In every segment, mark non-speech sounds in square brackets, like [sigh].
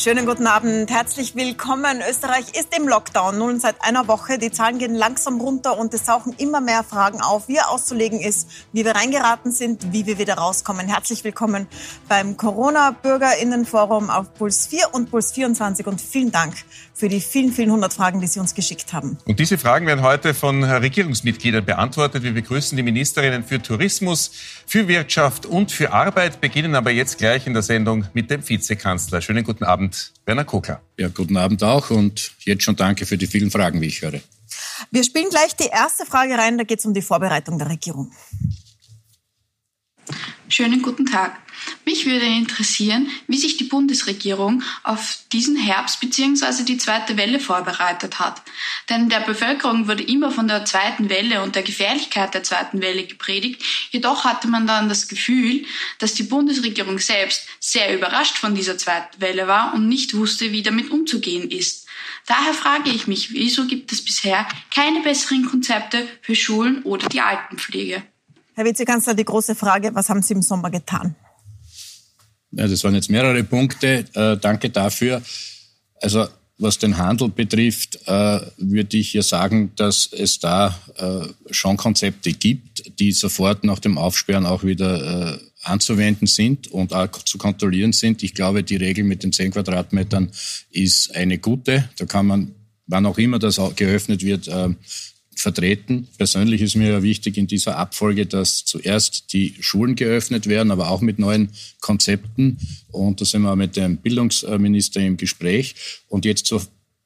Schönen guten Abend, herzlich willkommen. Österreich ist im Lockdown nun seit einer Woche. Die Zahlen gehen langsam runter und es tauchen immer mehr Fragen auf, wie auszulegen ist, wie wir reingeraten sind, wie wir wieder rauskommen. Herzlich willkommen beim Corona-Bürgerinnenforum auf Puls 4 und Puls 24 und vielen Dank für die vielen, vielen hundert Fragen, die Sie uns geschickt haben. Und diese Fragen werden heute von Regierungsmitgliedern beantwortet. Wir begrüßen die Ministerinnen für Tourismus, für Wirtschaft und für Arbeit, beginnen aber jetzt gleich in der Sendung mit dem Vizekanzler. Schönen guten Abend. Abend, Werner Kokler. Ja, guten Abend auch und jetzt schon danke für die vielen Fragen, wie ich höre. Wir spielen gleich die erste Frage rein, da geht es um die Vorbereitung der Regierung. Schönen guten Tag. Mich würde interessieren, wie sich die Bundesregierung auf diesen Herbst bzw. die zweite Welle vorbereitet hat. Denn der Bevölkerung wurde immer von der zweiten Welle und der Gefährlichkeit der zweiten Welle gepredigt. Jedoch hatte man dann das Gefühl, dass die Bundesregierung selbst sehr überrascht von dieser zweiten Welle war und nicht wusste, wie damit umzugehen ist. Daher frage ich mich, wieso gibt es bisher keine besseren Konzepte für Schulen oder die Altenpflege? Herr Vizekanzler, die große Frage, was haben Sie im Sommer getan? Ja, das waren jetzt mehrere Punkte. Äh, danke dafür. Also was den Handel betrifft, äh, würde ich ja sagen, dass es da äh, schon Konzepte gibt, die sofort nach dem Aufsperren auch wieder äh, anzuwenden sind und auch zu kontrollieren sind. Ich glaube, die Regel mit den 10 Quadratmetern ist eine gute. Da kann man, wann auch immer das geöffnet wird, äh, vertreten. Persönlich ist mir ja wichtig in dieser Abfolge, dass zuerst die Schulen geöffnet werden, aber auch mit neuen Konzepten. Und da sind wir mit dem Bildungsminister im Gespräch. Und jetzt zu,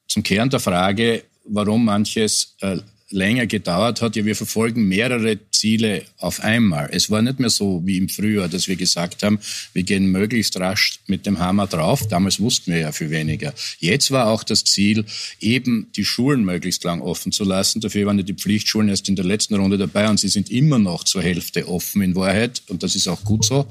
zum Kern der Frage, warum manches äh, länger gedauert hat. Ja, wir verfolgen mehrere Ziele auf einmal. Es war nicht mehr so wie im Frühjahr, dass wir gesagt haben, wir gehen möglichst rasch mit dem Hammer drauf. Damals wussten wir ja viel weniger. Jetzt war auch das Ziel, eben die Schulen möglichst lang offen zu lassen. Dafür waren ja die Pflichtschulen erst in der letzten Runde dabei und sie sind immer noch zur Hälfte offen in Wahrheit. Und das ist auch gut so.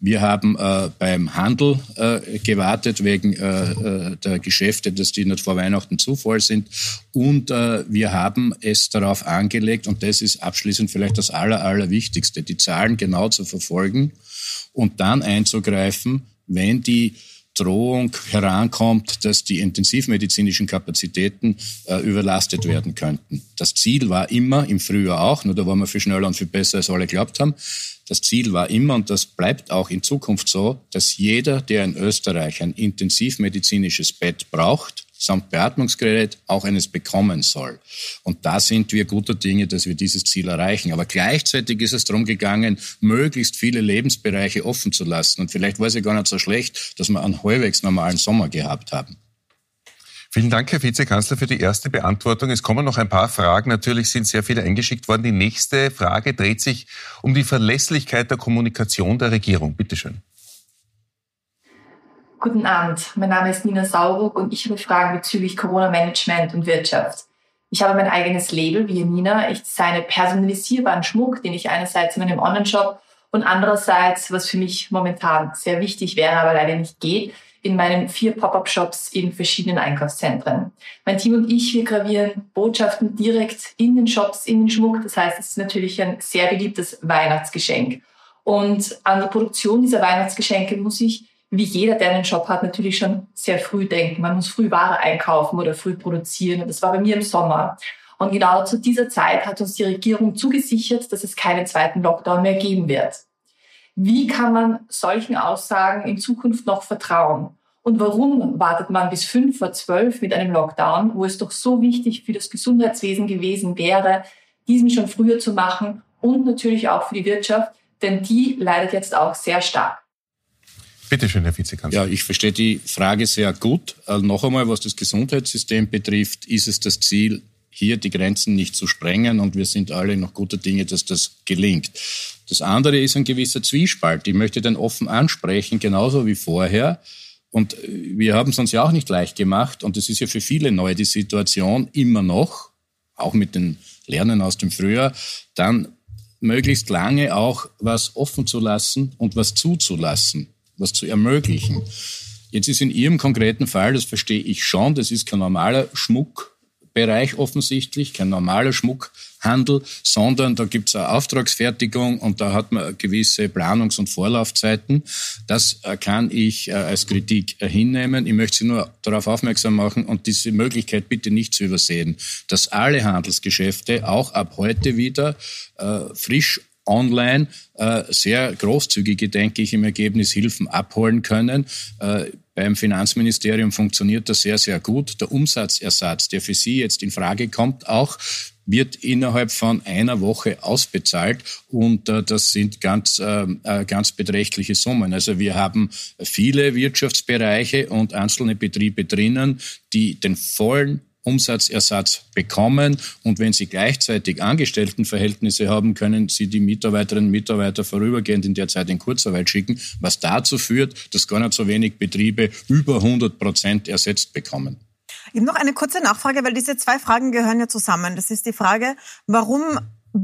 Wir haben äh, beim Handel äh, gewartet wegen äh, äh der Geschäfte, dass die nicht vor Weihnachten zu voll sind. Und äh, wir haben es darauf angelegt, und das ist abschließend vielleicht das Aller, Allerwichtigste, die Zahlen genau zu verfolgen und dann einzugreifen, wenn die Drohung herankommt, dass die intensivmedizinischen Kapazitäten äh, überlastet werden könnten. Das Ziel war immer, im Frühjahr auch, nur da waren wir viel schneller und viel besser, als alle glaubt haben, das Ziel war immer, und das bleibt auch in Zukunft so, dass jeder, der in Österreich ein intensivmedizinisches Bett braucht, samt Beatmungsgerät auch eines bekommen soll. Und da sind wir guter Dinge, dass wir dieses Ziel erreichen. Aber gleichzeitig ist es darum gegangen, möglichst viele Lebensbereiche offen zu lassen. Und vielleicht war es ja gar nicht so schlecht, dass wir einen halbwegs normalen Sommer gehabt haben. Vielen Dank, Herr Vizekanzler, für die erste Beantwortung. Es kommen noch ein paar Fragen. Natürlich sind sehr viele eingeschickt worden. Die nächste Frage dreht sich um die Verlässlichkeit der Kommunikation der Regierung. Bitte schön. Guten Abend, mein Name ist Nina Sauruck und ich habe Fragen bezüglich Corona-Management und Wirtschaft. Ich habe mein eigenes Label, wie Nina. Ich designe personalisierbaren Schmuck, den ich einerseits in meinem Online-Shop und andererseits, was für mich momentan sehr wichtig wäre, aber leider nicht geht, in meinen vier Pop-up-Shops in verschiedenen Einkaufszentren. Mein Team und ich, wir gravieren Botschaften direkt in den Shops, in den Schmuck. Das heißt, es ist natürlich ein sehr beliebtes Weihnachtsgeschenk. Und an die Produktion dieser Weihnachtsgeschenke muss ich wie jeder, der einen Shop hat, natürlich schon sehr früh denken. Man muss früh Ware einkaufen oder früh produzieren. Und das war bei mir im Sommer. Und genau zu dieser Zeit hat uns die Regierung zugesichert, dass es keinen zweiten Lockdown mehr geben wird. Wie kann man solchen Aussagen in Zukunft noch vertrauen? Und warum wartet man bis fünf vor zwölf mit einem Lockdown, wo es doch so wichtig für das Gesundheitswesen gewesen wäre, diesen schon früher zu machen und natürlich auch für die Wirtschaft, denn die leidet jetzt auch sehr stark. Bitte schön, Herr Vizekanzler. Ja, ich verstehe die Frage sehr gut. Also noch einmal, was das Gesundheitssystem betrifft, ist es das Ziel, hier die Grenzen nicht zu sprengen und wir sind alle noch guter Dinge, dass das gelingt. Das andere ist ein gewisser Zwiespalt. Ich möchte den offen ansprechen, genauso wie vorher. Und äh, wir haben es uns ja auch nicht leicht gemacht und es ist ja für viele neu die Situation immer noch, auch mit den Lernen aus dem Frühjahr, dann möglichst lange auch was offen zu lassen und was zuzulassen was zu ermöglichen. Jetzt ist in Ihrem konkreten Fall, das verstehe ich schon, das ist kein normaler Schmuck, Bereich offensichtlich, kein normaler Schmuckhandel, sondern da gibt es eine Auftragsfertigung und da hat man gewisse Planungs- und Vorlaufzeiten. Das äh, kann ich äh, als Kritik hinnehmen. Ich möchte Sie nur darauf aufmerksam machen und diese Möglichkeit bitte nicht zu übersehen, dass alle Handelsgeschäfte auch ab heute wieder äh, frisch online äh, sehr großzügige, denke ich, im Ergebnis Hilfen abholen können. Äh, beim Finanzministerium funktioniert das sehr, sehr gut. Der Umsatzersatz, der für Sie jetzt in Frage kommt, auch wird innerhalb von einer Woche ausbezahlt und äh, das sind ganz, äh, äh, ganz beträchtliche Summen. Also wir haben viele Wirtschaftsbereiche und einzelne Betriebe drinnen, die den vollen Umsatzersatz bekommen. Und wenn Sie gleichzeitig Angestelltenverhältnisse haben, können Sie die Mitarbeiterinnen und Mitarbeiter vorübergehend in der Zeit in Kurzarbeit schicken, was dazu führt, dass gar nicht so wenig Betriebe über 100 Prozent ersetzt bekommen. Ich habe noch eine kurze Nachfrage, weil diese zwei Fragen gehören ja zusammen. Das ist die Frage, warum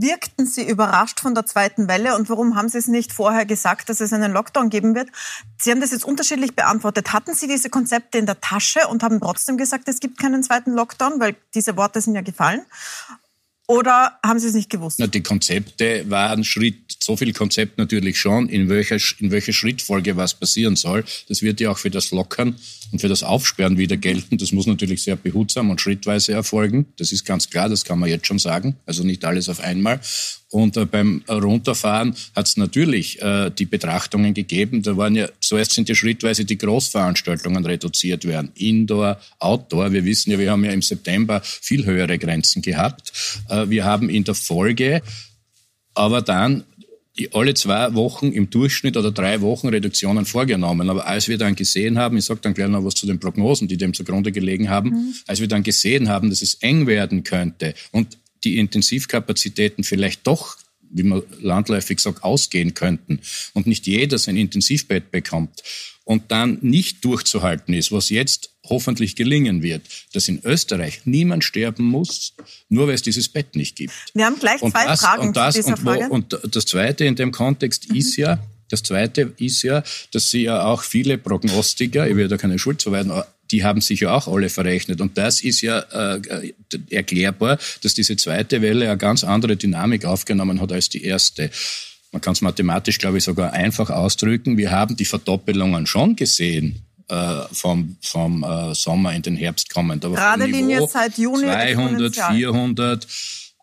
wirkten Sie überrascht von der zweiten Welle und warum haben Sie es nicht vorher gesagt, dass es einen Lockdown geben wird? Sie haben das jetzt unterschiedlich beantwortet. Hatten Sie diese Konzepte in der Tasche und haben trotzdem gesagt, es gibt keinen zweiten Lockdown, weil diese Worte sind ja gefallen? Oder haben Sie es nicht gewusst? Na, die Konzepte waren Schritt, so viel Konzept natürlich schon, in welcher, in welcher Schrittfolge was passieren soll. Das wird ja auch für das Lockern und für das Aufsperren wieder gelten. Das muss natürlich sehr behutsam und schrittweise erfolgen. Das ist ganz klar, das kann man jetzt schon sagen. Also nicht alles auf einmal. Und äh, beim Runterfahren hat es natürlich äh, die Betrachtungen gegeben. Da waren ja, zuerst sind ja schrittweise die Großveranstaltungen reduziert werden. Indoor, Outdoor. Wir wissen ja, wir haben ja im September viel höhere Grenzen gehabt. Äh, wir haben in der Folge aber dann alle zwei Wochen im Durchschnitt oder drei Wochen Reduktionen vorgenommen. Aber als wir dann gesehen haben, ich sage dann gleich noch was zu den Prognosen, die dem zugrunde gelegen haben, mhm. als wir dann gesehen haben, dass es eng werden könnte und die Intensivkapazitäten vielleicht doch wie man landläufig sagt, ausgehen könnten und nicht jeder sein Intensivbett bekommt und dann nicht durchzuhalten ist, was jetzt hoffentlich gelingen wird, dass in Österreich niemand sterben muss, nur weil es dieses Bett nicht gibt. Wir haben gleich zwei das, Fragen und das, zu dieser und wo, Frage. Und das Zweite in dem Kontext mhm. ist ja, das Zweite ist ja, dass Sie ja auch viele Prognostiker, ich will da keine Schuld zuweisen, die haben sich ja auch alle verrechnet. Und das ist ja äh, erklärbar, dass diese zweite Welle eine ganz andere Dynamik aufgenommen hat als die erste. Man kann es mathematisch, glaube ich, sogar einfach ausdrücken. Wir haben die Verdoppelungen schon gesehen äh, vom, vom äh, Sommer in den Herbst kommend. Aber Gerade Linie seit Juni 200, 400,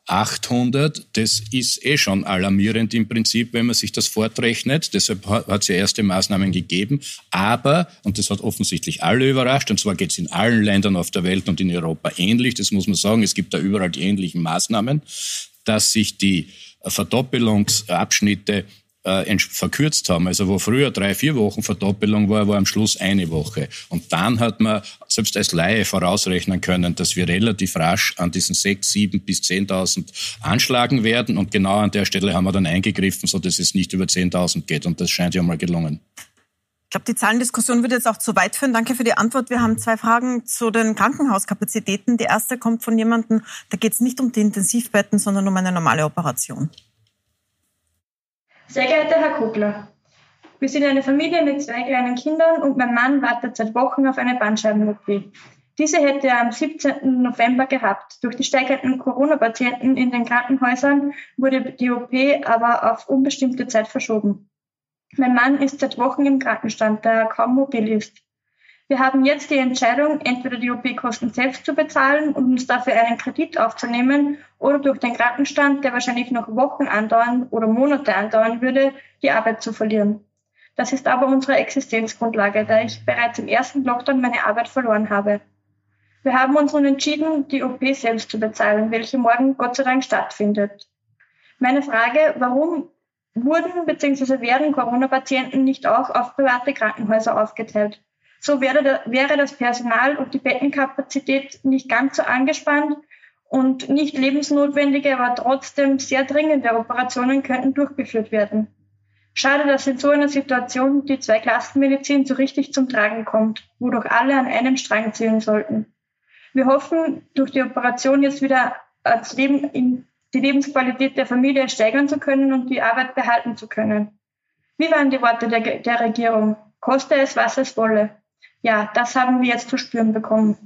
800, das ist eh schon alarmierend im Prinzip, wenn man sich das fortrechnet. Deshalb hat es ja erste Maßnahmen gegeben. Aber, und das hat offensichtlich alle überrascht, und zwar geht es in allen Ländern auf der Welt und in Europa ähnlich, das muss man sagen, es gibt da überall die ähnlichen Maßnahmen, dass sich die Verdoppelungsabschnitte äh, verkürzt haben. Also wo früher drei, vier Wochen Verdoppelung war, war am Schluss eine Woche. Und dann hat man selbst als Laie vorausrechnen können, dass wir relativ rasch an diesen sechs, sieben bis zehntausend anschlagen werden. Und genau an der Stelle haben wir dann eingegriffen, so dass es nicht über zehntausend geht. Und das scheint ja mal gelungen. Ich glaube, die Zahlendiskussion wird jetzt auch zu weit führen. Danke für die Antwort. Wir haben zwei Fragen zu den Krankenhauskapazitäten. Die erste kommt von jemandem, da geht es nicht um die Intensivbetten, sondern um eine normale Operation. Sehr geehrter Herr Kugler, wir sind eine Familie mit zwei kleinen Kindern und mein Mann wartet seit Wochen auf eine Bandscheiben-OP. Diese hätte er am 17. November gehabt. Durch die steigenden Corona-Patienten in den Krankenhäusern wurde die OP aber auf unbestimmte Zeit verschoben. Mein Mann ist seit Wochen im Krankenstand, da er kaum mobil ist. Wir haben jetzt die Entscheidung, entweder die OP-Kosten selbst zu bezahlen und uns dafür einen Kredit aufzunehmen oder durch den Krankenstand, der wahrscheinlich noch Wochen andauern oder Monate andauern würde, die Arbeit zu verlieren. Das ist aber unsere Existenzgrundlage, da ich bereits im ersten Lockdown meine Arbeit verloren habe. Wir haben uns nun entschieden, die OP selbst zu bezahlen, welche morgen Gott sei Dank stattfindet. Meine Frage, warum wurden bzw. werden Corona-Patienten nicht auch auf private Krankenhäuser aufgeteilt? So wäre, wäre das Personal und die Bettenkapazität nicht ganz so angespannt und nicht lebensnotwendige, aber trotzdem sehr dringende Operationen könnten durchgeführt werden. Schade, dass in so einer Situation die Zweiklassenmedizin so richtig zum Tragen kommt, wodurch alle an einem Strang ziehen sollten. Wir hoffen, durch die Operation jetzt wieder das Leben in die Lebensqualität der Familie steigern zu können und die Arbeit behalten zu können. Wie waren die Worte der, der Regierung? Koste es, was es wolle. Ja, das haben wir jetzt zu spüren bekommen.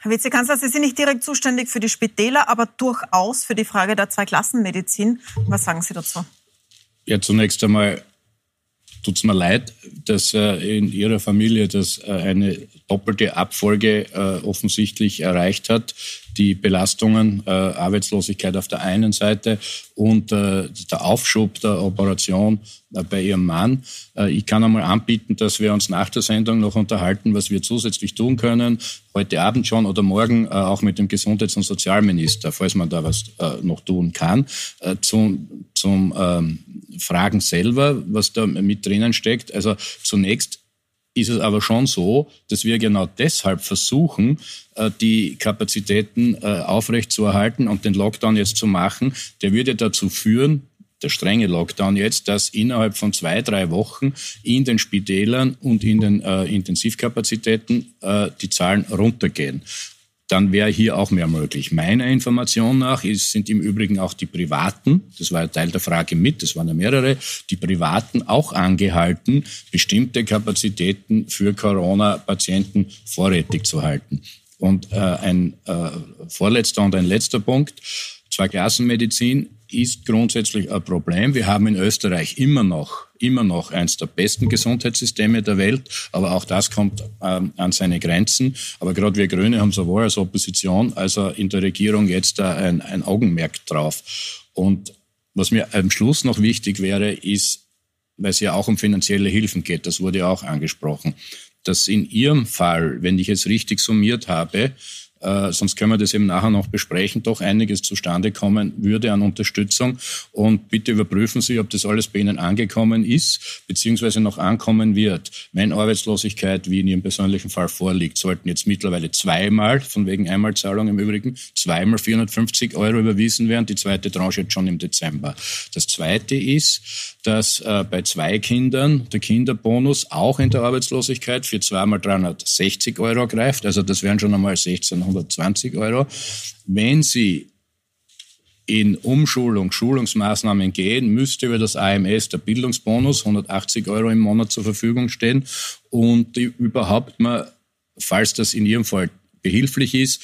Herr Vizekanzler, Sie sind nicht direkt zuständig für die Spitäler, aber durchaus für die Frage der Zweiklassenmedizin. Was sagen Sie dazu? Ja, zunächst einmal tut es mir leid, dass äh, in Ihrer Familie das äh, eine doppelte Abfolge äh, offensichtlich erreicht hat die Belastungen, äh, Arbeitslosigkeit auf der einen Seite und äh, der Aufschub der Operation äh, bei ihrem Mann. Äh, ich kann einmal anbieten, dass wir uns nach der Sendung noch unterhalten, was wir zusätzlich tun können. Heute Abend schon oder morgen äh, auch mit dem Gesundheits- und Sozialminister, falls man da was äh, noch tun kann. Zum zum ähm, Fragen selber, was da mit drinnen steckt. Also zunächst ist es aber schon so, dass wir genau deshalb versuchen, äh, die Kapazitäten äh, aufrechtzuerhalten und den Lockdown jetzt zu machen. Der würde dazu führen, der strenge Lockdown jetzt, dass innerhalb von zwei, drei Wochen in den Spitälern und in den äh, Intensivkapazitäten äh, die Zahlen runtergehen dann wäre hier auch mehr möglich. Meiner Information nach ist, sind im Übrigen auch die Privaten, das war ja Teil der Frage mit, das waren ja mehrere, die Privaten auch angehalten, bestimmte Kapazitäten für Corona-Patienten vorrätig zu halten. Und äh, ein äh, vorletzter und ein letzter Punkt, Zweiklassenmedizin ist grundsätzlich ein Problem. Wir haben in Österreich immer noch, immer noch eines der besten Gesundheitssysteme der Welt, aber auch das kommt ähm, an seine Grenzen. Aber gerade wir Grüne haben sowohl als Opposition als auch in der Regierung jetzt da ein, ein Augenmerk drauf. Und was mir am Schluss noch wichtig wäre, ist, weil es ja auch um finanzielle Hilfen geht, das wurde ja auch angesprochen, dass in Ihrem Fall, wenn ich es richtig summiert habe, äh, sonst können wir das eben nachher noch besprechen, doch einiges zustande kommen würde an Unterstützung. Und bitte überprüfen Sie, ob das alles bei Ihnen angekommen ist, beziehungsweise noch ankommen wird. Wenn Arbeitslosigkeit, wie in Ihrem persönlichen Fall vorliegt, sollten jetzt mittlerweile zweimal, von wegen Einmalzahlung im Übrigen, zweimal 450 Euro überwiesen werden. Die zweite Tranche jetzt schon im Dezember. Das zweite ist, dass äh, bei zwei Kindern der Kinderbonus auch in der Arbeitslosigkeit für zweimal 360 Euro greift. Also das wären schon einmal 1620 Euro. Wenn Sie in Umschulung, Schulungsmaßnahmen gehen, müsste über das AMS der Bildungsbonus 180 Euro im Monat zur Verfügung stehen und überhaupt mal, falls das in Ihrem Fall behilflich ist,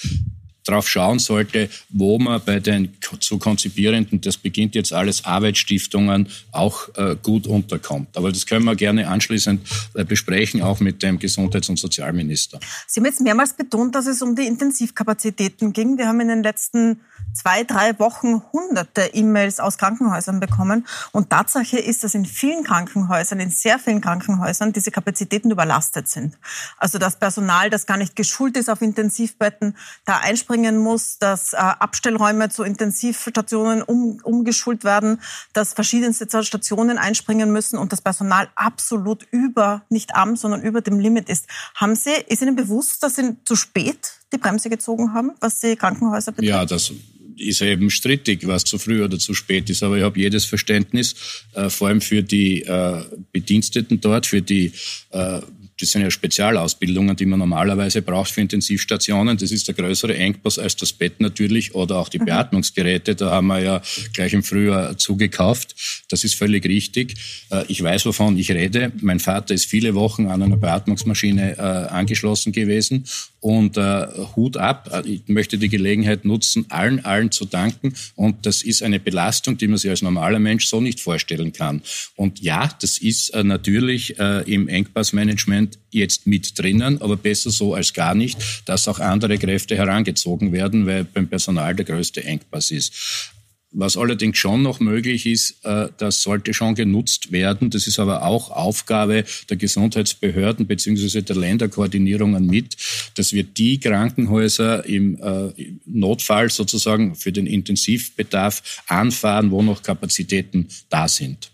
drauf schauen sollte, wo man bei den zu konzipierenden, das beginnt jetzt alles Arbeitsstiftungen, auch äh, gut unterkommt. Aber das können wir gerne anschließend äh, besprechen, auch mit dem Gesundheits- und Sozialminister. Sie haben jetzt mehrmals betont, dass es um die Intensivkapazitäten ging. Wir haben in den letzten zwei, drei Wochen hunderte E-Mails aus Krankenhäusern bekommen. Und Tatsache ist, dass in vielen Krankenhäusern, in sehr vielen Krankenhäusern diese Kapazitäten überlastet sind. Also das Personal, das gar nicht geschult ist auf Intensivbetten, da einspringen muss, dass äh, Abstellräume zu Intensivstationen um, umgeschult werden, dass verschiedenste Stationen einspringen müssen und das Personal absolut über, nicht am, sondern über dem Limit ist. Haben Sie, ist Ihnen bewusst, dass Sie zu spät die Bremse gezogen haben, was die Krankenhäuser betrifft? Ja, das ist eben strittig, was zu früh oder zu spät ist. Aber ich habe jedes Verständnis, äh, vor allem für die äh, Bediensteten dort, für die äh, das sind ja Spezialausbildungen, die man normalerweise braucht für Intensivstationen. Das ist der größere Engpass als das Bett natürlich oder auch die mhm. Beatmungsgeräte. Da haben wir ja gleich im Frühjahr zugekauft. Das ist völlig richtig. Äh, ich weiß, wovon ich rede. Mein Vater ist viele Wochen an einer Beatmungsmaschine äh, angeschlossen gewesen und äh, Hut ab. Ich möchte die Gelegenheit nutzen, allen, allen zu danken. Und das ist eine Belastung, die man sich als normaler Mensch so nicht vorstellen kann. Und ja, das ist natürlich im Engpassmanagement Management jetzt mit drinnen, aber besser so als gar nicht, dass auch andere Kräfte herangezogen werden, weil beim Personal der größte Engpass ist. Was allerdings schon noch möglich ist, äh, das sollte schon genutzt werden. Das ist aber auch Aufgabe der Gesundheitsbehörden beziehungsweise der Länderkoordinierungen mit, dass wir die Krankenhäuser im äh, Notfall sozusagen für den Intensivbedarf anfahren, wo noch Kapazitäten da sind.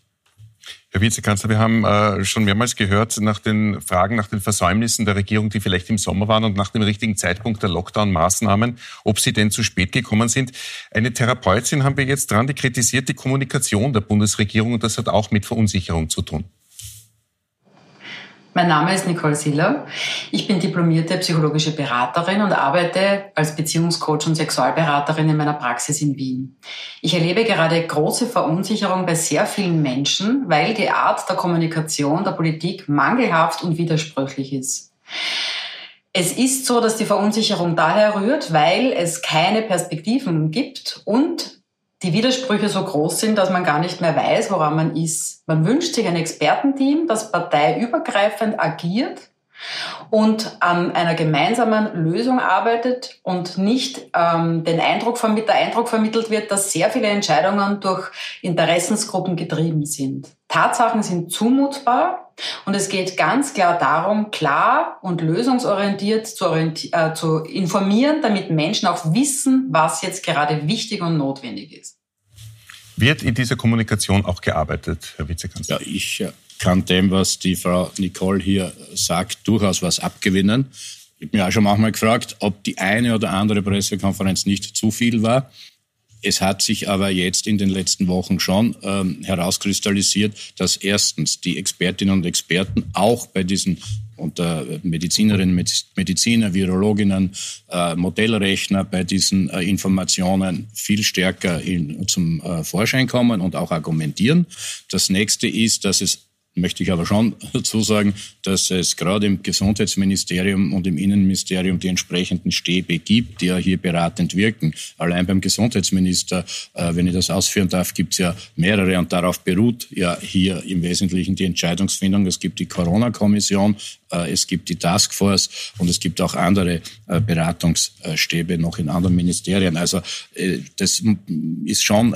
Herr Vizekanzler, wir haben äh, schon mehrmals gehört nach den Fragen nach den Versäumnissen der Regierung, die vielleicht im Sommer waren und nach dem richtigen Zeitpunkt der Lockdown-Maßnahmen, ob sie denn zu spät gekommen sind. Eine Therapeutin haben wir jetzt dran, die kritisiert die Kommunikation der Bundesregierung und das hat auch mit Verunsicherung zu tun. Mein Name ist Nicole Siller. Ich bin diplomierte psychologische Beraterin und arbeite als Beziehungscoach und Sexualberaterin in meiner Praxis in Wien. Ich erlebe gerade große Verunsicherung bei sehr vielen Menschen, weil die Art der Kommunikation der Politik mangelhaft und widersprüchlich ist. Es ist so, dass die Verunsicherung daher rührt, weil es keine Perspektiven gibt und die Widersprüche so groß sind, dass man gar nicht mehr weiß, woran man ist. Man wünscht sich ein Expertenteam, das parteiübergreifend agiert und an einer gemeinsamen Lösung arbeitet und nicht ähm, den Eindruck der Eindruck vermittelt wird, dass sehr viele Entscheidungen durch Interessensgruppen getrieben sind. Tatsachen sind zumutbar und es geht ganz klar darum, klar und lösungsorientiert zu, orienti äh, zu informieren, damit Menschen auch wissen, was jetzt gerade wichtig und notwendig ist. Wird in dieser Kommunikation auch gearbeitet, Herr Vizekanzler? Ja, ich äh, kann dem, was die Frau Nicole hier sagt, durchaus was abgewinnen. Ich habe mich auch schon manchmal gefragt, ob die eine oder andere Pressekonferenz nicht zu viel war. Es hat sich aber jetzt in den letzten Wochen schon ähm, herauskristallisiert, dass erstens die Expertinnen und Experten auch bei diesen unter Medizinerinnen, Mediziner, Virologinnen, äh, Modellrechner bei diesen äh, Informationen viel stärker in, zum äh, Vorschein kommen und auch argumentieren. Das nächste ist, dass es möchte ich aber schon [laughs] dazu sagen, dass es gerade im Gesundheitsministerium und im Innenministerium die entsprechenden Stäbe gibt, die ja hier beratend wirken. Allein beim Gesundheitsminister, äh, wenn ich das ausführen darf, gibt es ja mehrere und darauf beruht ja hier im Wesentlichen die Entscheidungsfindung. Es gibt die Corona-Kommission, äh, es gibt die Taskforce und es gibt auch andere äh, Beratungsstäbe noch in anderen Ministerien. Also das ist schon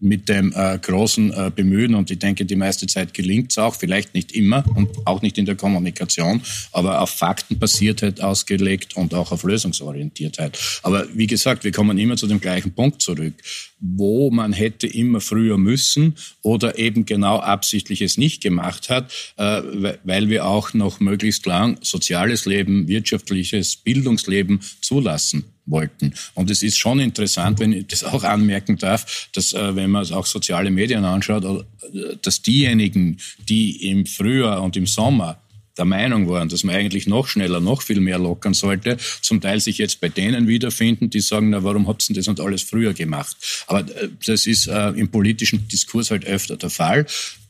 mit dem großen Bemühen und ich denke, die meiste Zeit gelingt es auch, vielleicht nicht immer und auch nicht in der Kommunikation, aber auf Faktenbasiertheit ausgelegt und auch auf Lösungsorientiertheit. Aber wie gesagt, wir kommen immer zu dem gleichen Punkt zurück, wo man hätte immer früher müssen oder eben genau absichtlich es nicht gemacht hat, äh, weil wir auch noch möglichst lang soziales Leben, wirtschaftliches Bildungsleben zulassen wollten. Und es ist schon interessant, wenn ich das auch anmerken darf, dass äh, wenn man auch soziale Medien anschaut, äh, dass diejenigen, die im Frühjahr und im Sommer der Meinung waren, dass man eigentlich noch schneller, noch viel mehr lockern sollte, zum Teil sich jetzt bei denen wiederfinden, die sagen, na, warum habt ihr das und alles früher gemacht? Aber äh, das ist äh, im politischen Diskurs halt öfter der Fall.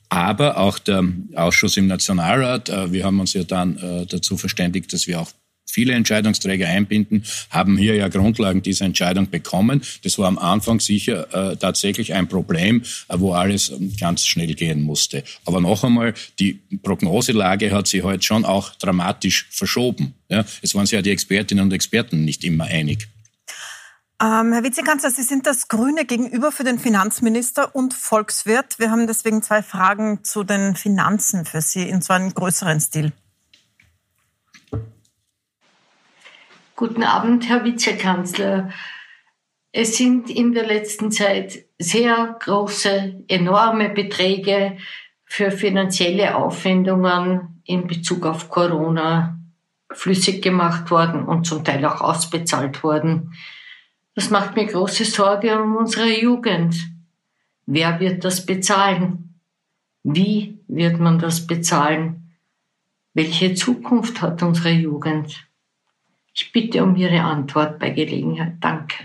Aber auch der Ausschuss im Nationalrat, äh, wir haben uns ja dann äh, dazu verständigt, dass wir auch viele Entscheidungsträger einbinden, haben hier ja Grundlagen dieser Entscheidung bekommen. Das war am Anfang sicher äh, tatsächlich ein Problem, äh, wo alles ähm, ganz schnell gehen musste. Aber noch einmal, die Prognoselage hat sich heute schon auch dramatisch verschoben. Ja, es waren sich ja die Expertinnen und Experten nicht immer einig. Ähm, Herr Vizekanzler, Sie sind das grüne Gegenüber für den Finanzminister und Volkswirt. Wir haben deswegen zwei Fragen zu den Finanzen für Sie in so einem größeren Stil. Guten Abend, Herr Vizekanzler. Es sind in der letzten Zeit sehr große, enorme Beträge für finanzielle Aufwendungen in Bezug auf Corona flüssig gemacht worden und zum Teil auch ausbezahlt worden. Das macht mir große Sorge um unsere Jugend. Wer wird das bezahlen? Wie wird man das bezahlen? Welche Zukunft hat unsere Jugend? Ich bitte um Ihre Antwort bei Gelegenheit. Danke.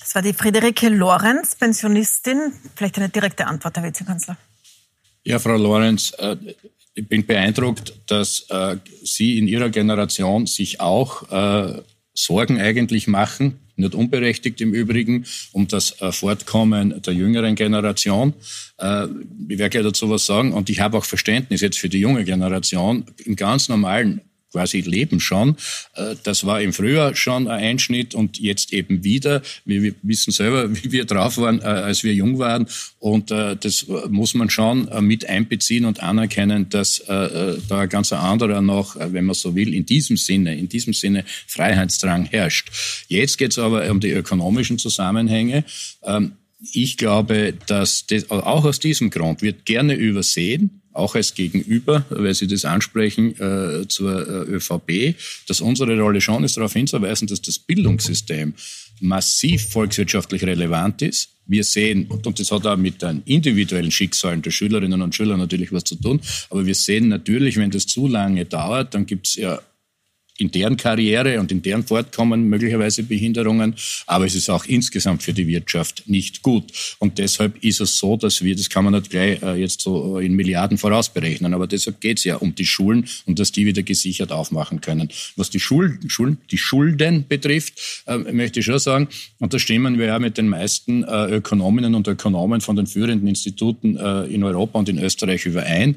Das war die Friederike Lorenz, Pensionistin. Vielleicht eine direkte Antwort, Herr Vizekanzler. Ja, Frau Lorenz, äh, ich bin beeindruckt, dass äh, Sie in Ihrer Generation sich auch äh, Sorgen eigentlich machen, nicht unberechtigt im Übrigen, um das Fortkommen der jüngeren Generation. Ich werde gleich dazu was sagen und ich habe auch Verständnis jetzt für die junge Generation im ganz normalen quasi leben schon. Äh, das war im Frühjahr schon ein Einschnitt und jetzt eben wieder. Wir wissen selber, [laughs] wie wir drauf waren, äh, als wir jung waren. Und äh, das muss man schon mit einbeziehen und anerkennen, dass da ein ganz anderer noch, wenn man so will, in diesem Sinne, in diesem Sinne Freiheitsdrang herrscht. Jetzt geht es aber um die ökonomischen Zusammenhänge. Ähm, ich glaube, dass das, auch aus diesem Grund wird gerne übersehen, auch als Gegenüber, weil Sie das ansprechen, äh, zur äh, ÖVP, dass unsere Rolle schon ist, darauf hinzuweisen, dass das Bildungssystem massiv volkswirtschaftlich relevant ist. Wir sehen, und das hat auch mit den individuellen Schicksalen der Schülerinnen und Schüler natürlich was zu tun, aber wir sehen natürlich, wenn das zu lange dauert, dann gibt es ja in deren Karriere und in deren Fortkommen möglicherweise Behinderungen, aber es ist auch insgesamt für die Wirtschaft nicht gut. Und deshalb ist es so, dass wir, das kann man nicht gleich äh, jetzt so in Milliarden vorausberechnen, aber deshalb geht es ja um die Schulen und dass die wieder gesichert aufmachen können. Was die Schulden, Schulen, die Schulden betrifft, äh, möchte ich schon sagen, und da stimmen wir ja mit den meisten äh, Ökonominnen und Ökonomen von den führenden Instituten äh, in Europa und in Österreich überein,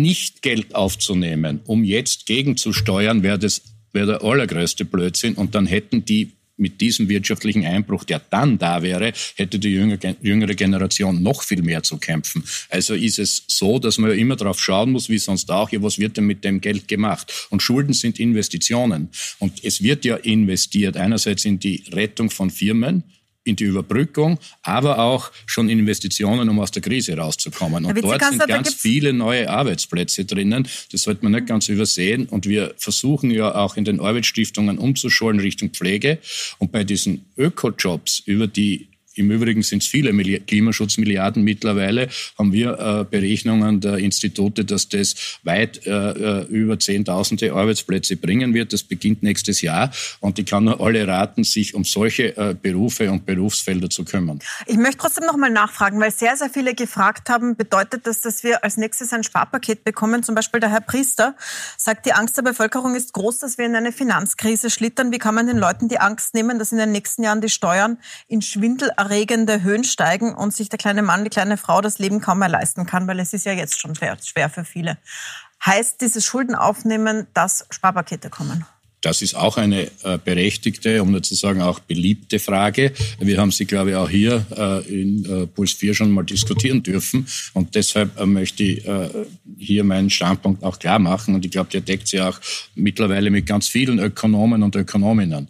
nicht Geld aufzunehmen, um jetzt gegenzusteuern, wäre das wäre der allergrößte Blödsinn. Und dann hätten die mit diesem wirtschaftlichen Einbruch, der dann da wäre, hätte die jüngere Generation noch viel mehr zu kämpfen. Also ist es so, dass man ja immer darauf schauen muss, wie sonst auch, ja, was wird denn mit dem Geld gemacht? Und Schulden sind Investitionen. Und es wird ja investiert einerseits in die Rettung von Firmen, in die Überbrückung, aber auch schon Investitionen, um aus der Krise rauszukommen. Und dort sind ganz viele neue Arbeitsplätze drinnen. Das sollte man nicht ganz übersehen. Und wir versuchen ja auch in den Arbeitsstiftungen umzuschulen Richtung Pflege. Und bei diesen Ökojobs, über die im Übrigen sind es viele Klimaschutzmilliarden mittlerweile, haben wir äh, Berechnungen der Institute, dass das weit äh, äh, über Zehntausende Arbeitsplätze bringen wird. Das beginnt nächstes Jahr und ich kann nur alle raten, sich um solche äh, Berufe und Berufsfelder zu kümmern. Ich möchte trotzdem noch mal nachfragen, weil sehr, sehr viele gefragt haben, bedeutet das, dass wir als nächstes ein Sparpaket bekommen? Zum Beispiel der Herr Priester sagt, die Angst der Bevölkerung ist groß, dass wir in eine Finanzkrise schlittern. Wie kann man den Leuten die Angst nehmen, dass in den nächsten Jahren die Steuern in Schwindel erregende Höhen steigen und sich der kleine Mann, die kleine Frau das Leben kaum mehr leisten kann, weil es ist ja jetzt schon schwer, schwer für viele. Heißt dieses Schuldenaufnehmen, dass Sparpakete kommen? Das ist auch eine äh, berechtigte, um nicht zu sagen auch beliebte Frage. Wir haben sie, glaube ich, auch hier äh, in äh, Puls 4 schon mal diskutieren dürfen. Und deshalb möchte ich hier meinen Standpunkt auch klar machen. Und ich glaube, der deckt sich auch mittlerweile mit ganz vielen Ökonomen und Ökonominnen.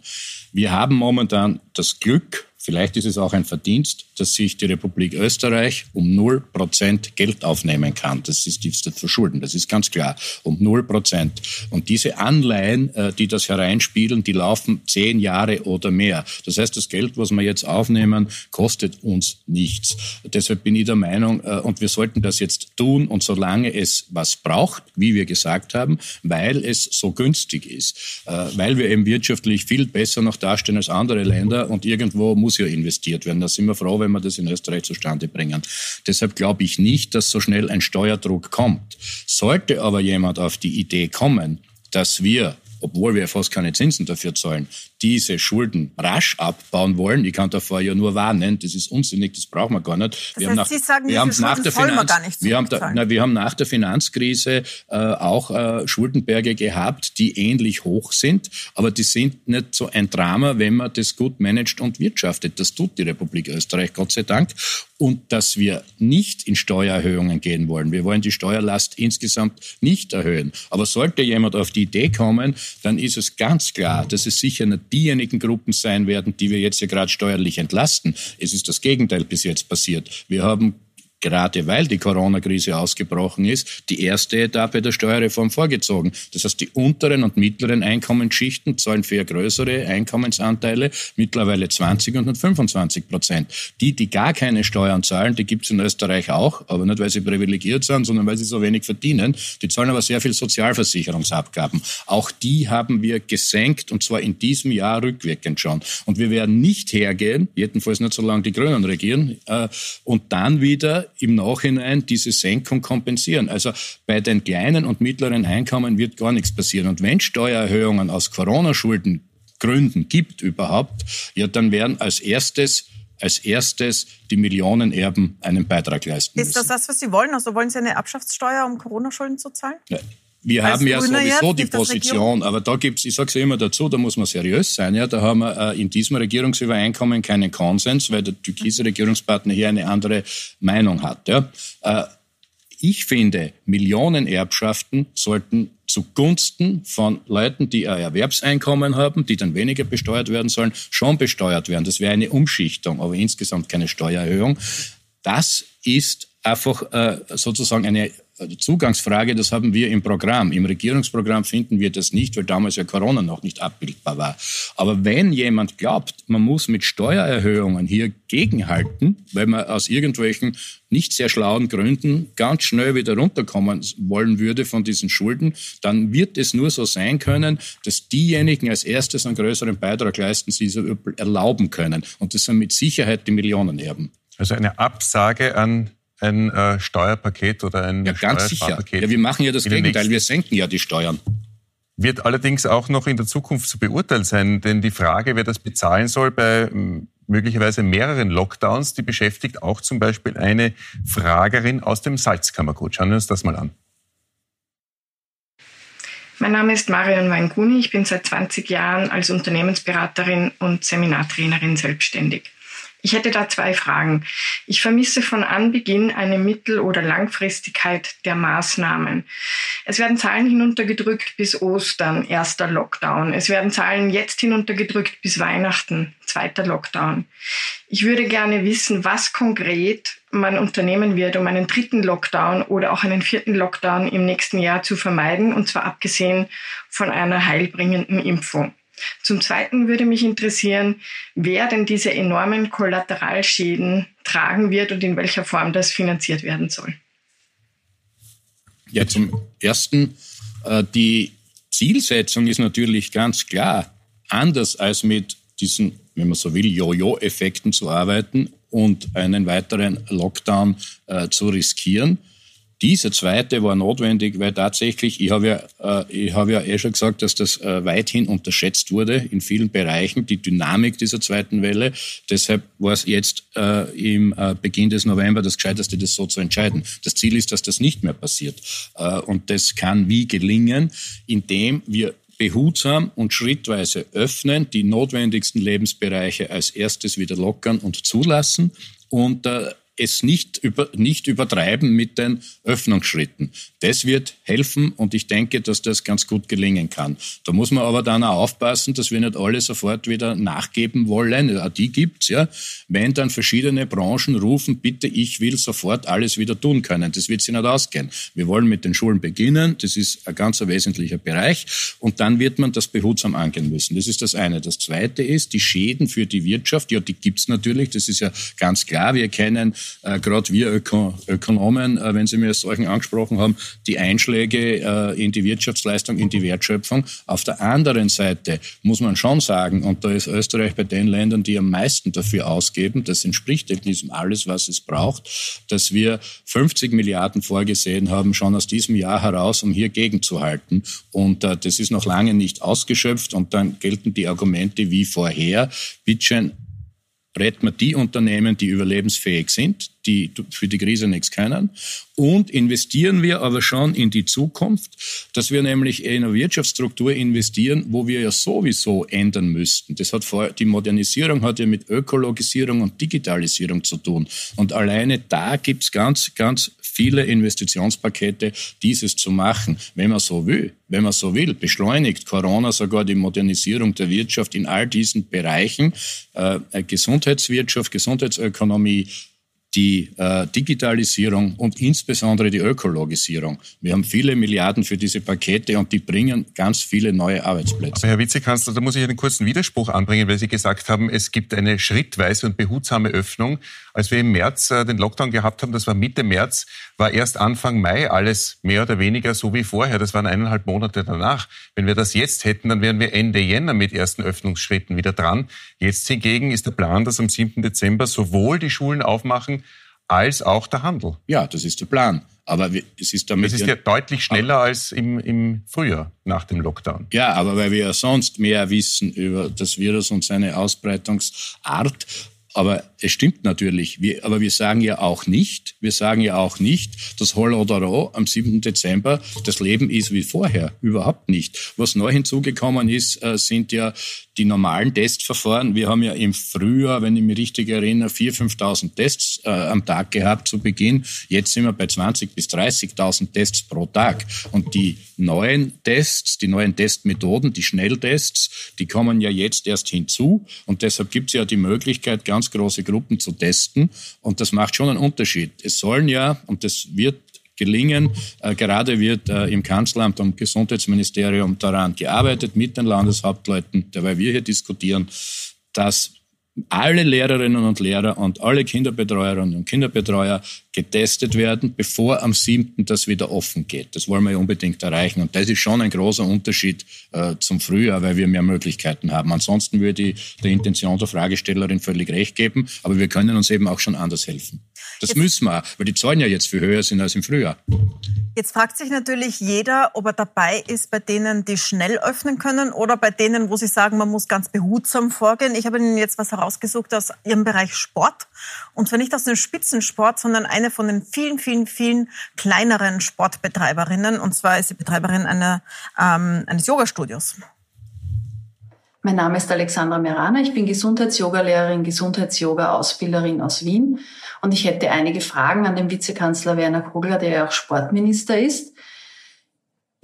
Wir haben momentan das Glück, Vielleicht ist es auch ein Verdienst, dass sich die Republik Österreich um 0% Geld aufnehmen kann. Das ist das Verschulden, das ist ganz klar, um 0%. Und diese Anleihen, äh, die das hereinspielen, die laufen zehn Jahre oder mehr. Das heißt, das Geld, was wir jetzt aufnehmen, kostet uns nichts. Deshalb bin ich der Meinung, äh, und wir sollten das jetzt tun und solange es was braucht, wie wir gesagt haben, weil es so günstig ist, äh, weil wir eben wirtschaftlich viel besser noch dastehen als andere Länder und irgendwo muss muss ja investiert werden. Da sind wir froh, wenn wir das in Österreich zustande bringen. Deshalb glaube ich nicht, dass so schnell ein Steuerdruck kommt. Sollte aber jemand auf die Idee kommen, dass wir obwohl wir fast keine Zinsen dafür zahlen, diese Schulden rasch abbauen wollen. Ich kann davor ja nur warnen, das ist unsinnig, das brauchen wir gar nicht. Das wir heißt, haben nach, Sie sagen, wir haben nach der Finanz, nicht wir haben, da, na, wir haben nach der Finanzkrise äh, auch äh, Schuldenberge gehabt, die ähnlich hoch sind, aber die sind nicht so ein Drama, wenn man das gut managt und wirtschaftet. Das tut die Republik Österreich, Gott sei Dank. Und dass wir nicht in Steuererhöhungen gehen wollen. Wir wollen die Steuerlast insgesamt nicht erhöhen. Aber sollte jemand auf die Idee kommen, dann ist es ganz klar, dass es sicher nicht diejenigen Gruppen sein werden, die wir jetzt ja gerade steuerlich entlasten. Es ist das Gegenteil bis jetzt passiert. Wir haben gerade weil die Corona-Krise ausgebrochen ist, die erste Etappe der Steuerreform vorgezogen. Das heißt, die unteren und mittleren Einkommensschichten zahlen für größere Einkommensanteile mittlerweile 20 und 25 Prozent. Die, die gar keine Steuern zahlen, die gibt es in Österreich auch, aber nicht, weil sie privilegiert sind, sondern weil sie so wenig verdienen. Die zahlen aber sehr viel Sozialversicherungsabgaben. Auch die haben wir gesenkt und zwar in diesem Jahr rückwirkend schon. Und wir werden nicht hergehen, jedenfalls nicht solange die Grünen regieren, äh, und dann wieder im Nachhinein diese Senkung kompensieren. Also bei den kleinen und mittleren Einkommen wird gar nichts passieren. Und wenn Steuererhöhungen aus Corona-Schulden Gründen gibt überhaupt, ja, dann werden als erstes als erstes die Millionenerben einen Beitrag leisten müssen. Ist das das, was Sie wollen? Also wollen Sie eine Erbschaftssteuer, um Corona-Schulden zu zahlen? Ja. Wir Als haben ja sowieso die Position, aber da gibt's, ich sage es ja immer dazu, da muss man seriös sein. Ja, da haben wir äh, in diesem Regierungsübereinkommen keinen Konsens, weil der türkise Regierungspartner hier eine andere Meinung hat. Ja. Äh, ich finde, Millionenerbschaften sollten zugunsten von Leuten, die ein Erwerbseinkommen haben, die dann weniger besteuert werden sollen, schon besteuert werden. Das wäre eine Umschichtung, aber insgesamt keine Steuererhöhung. Das ist einfach äh, sozusagen eine Zugangsfrage, das haben wir im Programm. Im Regierungsprogramm finden wir das nicht, weil damals ja Corona noch nicht abbildbar war. Aber wenn jemand glaubt, man muss mit Steuererhöhungen hier gegenhalten, weil man aus irgendwelchen nicht sehr schlauen Gründen ganz schnell wieder runterkommen wollen würde von diesen Schulden, dann wird es nur so sein können, dass diejenigen als erstes einen größeren Beitrag leisten, die es erlauben können. Und das sind mit Sicherheit die Millionenerben. Also eine Absage an ein äh, Steuerpaket oder ein ja, ganz sicher. Ja, wir machen ja das Gegenteil, wir senken ja die Steuern. Wird allerdings auch noch in der Zukunft zu beurteilen sein, denn die Frage, wer das bezahlen soll bei möglicherweise mehreren Lockdowns, die beschäftigt auch zum Beispiel eine Fragerin aus dem Salzkammergut. Schauen wir uns das mal an. Mein Name ist Marion Weinguni. Ich bin seit 20 Jahren als Unternehmensberaterin und Seminartrainerin selbstständig. Ich hätte da zwei Fragen. Ich vermisse von Anbeginn eine Mittel- oder Langfristigkeit der Maßnahmen. Es werden Zahlen hinuntergedrückt bis Ostern, erster Lockdown. Es werden Zahlen jetzt hinuntergedrückt bis Weihnachten, zweiter Lockdown. Ich würde gerne wissen, was konkret man unternehmen wird, um einen dritten Lockdown oder auch einen vierten Lockdown im nächsten Jahr zu vermeiden, und zwar abgesehen von einer heilbringenden Impfung. Zum Zweiten würde mich interessieren, wer denn diese enormen Kollateralschäden tragen wird und in welcher Form das finanziert werden soll. Ja, zum Ersten, äh, die Zielsetzung ist natürlich ganz klar, anders als mit diesen, wenn man so will, Jojo-Effekten zu arbeiten und einen weiteren Lockdown äh, zu riskieren. Diese zweite war notwendig, weil tatsächlich, ich habe ja, äh, ich habe ja eh schon gesagt, dass das äh, weithin unterschätzt wurde in vielen Bereichen, die Dynamik dieser zweiten Welle. Deshalb war es jetzt äh, im äh, Beginn des November das Gescheiteste, das so zu entscheiden. Das Ziel ist, dass das nicht mehr passiert. Äh, und das kann wie gelingen, indem wir behutsam und schrittweise öffnen, die notwendigsten Lebensbereiche als erstes wieder lockern und zulassen und äh, es nicht, über, nicht übertreiben mit den Öffnungsschritten. Das wird helfen und ich denke, dass das ganz gut gelingen kann. Da muss man aber dann auch aufpassen, dass wir nicht alle sofort wieder nachgeben wollen. Auch die gibt's ja. Wenn dann verschiedene Branchen rufen, bitte, ich will sofort alles wieder tun können. Das wird sich nicht ausgehen. Wir wollen mit den Schulen beginnen. Das ist ein ganz wesentlicher Bereich. Und dann wird man das behutsam angehen müssen. Das ist das eine. Das zweite ist, die Schäden für die Wirtschaft. Ja, die gibt's natürlich. Das ist ja ganz klar. Wir kennen äh, gerade wir Öko Ökonomen, äh, wenn Sie mir solchen angesprochen haben, die Einschläge äh, in die Wirtschaftsleistung, in die Wertschöpfung. Auf der anderen Seite muss man schon sagen, und da ist Österreich bei den Ländern, die am meisten dafür ausgeben, das entspricht diesem alles, was es braucht, dass wir 50 Milliarden vorgesehen haben, schon aus diesem Jahr heraus, um hier gegenzuhalten. Und äh, das ist noch lange nicht ausgeschöpft und dann gelten die Argumente wie vorher. Bitteschön, retten wir die Unternehmen, die überlebensfähig sind, die für die Krise nichts können. Und investieren wir aber schon in die Zukunft, dass wir nämlich in eine Wirtschaftsstruktur investieren, wo wir ja sowieso ändern müssten. Das hat vor, die Modernisierung hat ja mit Ökologisierung und Digitalisierung zu tun. Und alleine da gibt's ganz, ganz viele Investitionspakete, dieses zu machen, wenn man so will. Wenn man so will, beschleunigt Corona sogar die Modernisierung der Wirtschaft in all diesen Bereichen, äh, Gesundheitswirtschaft, Gesundheitsökonomie, die äh, Digitalisierung und insbesondere die Ökologisierung. Wir haben viele Milliarden für diese Pakete und die bringen ganz viele neue Arbeitsplätze. Aber Herr Vizekanzler, da muss ich einen kurzen Widerspruch anbringen, weil Sie gesagt haben, es gibt eine schrittweise und behutsame Öffnung. Als wir im März äh, den Lockdown gehabt haben, das war Mitte März, war erst Anfang Mai alles mehr oder weniger so wie vorher. Das waren eineinhalb Monate danach. Wenn wir das jetzt hätten, dann wären wir Ende Jänner mit ersten Öffnungsschritten wieder dran. Jetzt hingegen ist der Plan, dass am 7. Dezember sowohl die Schulen aufmachen, als auch der Handel. Ja, das ist der Plan. Aber es ist damit. Das ist ja deutlich schneller als im, im Frühjahr nach dem Lockdown. Ja, aber weil wir ja sonst mehr wissen über das Virus und seine Ausbreitungsart, aber es stimmt natürlich. Wir, aber wir sagen ja auch nicht, wir sagen ja auch nicht, dass Holodoro am 7. Dezember das Leben ist wie vorher. Überhaupt nicht. Was neu hinzugekommen ist, äh, sind ja die normalen Testverfahren. Wir haben ja im Frühjahr, wenn ich mich richtig erinnere, 4.000, 5.000 Tests äh, am Tag gehabt zu Beginn. Jetzt sind wir bei 20.000 bis 30.000 Tests pro Tag. Und die neuen Tests, die neuen Testmethoden, die Schnelltests, die kommen ja jetzt erst hinzu. Und deshalb gibt es ja die Möglichkeit, ganz große Gruppen zu testen. Und das macht schon einen Unterschied. Es sollen ja, und das wird gelingen. Äh, gerade wird äh, im Kanzleramt und Gesundheitsministerium daran gearbeitet mit den Landeshauptleuten, dabei wir hier diskutieren, dass alle Lehrerinnen und Lehrer und alle Kinderbetreuerinnen und Kinderbetreuer getestet werden, bevor am 7. das wieder offen geht. Das wollen wir ja unbedingt erreichen. Und das ist schon ein großer Unterschied äh, zum Frühjahr, weil wir mehr Möglichkeiten haben. Ansonsten würde ich der Intention der Fragestellerin völlig recht geben, aber wir können uns eben auch schon anders helfen. Das jetzt, müssen wir, weil die Zahlen ja jetzt viel höher sind als im Frühjahr. Jetzt fragt sich natürlich jeder, ob er dabei ist bei denen, die schnell öffnen können oder bei denen, wo sie sagen, man muss ganz behutsam vorgehen. Ich habe Ihnen jetzt was herausgesucht aus Ihrem Bereich Sport. Und zwar nicht aus dem Spitzensport, sondern eine von den vielen, vielen, vielen kleineren Sportbetreiberinnen. Und zwar ist sie Betreiberin einer, ähm, eines Yoga-Studios. Mein Name ist Alexandra Merana. Ich bin Gesundheits-Yoga-Lehrerin, Gesundheits-Yoga-Ausbilderin aus Wien. Und ich hätte einige Fragen an den Vizekanzler Werner Kogler, der ja auch Sportminister ist.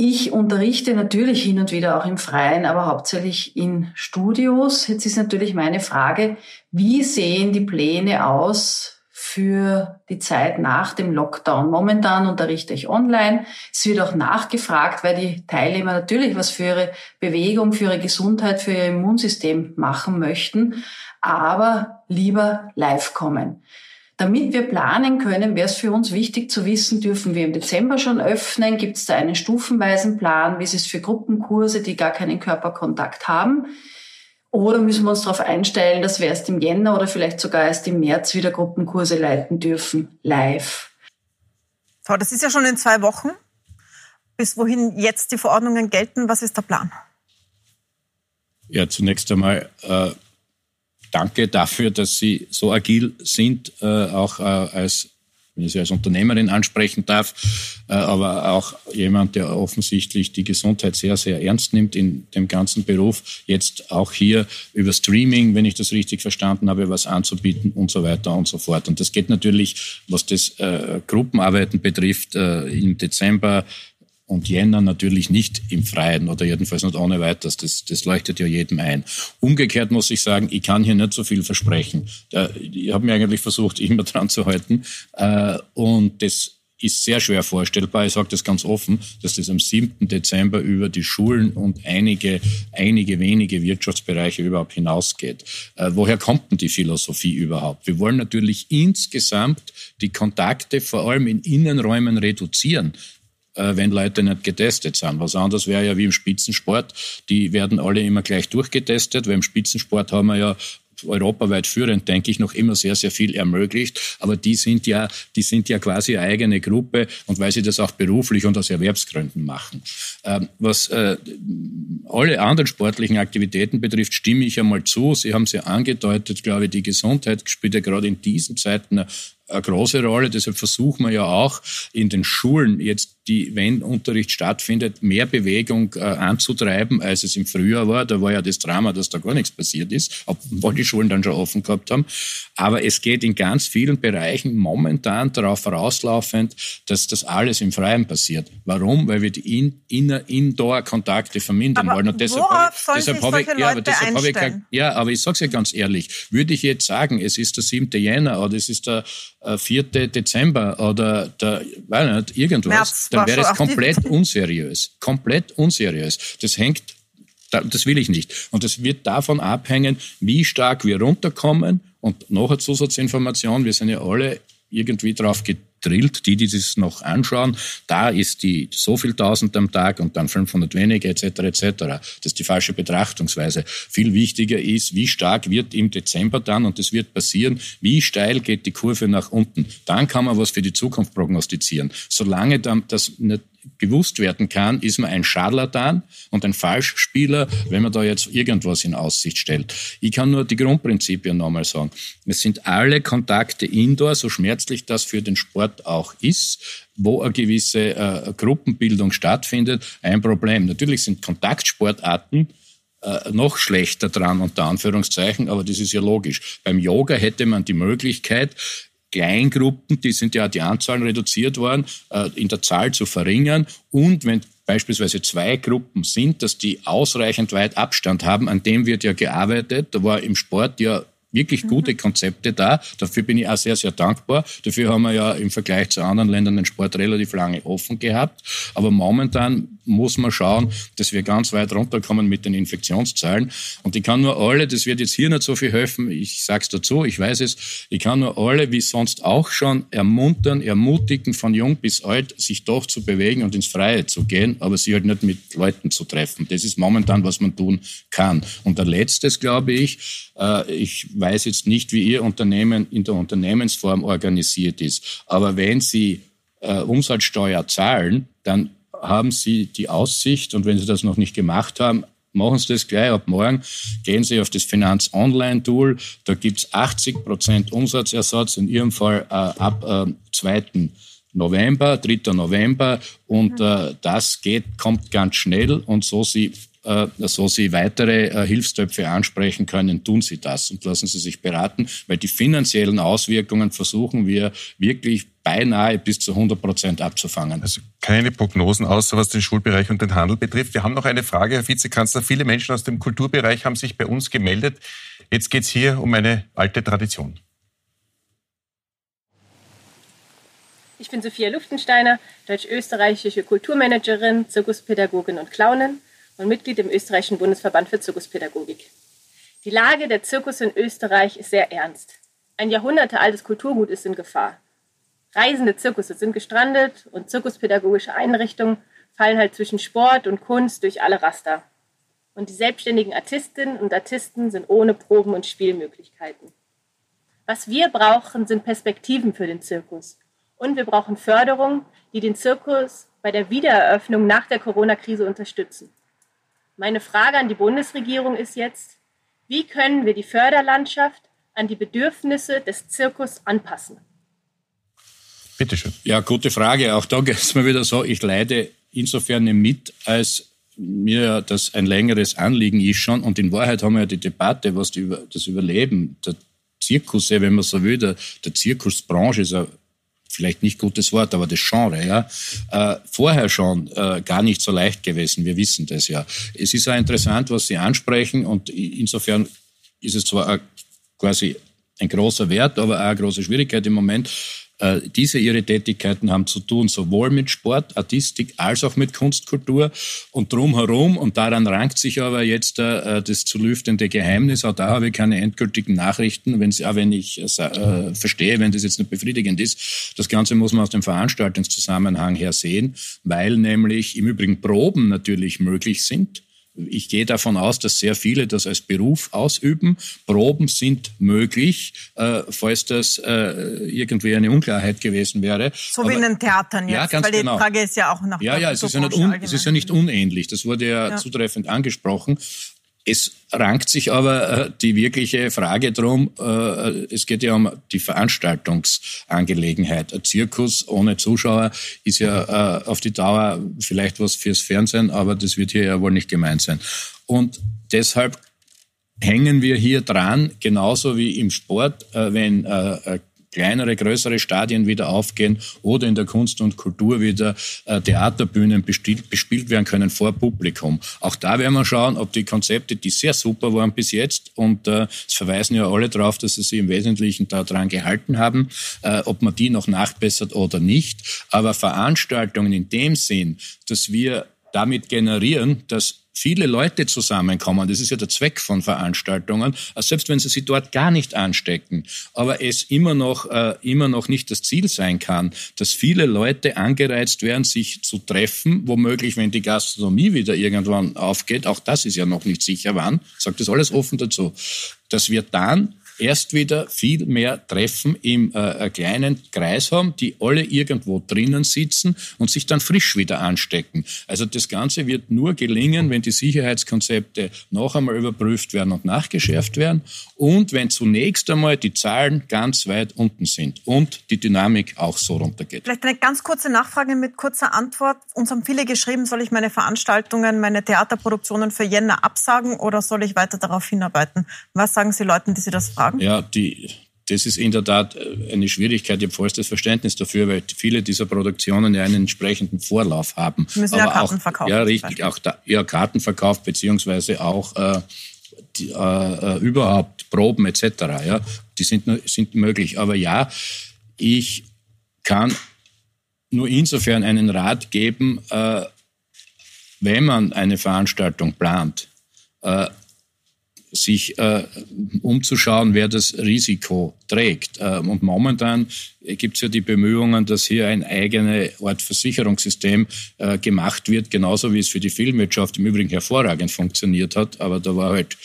Ich unterrichte natürlich hin und wieder auch im Freien, aber hauptsächlich in Studios. Jetzt ist natürlich meine Frage, wie sehen die Pläne aus für die Zeit nach dem Lockdown? Momentan unterrichte ich online. Es wird auch nachgefragt, weil die Teilnehmer natürlich was für ihre Bewegung, für ihre Gesundheit, für ihr Immunsystem machen möchten, aber lieber live kommen. Damit wir planen können, wäre es für uns wichtig zu wissen, dürfen wir im Dezember schon öffnen? Gibt es da einen stufenweisen Plan? Wie ist es für Gruppenkurse, die gar keinen Körperkontakt haben? Oder müssen wir uns darauf einstellen, dass wir erst im Jänner oder vielleicht sogar erst im März wieder Gruppenkurse leiten dürfen, live? So, das ist ja schon in zwei Wochen. Bis wohin jetzt die Verordnungen gelten, was ist der Plan? Ja, zunächst einmal äh, danke dafür, dass Sie so agil sind, äh, auch äh, als wenn ich Sie als Unternehmerin ansprechen darf, äh, aber auch jemand, der offensichtlich die Gesundheit sehr, sehr ernst nimmt in dem ganzen Beruf, jetzt auch hier über Streaming, wenn ich das richtig verstanden habe, was anzubieten und so weiter und so fort. Und das geht natürlich, was das äh, Gruppenarbeiten betrifft, äh, im Dezember und Jänner natürlich nicht im Freien oder jedenfalls nicht ohne weiteres. Das, das leuchtet ja jedem ein. Umgekehrt muss ich sagen, ich kann hier nicht so viel versprechen. Ich habe mir eigentlich versucht, [laughs] immer dran zu halten. Äh, und das ist sehr schwer vorstellbar. Ich sage das ganz offen, dass das am 7. Dezember über die Schulen und einige, einige wenige Wirtschaftsbereiche überhaupt hinausgeht. Äh, woher kommt denn die Philosophie überhaupt? Wir wollen natürlich insgesamt die Kontakte vor allem in Innenräumen reduzieren. Äh, wenn Leute nicht getestet sind. Was anderes wäre ja wie im Spitzensport. Die werden alle immer gleich durchgetestet, weil im Spitzensport haben wir ja europaweit führend, denke ich, noch immer sehr, sehr viel ermöglicht. Aber die sind ja, die sind ja quasi eine eigene Gruppe und weil sie das auch beruflich und aus Erwerbsgründen machen. Ähm, was äh, alle anderen sportlichen Aktivitäten betrifft, stimme ich einmal zu. Sie haben es ja angedeutet, glaube ich, die Gesundheit spielt ja gerade in diesen Zeiten eine große Rolle. Deshalb versuchen wir ja auch in den Schulen jetzt, die, wenn Unterricht stattfindet, mehr Bewegung äh, anzutreiben, als es im Frühjahr war. Da war ja das Drama, dass da gar nichts passiert ist, obwohl die Schulen dann schon offen gehabt haben. Aber es geht in ganz vielen Bereichen momentan darauf vorauslaufend, dass das alles im Freien passiert. Warum? Weil wir die in, Indoor-Kontakte vermindern aber wollen. Und deshalb habe ich, deshalb habe ich, ja, aber deshalb habe ich, ja, aber ich sage es ja ganz ehrlich, würde ich jetzt sagen, es ist der 7. Jänner oder es ist der 4. Äh, Dezember oder der, weiß nicht, irgendwas, März dann wäre es komplett unseriös. Komplett unseriös. Das hängt, das will ich nicht. Und das wird davon abhängen, wie stark wir runterkommen. Und noch eine Zusatzinformation, wir sind ja alle irgendwie drauf gedrillt, die, die das noch anschauen, da ist die so viel tausend am Tag und dann 500 weniger etc. etc. Das ist die falsche Betrachtungsweise. Viel wichtiger ist, wie stark wird im Dezember dann, und das wird passieren, wie steil geht die Kurve nach unten. Dann kann man was für die Zukunft prognostizieren. Solange dann das nicht gewusst werden kann, ist man ein Scharlatan und ein Falschspieler, wenn man da jetzt irgendwas in Aussicht stellt. Ich kann nur die Grundprinzipien nochmal sagen. Es sind alle Kontakte indoor, so schmerzlich das für den Sport auch ist, wo eine gewisse äh, Gruppenbildung stattfindet, ein Problem. Natürlich sind Kontaktsportarten äh, noch schlechter dran, unter Anführungszeichen, aber das ist ja logisch. Beim Yoga hätte man die Möglichkeit, Kleingruppen, die sind ja die Anzahlen reduziert worden, äh, in der Zahl zu verringern und wenn beispielsweise zwei Gruppen sind, dass die ausreichend weit Abstand haben, an dem wird ja gearbeitet. Da war im Sport ja wirklich mhm. gute Konzepte da. Dafür bin ich auch sehr, sehr dankbar. Dafür haben wir ja im Vergleich zu anderen Ländern den Sport relativ lange offen gehabt. Aber momentan muss man schauen, dass wir ganz weit runterkommen mit den Infektionszahlen. Und ich kann nur alle, das wird jetzt hier nicht so viel helfen, ich sage es dazu, ich weiß es, ich kann nur alle, wie sonst auch schon, ermuntern, ermutigen, von jung bis alt, sich doch zu bewegen und ins Freie zu gehen, aber sie halt nicht mit Leuten zu treffen. Das ist momentan, was man tun kann. Und der letztes, glaube ich, äh, ich weiß jetzt nicht, wie Ihr Unternehmen in der Unternehmensform organisiert ist, aber wenn Sie äh, Umsatzsteuer zahlen, dann haben Sie die Aussicht, und wenn Sie das noch nicht gemacht haben, machen Sie das gleich ab morgen, gehen Sie auf das Finanz-Online-Tool, da gibt es 80 Prozent Umsatzersatz, in Ihrem Fall äh, ab äh, 2. November, 3. November und äh, das geht, kommt ganz schnell und so Sie äh, so Sie weitere äh, Hilfstöpfe ansprechen können, tun Sie das und lassen Sie sich beraten, weil die finanziellen Auswirkungen versuchen wir wirklich beinahe bis zu 100 Prozent abzufangen. Also keine Prognosen, außer was den Schulbereich und den Handel betrifft. Wir haben noch eine Frage, Herr Vizekanzler. Viele Menschen aus dem Kulturbereich haben sich bei uns gemeldet. Jetzt geht es hier um eine alte Tradition. Ich bin Sophia Luftensteiner, deutsch-österreichische Kulturmanagerin, Zirkuspädagogin und Clownin und Mitglied im österreichischen Bundesverband für Zirkuspädagogik. Die Lage der Zirkus in Österreich ist sehr ernst. Ein jahrhundertealtes Kulturgut ist in Gefahr. Reisende Zirkusse sind gestrandet und zirkuspädagogische Einrichtungen fallen halt zwischen Sport und Kunst durch alle Raster. Und die selbstständigen Artistinnen und Artisten sind ohne Proben und Spielmöglichkeiten. Was wir brauchen, sind Perspektiven für den Zirkus. Und wir brauchen Förderung, die den Zirkus bei der Wiedereröffnung nach der Corona-Krise unterstützen. Meine Frage an die Bundesregierung ist jetzt, wie können wir die Förderlandschaft an die Bedürfnisse des Zirkus anpassen? Bitte schön. Ja, gute Frage. Auch da geht es mir wieder so, ich leide insofern mit, als mir das ein längeres Anliegen ist schon. Und in Wahrheit haben wir ja die Debatte, was die, das Überleben der Zirkusse, wenn man so will, der, der Zirkusbranche ist ja vielleicht nicht gutes Wort, aber das Genre, ja, äh, vorher schon äh, gar nicht so leicht gewesen. Wir wissen das ja. Es ist ja interessant, was Sie ansprechen und insofern ist es zwar quasi ein großer Wert, aber auch eine große Schwierigkeit im Moment, diese ihre Tätigkeiten haben zu tun, sowohl mit Sport, Artistik als auch mit Kunstkultur und drumherum. Und daran rankt sich aber jetzt äh, das zu lüftende Geheimnis. Auch da habe ich keine endgültigen Nachrichten, wenn, auch wenn ich äh, verstehe, wenn das jetzt nicht befriedigend ist. Das Ganze muss man aus dem Veranstaltungszusammenhang her sehen, weil nämlich im Übrigen Proben natürlich möglich sind ich gehe davon aus, dass sehr viele das als Beruf ausüben. Proben sind möglich, äh, falls das äh, irgendwie eine Unklarheit gewesen wäre. So Aber, wie in den Theatern jetzt, ja, ganz weil genau. die Frage ist ja auch nach Ja, ja, es ist ja, nicht un, es ist ja nicht unähnlich. Das wurde ja, ja. zutreffend angesprochen. Es rankt sich aber äh, die wirkliche Frage drum. Äh, es geht ja um die Veranstaltungsangelegenheit. Ein Zirkus ohne Zuschauer ist ja äh, auf die Dauer vielleicht was fürs Fernsehen, aber das wird hier ja wohl nicht gemeint sein. Und deshalb hängen wir hier dran, genauso wie im Sport, wenn kleinere, größere Stadien wieder aufgehen oder in der Kunst und Kultur wieder äh, Theaterbühnen bespielt, bespielt werden können vor Publikum. Auch da werden wir schauen, ob die Konzepte, die sehr super waren bis jetzt, und äh, es verweisen ja alle darauf, dass sie sich im Wesentlichen daran gehalten haben, äh, ob man die noch nachbessert oder nicht. Aber Veranstaltungen in dem Sinn, dass wir damit generieren, dass viele Leute zusammenkommen. Das ist ja der Zweck von Veranstaltungen, selbst wenn sie sich dort gar nicht anstecken. Aber es immer noch, äh, immer noch nicht das Ziel sein kann, dass viele Leute angereizt werden, sich zu treffen, womöglich, wenn die Gastronomie wieder irgendwann aufgeht, auch das ist ja noch nicht sicher wann, sagt das alles offen dazu, dass wir dann erst wieder viel mehr Treffen im äh, äh, kleinen Kreis haben, die alle irgendwo drinnen sitzen und sich dann frisch wieder anstecken. Also das Ganze wird nur gelingen, wenn die Sicherheitskonzepte noch einmal überprüft werden und nachgeschärft werden und wenn zunächst einmal die Zahlen ganz weit unten sind und die Dynamik auch so runtergeht. Vielleicht eine ganz kurze Nachfrage mit kurzer Antwort. Uns haben viele geschrieben, soll ich meine Veranstaltungen, meine Theaterproduktionen für Jänner absagen oder soll ich weiter darauf hinarbeiten? Was sagen Sie Leuten, die Sie das fragen? Sagen? Ja, die, das ist in der Tat äh, eine Schwierigkeit. Ich habe vollstes Verständnis dafür, weil viele dieser Produktionen ja einen entsprechenden Vorlauf haben. Sie müssen Aber ja Karten auch, verkaufen. Ja, richtig. Auch da, ja, Kartenverkauf beziehungsweise auch äh, die, äh, überhaupt Proben etc. Ja, die sind, sind möglich. Aber ja, ich kann nur insofern einen Rat geben, äh, wenn man eine Veranstaltung plant, äh, sich äh, umzuschauen, wer das Risiko trägt. Äh, und momentan gibt es ja die Bemühungen, dass hier ein eigenes Art Versicherungssystem äh, gemacht wird, genauso wie es für die Filmwirtschaft im Übrigen hervorragend funktioniert hat. Aber da war halt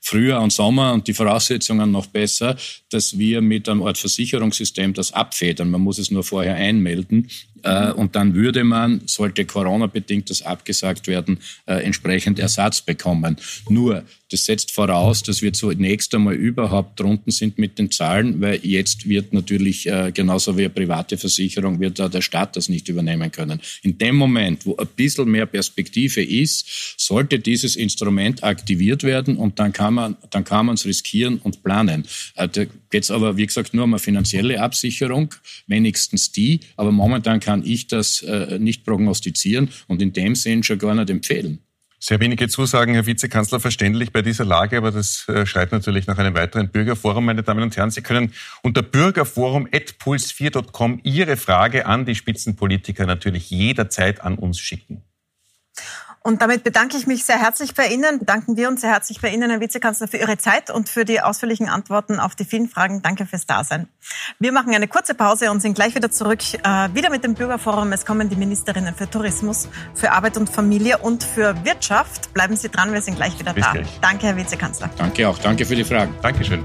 Frühjahr und Sommer und die Voraussetzungen noch besser, dass wir mit einem Art Versicherungssystem das abfedern. Man muss es nur vorher einmelden. Äh, und dann würde man, sollte Corona-bedingt das abgesagt werden, äh, entsprechend Ersatz bekommen. Nur, das setzt voraus, dass wir zunächst einmal überhaupt drunten sind mit den Zahlen, weil jetzt wird natürlich äh, genauso wie eine private Versicherung, wird da der Staat das nicht übernehmen können. In dem Moment, wo ein bisschen mehr Perspektive ist, sollte dieses Instrument aktiviert werden und dann kann man dann kann man es riskieren und planen. Da geht es aber, wie gesagt, nur um eine finanzielle Absicherung, wenigstens die. Aber momentan kann ich das nicht prognostizieren und in dem Sinn schon gar nicht empfehlen. Sehr wenige Zusagen, Herr Vizekanzler, verständlich bei dieser Lage, aber das äh, schreit natürlich nach einem weiteren Bürgerforum. Meine Damen und Herren, Sie können unter bürgerforum.puls4.com Ihre Frage an die Spitzenpolitiker natürlich jederzeit an uns schicken. Und damit bedanke ich mich sehr herzlich bei Ihnen, bedanken wir uns sehr herzlich bei Ihnen, Herr Vizekanzler, für Ihre Zeit und für die ausführlichen Antworten auf die vielen Fragen. Danke fürs Dasein. Wir machen eine kurze Pause und sind gleich wieder zurück, äh, wieder mit dem Bürgerforum. Es kommen die Ministerinnen für Tourismus, für Arbeit und Familie und für Wirtschaft. Bleiben Sie dran, wir sind gleich wieder Bis da. Gleich. Danke, Herr Vizekanzler. Danke auch. Danke für die Fragen. Dankeschön.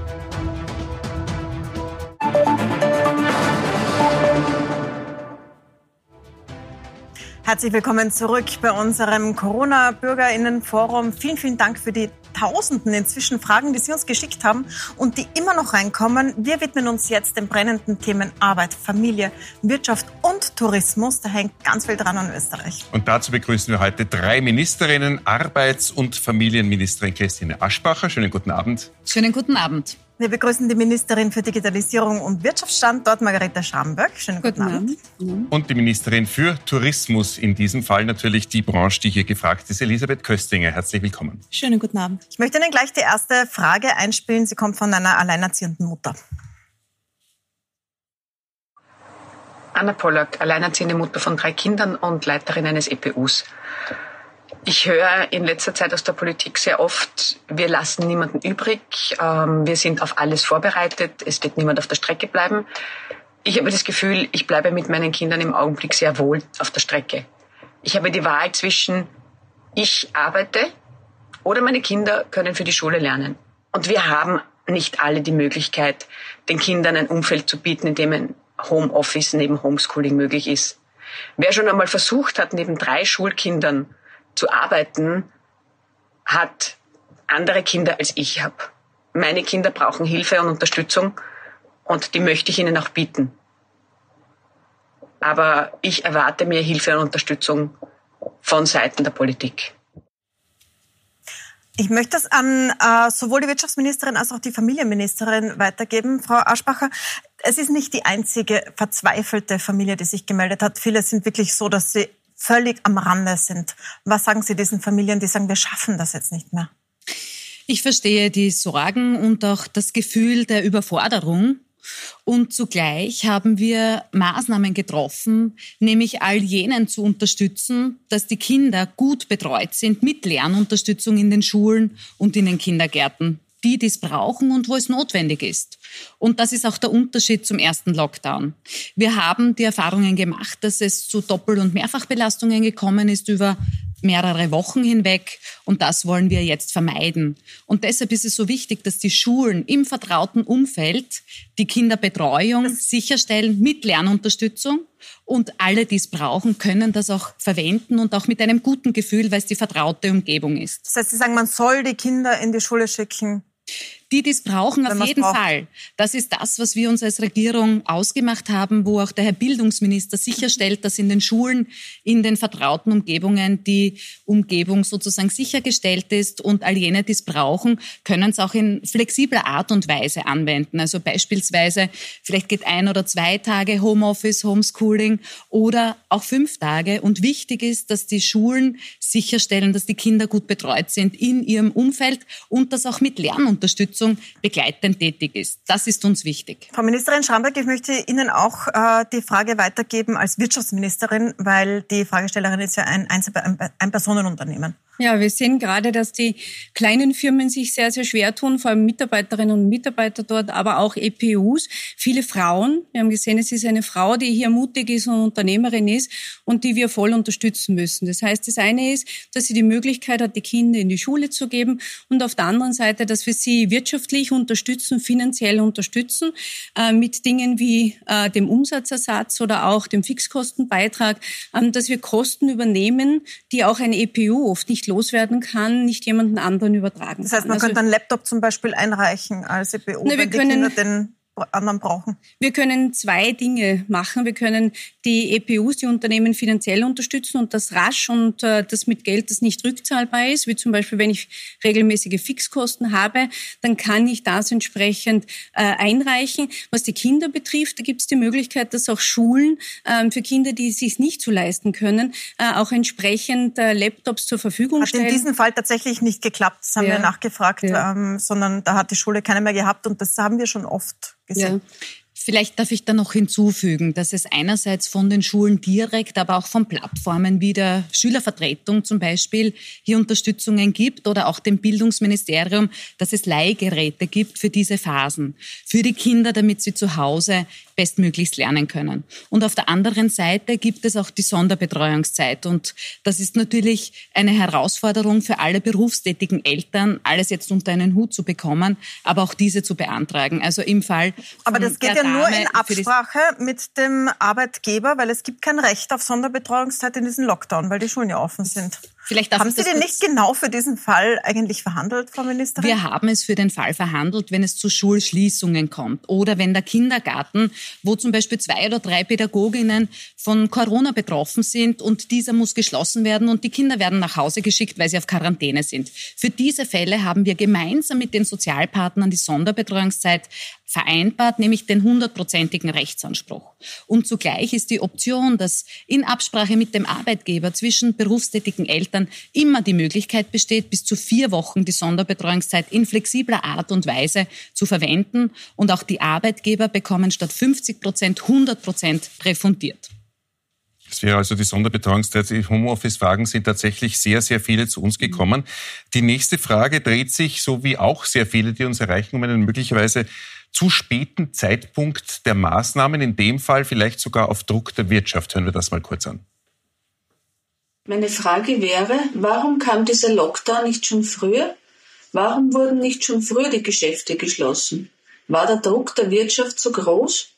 Herzlich willkommen zurück bei unserem Corona-Bürgerinnenforum. Vielen, vielen Dank für die tausenden inzwischen Fragen, die Sie uns geschickt haben und die immer noch reinkommen. Wir widmen uns jetzt den brennenden Themen Arbeit, Familie, Wirtschaft und Tourismus. Da hängt ganz viel dran an Österreich. Und dazu begrüßen wir heute drei Ministerinnen. Arbeits- und Familienministerin Christine Aschbacher. Schönen guten Abend. Schönen guten Abend. Wir begrüßen die Ministerin für Digitalisierung und Wirtschaftsstandort, Margareta Schamböck. Schönen guten, guten Abend. Abend. Und die Ministerin für Tourismus, in diesem Fall natürlich die Branche, die hier gefragt ist, Elisabeth Köstinger. Herzlich willkommen. Schönen guten Abend. Ich möchte Ihnen gleich die erste Frage einspielen. Sie kommt von einer alleinerziehenden Mutter. Anna Pollack, alleinerziehende Mutter von drei Kindern und Leiterin eines EPUs. Ich höre in letzter Zeit aus der Politik sehr oft, wir lassen niemanden übrig, ähm, wir sind auf alles vorbereitet, es wird niemand auf der Strecke bleiben. Ich habe das Gefühl, ich bleibe mit meinen Kindern im Augenblick sehr wohl auf der Strecke. Ich habe die Wahl zwischen ich arbeite oder meine Kinder können für die Schule lernen. Und wir haben nicht alle die Möglichkeit, den Kindern ein Umfeld zu bieten, in dem ein Homeoffice neben Homeschooling möglich ist. Wer schon einmal versucht hat, neben drei Schulkindern zu arbeiten, hat andere Kinder als ich habe. Meine Kinder brauchen Hilfe und Unterstützung und die möchte ich ihnen auch bieten. Aber ich erwarte mir Hilfe und Unterstützung von Seiten der Politik. Ich möchte das an äh, sowohl die Wirtschaftsministerin als auch die Familienministerin weitergeben, Frau Aschbacher. Es ist nicht die einzige verzweifelte Familie, die sich gemeldet hat. Viele sind wirklich so, dass sie völlig am Rande sind. Was sagen Sie diesen Familien, die sagen, wir schaffen das jetzt nicht mehr? Ich verstehe die Sorgen und auch das Gefühl der Überforderung. Und zugleich haben wir Maßnahmen getroffen, nämlich all jenen zu unterstützen, dass die Kinder gut betreut sind mit Lernunterstützung in den Schulen und in den Kindergärten die, die es brauchen und wo es notwendig ist. Und das ist auch der Unterschied zum ersten Lockdown. Wir haben die Erfahrungen gemacht, dass es zu Doppel- und Mehrfachbelastungen gekommen ist über mehrere Wochen hinweg. Und das wollen wir jetzt vermeiden. Und deshalb ist es so wichtig, dass die Schulen im vertrauten Umfeld die Kinderbetreuung sicherstellen mit Lernunterstützung. Und alle, die es brauchen, können das auch verwenden und auch mit einem guten Gefühl, weil es die vertraute Umgebung ist. Das heißt, Sie sagen, man soll die Kinder in die Schule schicken? Die, die es brauchen, auf jeden braucht. Fall. Das ist das, was wir uns als Regierung ausgemacht haben, wo auch der Herr Bildungsminister sicherstellt, dass in den Schulen, in den vertrauten Umgebungen die Umgebung sozusagen sichergestellt ist und all jene, die es brauchen, können es auch in flexibler Art und Weise anwenden. Also beispielsweise, vielleicht geht ein oder zwei Tage Homeoffice, Homeschooling oder auch fünf Tage. Und wichtig ist, dass die Schulen sicherstellen, dass die Kinder gut betreut sind in ihrem Umfeld und dass auch mit Lernunterstützung begleitend tätig ist. Das ist uns wichtig. Frau Ministerin Schramberg, ich möchte Ihnen auch äh, die Frage weitergeben als Wirtschaftsministerin, weil die Fragestellerin ist ja ein, ein Personenunternehmen. Ja, wir sehen gerade, dass die kleinen Firmen sich sehr, sehr schwer tun, vor allem Mitarbeiterinnen und Mitarbeiter dort, aber auch EPUs. Viele Frauen. Wir haben gesehen, es ist eine Frau, die hier mutig ist und Unternehmerin ist und die wir voll unterstützen müssen. Das heißt, das eine ist, dass sie die Möglichkeit hat, die Kinder in die Schule zu geben und auf der anderen Seite, dass wir sie wirtschaftlich unterstützen, finanziell unterstützen, äh, mit Dingen wie äh, dem Umsatzersatz oder auch dem Fixkostenbeitrag, äh, dass wir Kosten übernehmen, die auch ein EPU oft nicht loswerden kann, nicht jemanden anderen übertragen Das heißt, man kann. könnte einen Laptop zum Beispiel einreichen als EPO, ne, wenn die Kinder den anderen brauchen? Wir können zwei Dinge machen. Wir können die EPUs, die Unternehmen finanziell unterstützen und das rasch und äh, das mit Geld, das nicht rückzahlbar ist, wie zum Beispiel, wenn ich regelmäßige Fixkosten habe, dann kann ich das entsprechend äh, einreichen. Was die Kinder betrifft, da gibt es die Möglichkeit, dass auch Schulen äh, für Kinder, die es sich nicht zu leisten können, äh, auch entsprechend äh, Laptops zur Verfügung hat stellen. Hat in diesem Fall tatsächlich nicht geklappt, das haben ja. wir nachgefragt, ja. ähm, sondern da hat die Schule keine mehr gehabt und das haben wir schon oft gesehen. Ja. Vielleicht darf ich da noch hinzufügen, dass es einerseits von den Schulen direkt, aber auch von Plattformen wie der Schülervertretung zum Beispiel hier Unterstützungen gibt oder auch dem Bildungsministerium, dass es Leihgeräte gibt für diese Phasen, für die Kinder, damit sie zu Hause bestmöglichst lernen können. Und auf der anderen Seite gibt es auch die Sonderbetreuungszeit. Und das ist natürlich eine Herausforderung für alle berufstätigen Eltern, alles jetzt unter einen Hut zu bekommen, aber auch diese zu beantragen. Also im Fall. Aber das geht ja nur in Absprache mit dem Arbeitgeber, weil es gibt kein Recht auf Sonderbetreuungszeit in diesem Lockdown, weil die Schulen ja offen sind. Haben Sie denn nicht genau für diesen Fall eigentlich verhandelt, Frau Ministerin? Wir haben es für den Fall verhandelt, wenn es zu Schulschließungen kommt oder wenn der Kindergarten, wo zum Beispiel zwei oder drei Pädagoginnen von Corona betroffen sind und dieser muss geschlossen werden und die Kinder werden nach Hause geschickt, weil sie auf Quarantäne sind. Für diese Fälle haben wir gemeinsam mit den Sozialpartnern die Sonderbetreuungszeit vereinbart, nämlich den hundertprozentigen Rechtsanspruch. Und zugleich ist die Option, dass in Absprache mit dem Arbeitgeber zwischen berufstätigen Eltern immer die Möglichkeit besteht, bis zu vier Wochen die Sonderbetreuungszeit in flexibler Art und Weise zu verwenden. Und auch die Arbeitgeber bekommen statt 50 Prozent 100 Prozent refundiert. Das wäre also die Sonderbetreuungszeit. Die Homeoffice-Fragen sind tatsächlich sehr, sehr viele zu uns gekommen. Die nächste Frage dreht sich, so wie auch sehr viele, die uns erreichen, um einen möglicherweise zu späten Zeitpunkt der Maßnahmen, in dem Fall vielleicht sogar auf Druck der Wirtschaft. Hören wir das mal kurz an. Meine Frage wäre, warum kam dieser Lockdown nicht schon früher? Warum wurden nicht schon früher die Geschäfte geschlossen? War der Druck der Wirtschaft so groß?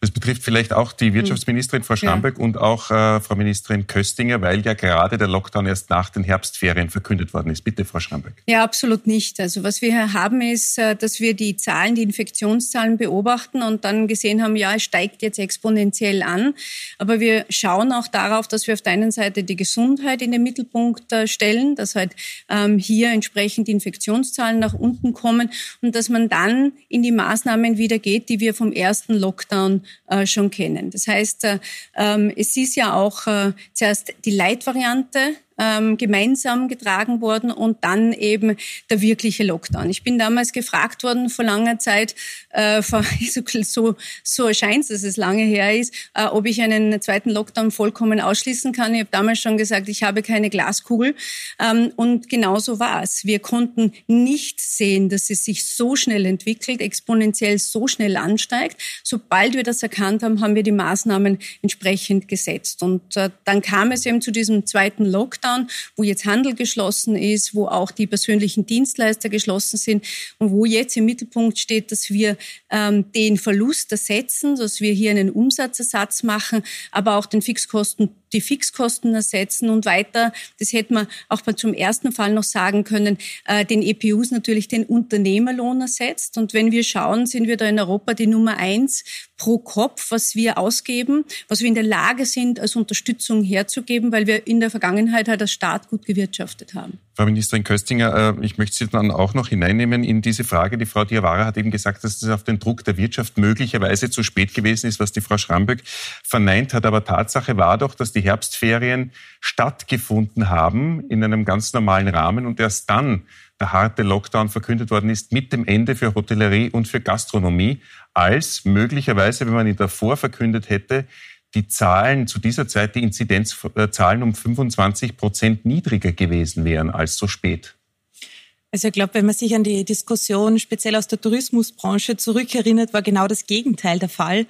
Das betrifft vielleicht auch die Wirtschaftsministerin Frau Schramböck ja. und auch äh, Frau Ministerin Köstinger, weil ja gerade der Lockdown erst nach den Herbstferien verkündet worden ist. Bitte, Frau Schramböck. Ja, absolut nicht. Also was wir hier haben, ist, äh, dass wir die Zahlen, die Infektionszahlen beobachten und dann gesehen haben, ja, es steigt jetzt exponentiell an. Aber wir schauen auch darauf, dass wir auf der einen Seite die Gesundheit in den Mittelpunkt äh, stellen, dass halt ähm, hier entsprechend die Infektionszahlen nach unten kommen und dass man dann in die Maßnahmen wieder geht, die wir vom ersten Lockdown äh, schon kennen. Das heißt, äh, ähm, es ist ja auch äh, zuerst die Leitvariante ähm, gemeinsam getragen worden und dann eben der wirkliche Lockdown. Ich bin damals gefragt worden vor langer Zeit, äh, vor, [laughs] so, so erscheint es, dass es lange her ist, äh, ob ich einen zweiten Lockdown vollkommen ausschließen kann. Ich habe damals schon gesagt, ich habe keine Glaskugel. Ähm, und genauso war es. Wir konnten nicht sehen, dass es sich so schnell entwickelt, exponentiell so schnell ansteigt. Sobald wir das erkannt haben, haben wir die Maßnahmen entsprechend gesetzt. Und äh, dann kam es eben zu diesem zweiten Lockdown. Lockdown, wo jetzt Handel geschlossen ist, wo auch die persönlichen Dienstleister geschlossen sind und wo jetzt im Mittelpunkt steht, dass wir ähm, den Verlust ersetzen, dass wir hier einen Umsatzersatz machen, aber auch den Fixkosten die Fixkosten ersetzen und weiter, das hätte man auch zum ersten Fall noch sagen können, äh, den EPUs natürlich den Unternehmerlohn ersetzt. Und wenn wir schauen, sind wir da in Europa die Nummer eins pro Kopf, was wir ausgeben, was wir in der Lage sind, als Unterstützung herzugeben, weil wir in der Vergangenheit halt als Staat gut gewirtschaftet haben. Frau Ministerin Köstinger, äh, ich möchte Sie dann auch noch hineinnehmen in diese Frage. Die Frau Diawara hat eben gesagt, dass es auf den Druck der Wirtschaft möglicherweise zu spät gewesen ist, was die Frau Schramböck verneint hat. Aber Tatsache war doch, dass die Herbstferien stattgefunden haben in einem ganz normalen Rahmen und erst dann der harte Lockdown verkündet worden ist mit dem Ende für Hotellerie und für Gastronomie, als möglicherweise, wenn man ihn davor verkündet hätte, die Zahlen zu dieser Zeit, die Inzidenzzahlen um 25 Prozent niedriger gewesen wären als so spät. Also ich glaube, wenn man sich an die Diskussion speziell aus der Tourismusbranche zurückerinnert, war genau das Gegenteil der Fall.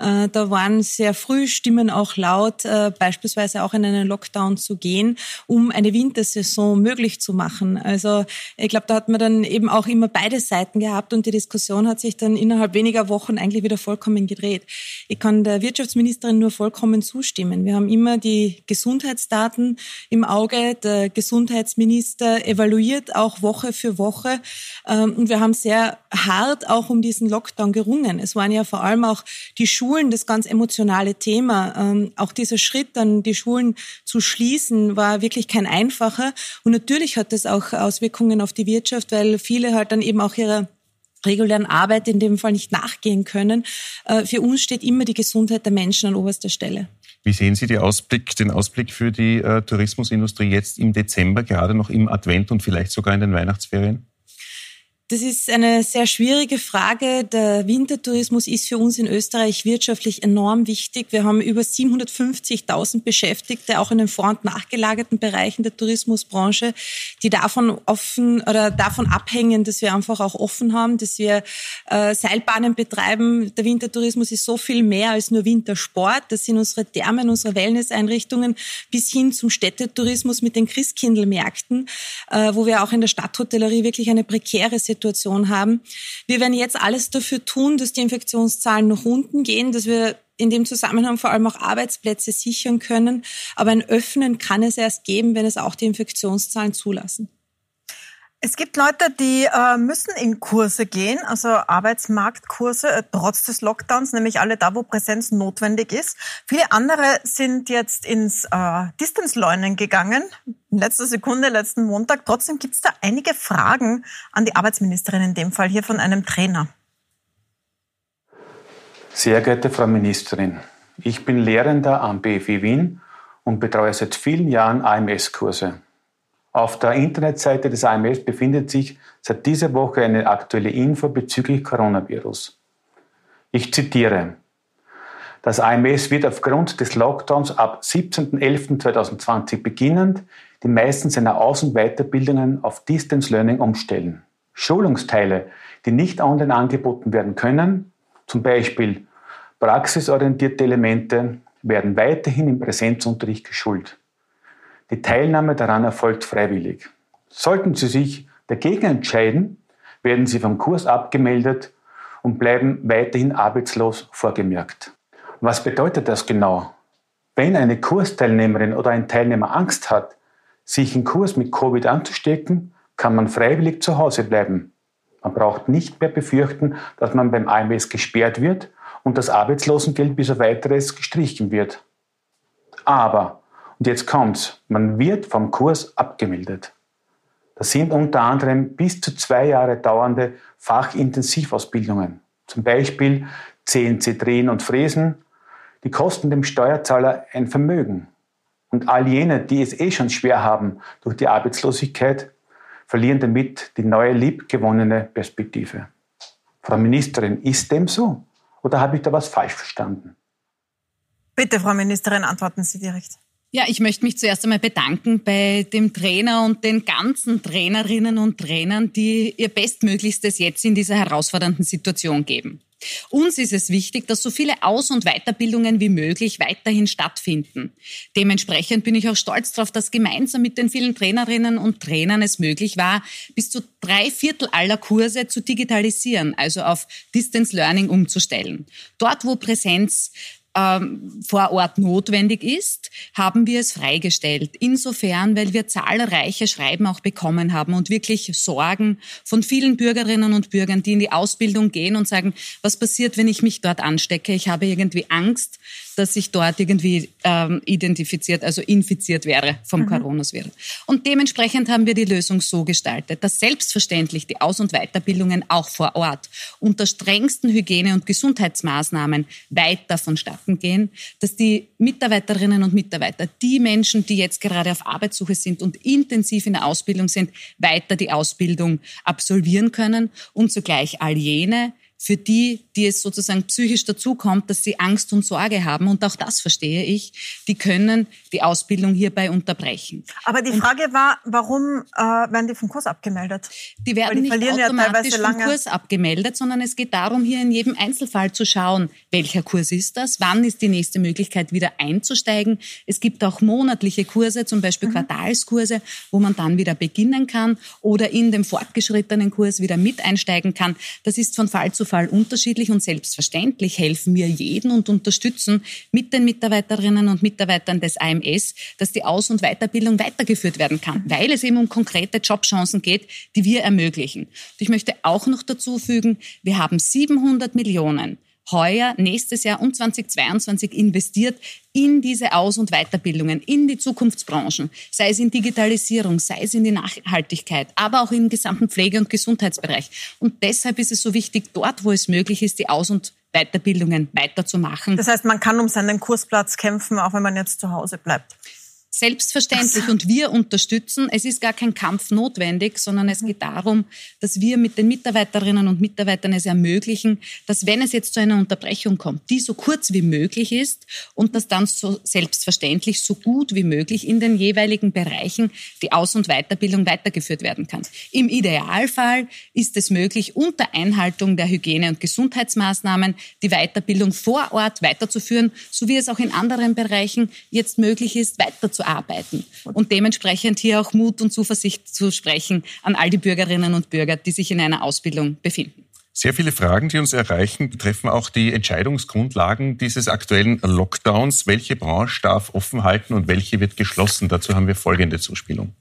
Äh, da waren sehr früh Stimmen auch laut, äh, beispielsweise auch in einen Lockdown zu gehen, um eine Wintersaison möglich zu machen. Also ich glaube, da hat man dann eben auch immer beide Seiten gehabt und die Diskussion hat sich dann innerhalb weniger Wochen eigentlich wieder vollkommen gedreht. Ich kann der Wirtschaftsministerin nur vollkommen zustimmen. Wir haben immer die Gesundheitsdaten im Auge. Der Gesundheitsminister evaluiert auch Woche für Woche. Ähm, und wir haben sehr hart auch um diesen Lockdown gerungen. Es waren ja vor allem auch die Schulen das ganz emotionale Thema. Ähm, auch dieser Schritt, dann die Schulen zu schließen, war wirklich kein einfacher. Und natürlich hat das auch Auswirkungen auf die Wirtschaft, weil viele halt dann eben auch ihrer regulären Arbeit in dem Fall nicht nachgehen können. Äh, für uns steht immer die Gesundheit der Menschen an oberster Stelle. Wie sehen Sie Ausblick, den Ausblick für die äh, Tourismusindustrie jetzt im Dezember, gerade noch im Advent und vielleicht sogar in den Weihnachtsferien? Das ist eine sehr schwierige Frage. Der Wintertourismus ist für uns in Österreich wirtschaftlich enorm wichtig. Wir haben über 750.000 Beschäftigte, auch in den vor- und nachgelagerten Bereichen der Tourismusbranche, die davon offen oder davon abhängen, dass wir einfach auch offen haben, dass wir äh, Seilbahnen betreiben. Der Wintertourismus ist so viel mehr als nur Wintersport. Das sind unsere Thermen, unsere Wellnesseinrichtungen bis hin zum Städtetourismus mit den Christkindlmärkten, äh, wo wir auch in der Stadthotellerie wirklich eine prekäre Situation Situation haben. Wir werden jetzt alles dafür tun, dass die Infektionszahlen nach unten gehen, dass wir in dem Zusammenhang vor allem auch Arbeitsplätze sichern können. Aber ein Öffnen kann es erst geben, wenn es auch die Infektionszahlen zulassen. Es gibt Leute, die äh, müssen in Kurse gehen, also Arbeitsmarktkurse, äh, trotz des Lockdowns, nämlich alle da, wo Präsenz notwendig ist. Viele andere sind jetzt ins äh, Distance Learning gegangen, in letzter Sekunde, letzten Montag. Trotzdem gibt es da einige Fragen an die Arbeitsministerin, in dem Fall hier von einem Trainer. Sehr geehrte Frau Ministerin, ich bin Lehrender am BFW Wien und betreue seit vielen Jahren AMS-Kurse. Auf der Internetseite des AMS befindet sich seit dieser Woche eine aktuelle Info bezüglich Coronavirus. Ich zitiere. Das AMS wird aufgrund des Lockdowns ab 17.11.2020 beginnend die meisten seiner Außen- Weiterbildungen auf Distance Learning umstellen. Schulungsteile, die nicht online angeboten werden können, zum Beispiel praxisorientierte Elemente, werden weiterhin im Präsenzunterricht geschult. Die Teilnahme daran erfolgt freiwillig. Sollten Sie sich dagegen entscheiden, werden Sie vom Kurs abgemeldet und bleiben weiterhin arbeitslos vorgemerkt. Was bedeutet das genau? Wenn eine Kursteilnehmerin oder ein Teilnehmer Angst hat, sich im Kurs mit Covid anzustecken, kann man freiwillig zu Hause bleiben. Man braucht nicht mehr befürchten, dass man beim AMS gesperrt wird und das Arbeitslosengeld bis auf weiteres gestrichen wird. Aber und jetzt kommt's. Man wird vom Kurs abgemeldet. Das sind unter anderem bis zu zwei Jahre dauernde Fachintensivausbildungen. Zum Beispiel CNC Drehen und Fräsen. Die kosten dem Steuerzahler ein Vermögen. Und all jene, die es eh schon schwer haben durch die Arbeitslosigkeit, verlieren damit die neue liebgewonnene Perspektive. Frau Ministerin, ist dem so? Oder habe ich da was falsch verstanden? Bitte, Frau Ministerin, antworten Sie direkt. Ja, ich möchte mich zuerst einmal bedanken bei dem Trainer und den ganzen Trainerinnen und Trainern, die ihr Bestmöglichstes jetzt in dieser herausfordernden Situation geben. Uns ist es wichtig, dass so viele Aus- und Weiterbildungen wie möglich weiterhin stattfinden. Dementsprechend bin ich auch stolz darauf, dass gemeinsam mit den vielen Trainerinnen und Trainern es möglich war, bis zu drei Viertel aller Kurse zu digitalisieren, also auf Distance Learning umzustellen. Dort, wo Präsenz ähm, vor Ort notwendig ist, haben wir es freigestellt. Insofern, weil wir zahlreiche Schreiben auch bekommen haben und wirklich Sorgen von vielen Bürgerinnen und Bürgern, die in die Ausbildung gehen und sagen, was passiert, wenn ich mich dort anstecke? Ich habe irgendwie Angst, dass ich dort irgendwie ähm, identifiziert, also infiziert wäre vom mhm. Coronavirus. Und dementsprechend haben wir die Lösung so gestaltet, dass selbstverständlich die Aus- und Weiterbildungen auch vor Ort unter strengsten Hygiene- und Gesundheitsmaßnahmen weiter vonstatten gehen, dass die Mitarbeiterinnen und Mitarbeiter, die Menschen, die jetzt gerade auf Arbeitssuche sind und intensiv in der Ausbildung sind, weiter die Ausbildung absolvieren können und zugleich all jene, für die, die es sozusagen psychisch dazukommt, dass sie Angst und Sorge haben. Und auch das verstehe ich. Die können die Ausbildung hierbei unterbrechen. Aber die Frage und, war, warum äh, werden die vom Kurs abgemeldet? Die werden die nicht automatisch ja vom Kurs abgemeldet, sondern es geht darum, hier in jedem Einzelfall zu schauen, welcher Kurs ist das, wann ist die nächste Möglichkeit, wieder einzusteigen. Es gibt auch monatliche Kurse, zum Beispiel mhm. Quartalskurse, wo man dann wieder beginnen kann oder in dem fortgeschrittenen Kurs wieder mit einsteigen kann. Das ist von Fall zu Fall unterschiedlich und selbstverständlich helfen wir jeden und unterstützen mit den Mitarbeiterinnen und Mitarbeitern des AMS, dass die Aus- und Weiterbildung weitergeführt werden kann, weil es eben um konkrete Jobchancen geht, die wir ermöglichen. Ich möchte auch noch dazu fügen, wir haben 700 Millionen heuer, nächstes Jahr und 2022 investiert in diese Aus- und Weiterbildungen, in die Zukunftsbranchen, sei es in Digitalisierung, sei es in die Nachhaltigkeit, aber auch im gesamten Pflege- und Gesundheitsbereich. Und deshalb ist es so wichtig, dort, wo es möglich ist, die Aus- und Weiterbildungen weiterzumachen. Das heißt, man kann um seinen Kursplatz kämpfen, auch wenn man jetzt zu Hause bleibt. Selbstverständlich. Und wir unterstützen. Es ist gar kein Kampf notwendig, sondern es geht darum, dass wir mit den Mitarbeiterinnen und Mitarbeitern es ermöglichen, dass wenn es jetzt zu einer Unterbrechung kommt, die so kurz wie möglich ist und dass dann so selbstverständlich so gut wie möglich in den jeweiligen Bereichen die Aus- und Weiterbildung weitergeführt werden kann. Im Idealfall ist es möglich, unter Einhaltung der Hygiene- und Gesundheitsmaßnahmen die Weiterbildung vor Ort weiterzuführen, so wie es auch in anderen Bereichen jetzt möglich ist, weiterzuarbeiten arbeiten. Und dementsprechend hier auch Mut und Zuversicht zu sprechen an all die Bürgerinnen und Bürger, die sich in einer Ausbildung befinden. Sehr viele Fragen, die uns erreichen, betreffen auch die Entscheidungsgrundlagen dieses aktuellen Lockdowns. Welche Branche darf offen halten und welche wird geschlossen? Dazu haben wir folgende Zuspielung.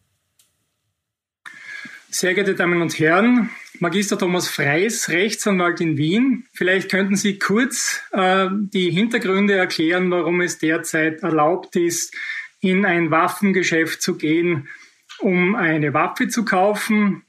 Sehr geehrte Damen und Herren, Magister Thomas Freis, Rechtsanwalt in Wien. Vielleicht könnten Sie kurz äh, die Hintergründe erklären, warum es derzeit erlaubt ist, in ein Waffengeschäft zu gehen, um eine Waffe zu kaufen.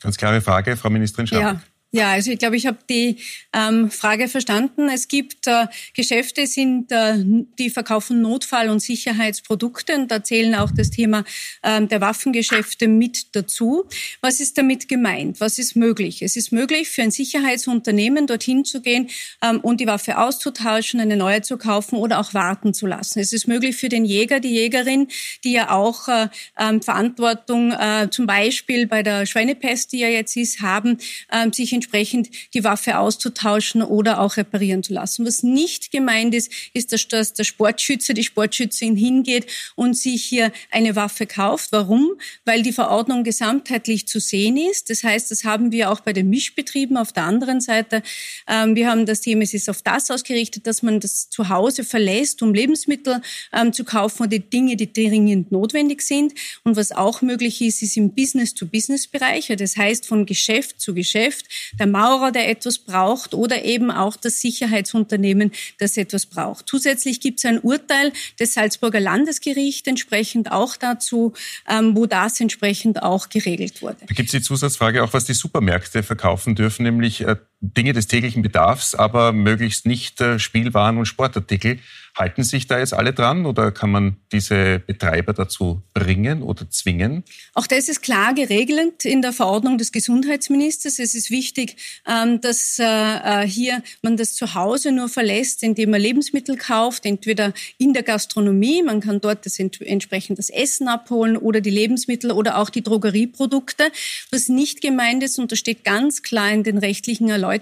Ganz klare Frage, Frau Ministerin Schaff. Ja. Ja, also ich glaube, ich habe die ähm, Frage verstanden. Es gibt äh, Geschäfte, sind, äh, die verkaufen Notfall- und Sicherheitsprodukte und da zählen auch das Thema ähm, der Waffengeschäfte mit dazu. Was ist damit gemeint? Was ist möglich? Es ist möglich für ein Sicherheitsunternehmen dorthin zu gehen ähm, und die Waffe auszutauschen, eine neue zu kaufen oder auch warten zu lassen. Es ist möglich für den Jäger, die Jägerin, die ja auch äh, ähm, Verantwortung äh, zum Beispiel bei der Schweinepest, die ja jetzt ist, haben, äh, sich entsprechend die Waffe auszutauschen oder auch reparieren zu lassen. Was nicht gemeint ist, ist, dass der Sportschütze, die Sportschützin hingeht und sich hier eine Waffe kauft. Warum? Weil die Verordnung gesamtheitlich zu sehen ist. Das heißt, das haben wir auch bei den Mischbetrieben auf der anderen Seite. Ähm, wir haben das Thema, es ist auf das ausgerichtet, dass man das Zuhause verlässt, um Lebensmittel ähm, zu kaufen oder die Dinge, die dringend notwendig sind. Und was auch möglich ist, ist im Business-to-Business-Bereich. Das heißt, von Geschäft zu Geschäft der Maurer, der etwas braucht oder eben auch das Sicherheitsunternehmen, das etwas braucht. Zusätzlich gibt es ein Urteil des Salzburger Landesgerichts entsprechend auch dazu, ähm, wo das entsprechend auch geregelt wurde. Da gibt es die Zusatzfrage auch, was die Supermärkte verkaufen dürfen, nämlich äh, Dinge des täglichen Bedarfs, aber möglichst nicht äh, Spielwaren und Sportartikel. Halten sich da jetzt alle dran oder kann man diese Betreiber dazu bringen oder zwingen? Auch das ist klar geregelt in der Verordnung des Gesundheitsministers. Es ist wichtig, ähm, dass äh, äh, hier man das zu Hause nur verlässt, indem man Lebensmittel kauft, entweder in der Gastronomie, man kann dort das entsprechend das Essen abholen oder die Lebensmittel oder auch die Drogerieprodukte. Was nicht gemeint ist, und das steht ganz klar in den rechtlichen Erläuterungen,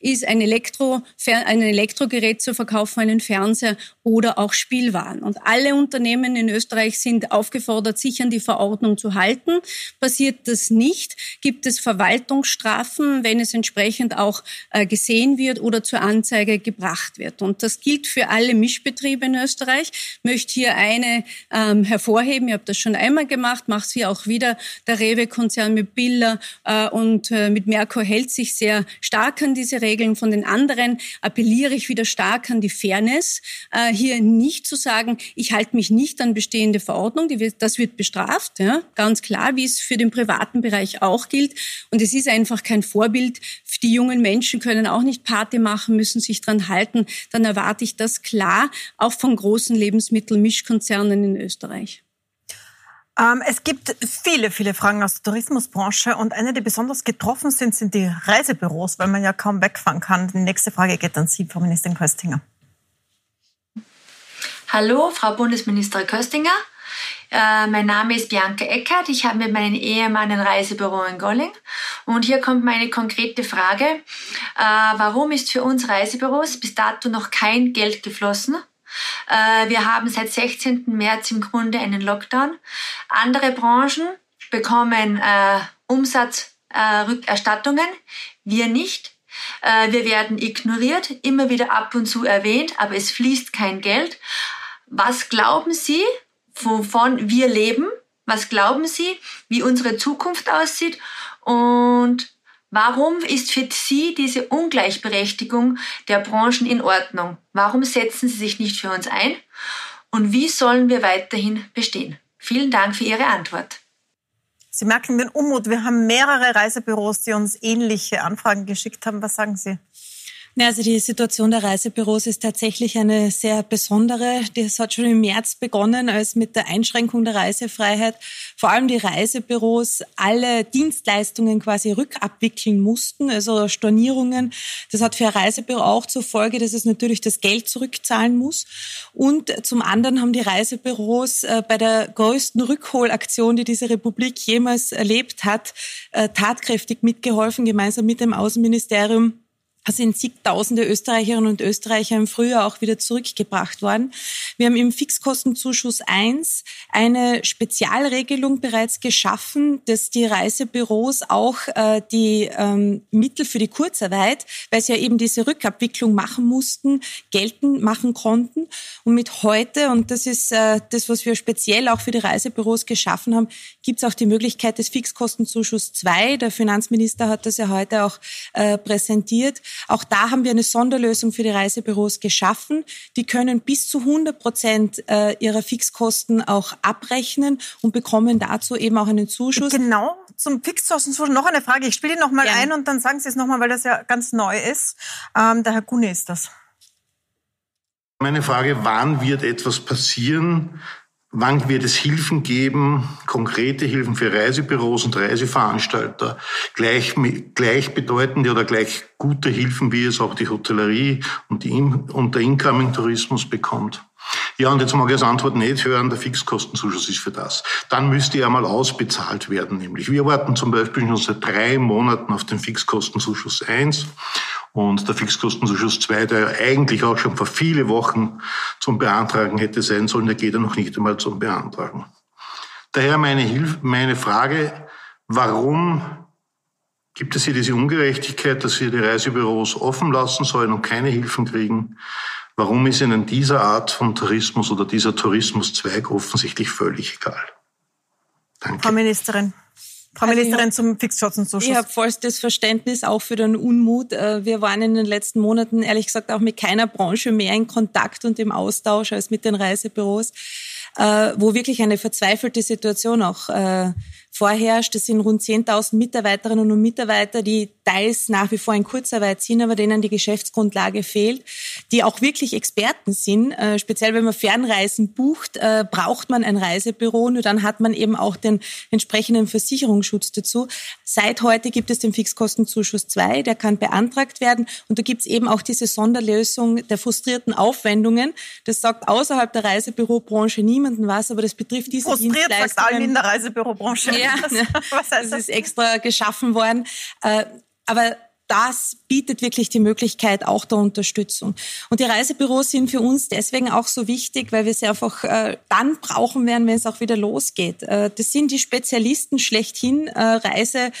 ist ein, Elektro, ein Elektrogerät zu verkaufen, einen Fernseher oder auch Spielwaren. Und alle Unternehmen in Österreich sind aufgefordert, sich an die Verordnung zu halten. Passiert das nicht, gibt es Verwaltungsstrafen, wenn es entsprechend auch äh, gesehen wird oder zur Anzeige gebracht wird. Und das gilt für alle Mischbetriebe in Österreich. Ich möchte hier eine ähm, hervorheben. Ich habe das schon einmal gemacht, mache es hier auch wieder. Der Rewe-Konzern mit Billa äh, und äh, mit Merco hält sich sehr stark an diese Regeln. Von den anderen appelliere ich wieder stark an die Fairness äh, hier nicht zu sagen, ich halte mich nicht an bestehende Verordnung, wird, das wird bestraft, ja, ganz klar, wie es für den privaten Bereich auch gilt. Und es ist einfach kein Vorbild. Die jungen Menschen können auch nicht Party machen, müssen sich dran halten. Dann erwarte ich das klar, auch von großen Lebensmittelmischkonzernen in Österreich. Ähm, es gibt viele, viele Fragen aus der Tourismusbranche und eine, die besonders getroffen sind, sind die Reisebüros, weil man ja kaum wegfahren kann. Die nächste Frage geht an Sie, Frau Ministerin Köstinger. Hallo, Frau Bundesministerin Köstinger. Äh, mein Name ist Bianca Eckert. Ich habe mit meinem Ehemann ein Reisebüro in Golling. Und hier kommt meine konkrete Frage. Äh, warum ist für uns Reisebüros bis dato noch kein Geld geflossen? Äh, wir haben seit 16. März im Grunde einen Lockdown. Andere Branchen bekommen äh, Umsatzrückerstattungen, wir nicht. Äh, wir werden ignoriert, immer wieder ab und zu erwähnt, aber es fließt kein Geld. Was glauben Sie, wovon wir leben? Was glauben Sie, wie unsere Zukunft aussieht? Und warum ist für Sie diese Ungleichberechtigung der Branchen in Ordnung? Warum setzen Sie sich nicht für uns ein? Und wie sollen wir weiterhin bestehen? Vielen Dank für Ihre Antwort. Sie merken den Unmut. Wir haben mehrere Reisebüros, die uns ähnliche Anfragen geschickt haben. Was sagen Sie? Ja, also die Situation der Reisebüros ist tatsächlich eine sehr besondere. Das hat schon im März begonnen, als mit der Einschränkung der Reisefreiheit vor allem die Reisebüros alle Dienstleistungen quasi rückabwickeln mussten, also Stornierungen. Das hat für ein Reisebüro auch zur Folge, dass es natürlich das Geld zurückzahlen muss. Und zum anderen haben die Reisebüros äh, bei der größten Rückholaktion, die diese Republik jemals erlebt hat, äh, tatkräftig mitgeholfen, gemeinsam mit dem Außenministerium sind zigtausende Österreicherinnen und Österreicher im Frühjahr auch wieder zurückgebracht worden. Wir haben im Fixkostenzuschuss 1 eine Spezialregelung bereits geschaffen, dass die Reisebüros auch äh, die ähm, Mittel für die Kurzarbeit, weil sie ja eben diese Rückabwicklung machen mussten, geltend machen konnten. Und mit heute, und das ist äh, das, was wir speziell auch für die Reisebüros geschaffen haben, gibt es auch die Möglichkeit des Fixkostenzuschuss 2. Der Finanzminister hat das ja heute auch äh, präsentiert auch da haben wir eine Sonderlösung für die Reisebüros geschaffen. Die können bis zu 100 Prozent äh, ihrer Fixkosten auch abrechnen und bekommen dazu eben auch einen Zuschuss. Genau, zum Fixkostenzuschuss noch eine Frage. Ich spiele die noch mal ja. ein und dann sagen Sie es noch mal, weil das ja ganz neu ist. Ähm, der Herr Gune ist das. Meine Frage, wann wird etwas passieren, Wann wird es Hilfen geben, konkrete Hilfen für Reisebüros und Reiseveranstalter, gleich, gleichbedeutende oder gleich gute Hilfen, wie es auch die Hotellerie und, die, und der Incoming-Tourismus bekommt? Ja, und jetzt mag ich als Antwort nicht hören, der Fixkostenzuschuss ist für das. Dann müsste er mal ausbezahlt werden, nämlich. Wir warten zum Beispiel schon seit drei Monaten auf den Fixkostenzuschuss 1 und der Fixkostenzuschuss 2, der eigentlich auch schon vor viele Wochen zum Beantragen hätte sein sollen, der geht ja noch nicht einmal zum Beantragen. Daher meine, Hilf meine Frage, warum gibt es hier diese Ungerechtigkeit, dass wir die Reisebüros offen lassen sollen und keine Hilfen kriegen? Warum ist Ihnen dieser Art von Tourismus oder dieser Tourismuszweig offensichtlich völlig egal? Danke. Frau Ministerin. Frau also Ministerin, zum Fixkostenzuschuss. Ich habe vollstes Verständnis auch für den Unmut. Äh, wir waren in den letzten Monaten ehrlich gesagt auch mit keiner Branche mehr in Kontakt und im Austausch als mit den Reisebüros, äh, wo wirklich eine verzweifelte Situation auch äh, vorherrscht. Das sind rund 10.000 Mitarbeiterinnen und Mitarbeiter, die teils nach wie vor in Kurzarbeit sind, aber denen die Geschäftsgrundlage fehlt, die auch wirklich Experten sind. Äh, speziell wenn man Fernreisen bucht, äh, braucht man ein Reisebüro, nur dann hat man eben auch den entsprechenden Versicherungsschutz dazu. Seit heute gibt es den Fixkostenzuschuss 2, der kann beantragt werden und da gibt es eben auch diese Sonderlösung der frustrierten Aufwendungen. Das sagt außerhalb der Reisebürobranche niemanden was, aber das betrifft diese Frustriert sagt allen in der Reisebürobranche. Ja, [laughs] was heißt das? das ist extra geschaffen worden. Äh, aber das bietet wirklich die Möglichkeit auch der Unterstützung. Und die Reisebüros sind für uns deswegen auch so wichtig, weil wir sie einfach äh, dann brauchen werden, wenn es auch wieder losgeht. Äh, das sind die Spezialisten schlechthin. Äh, Reise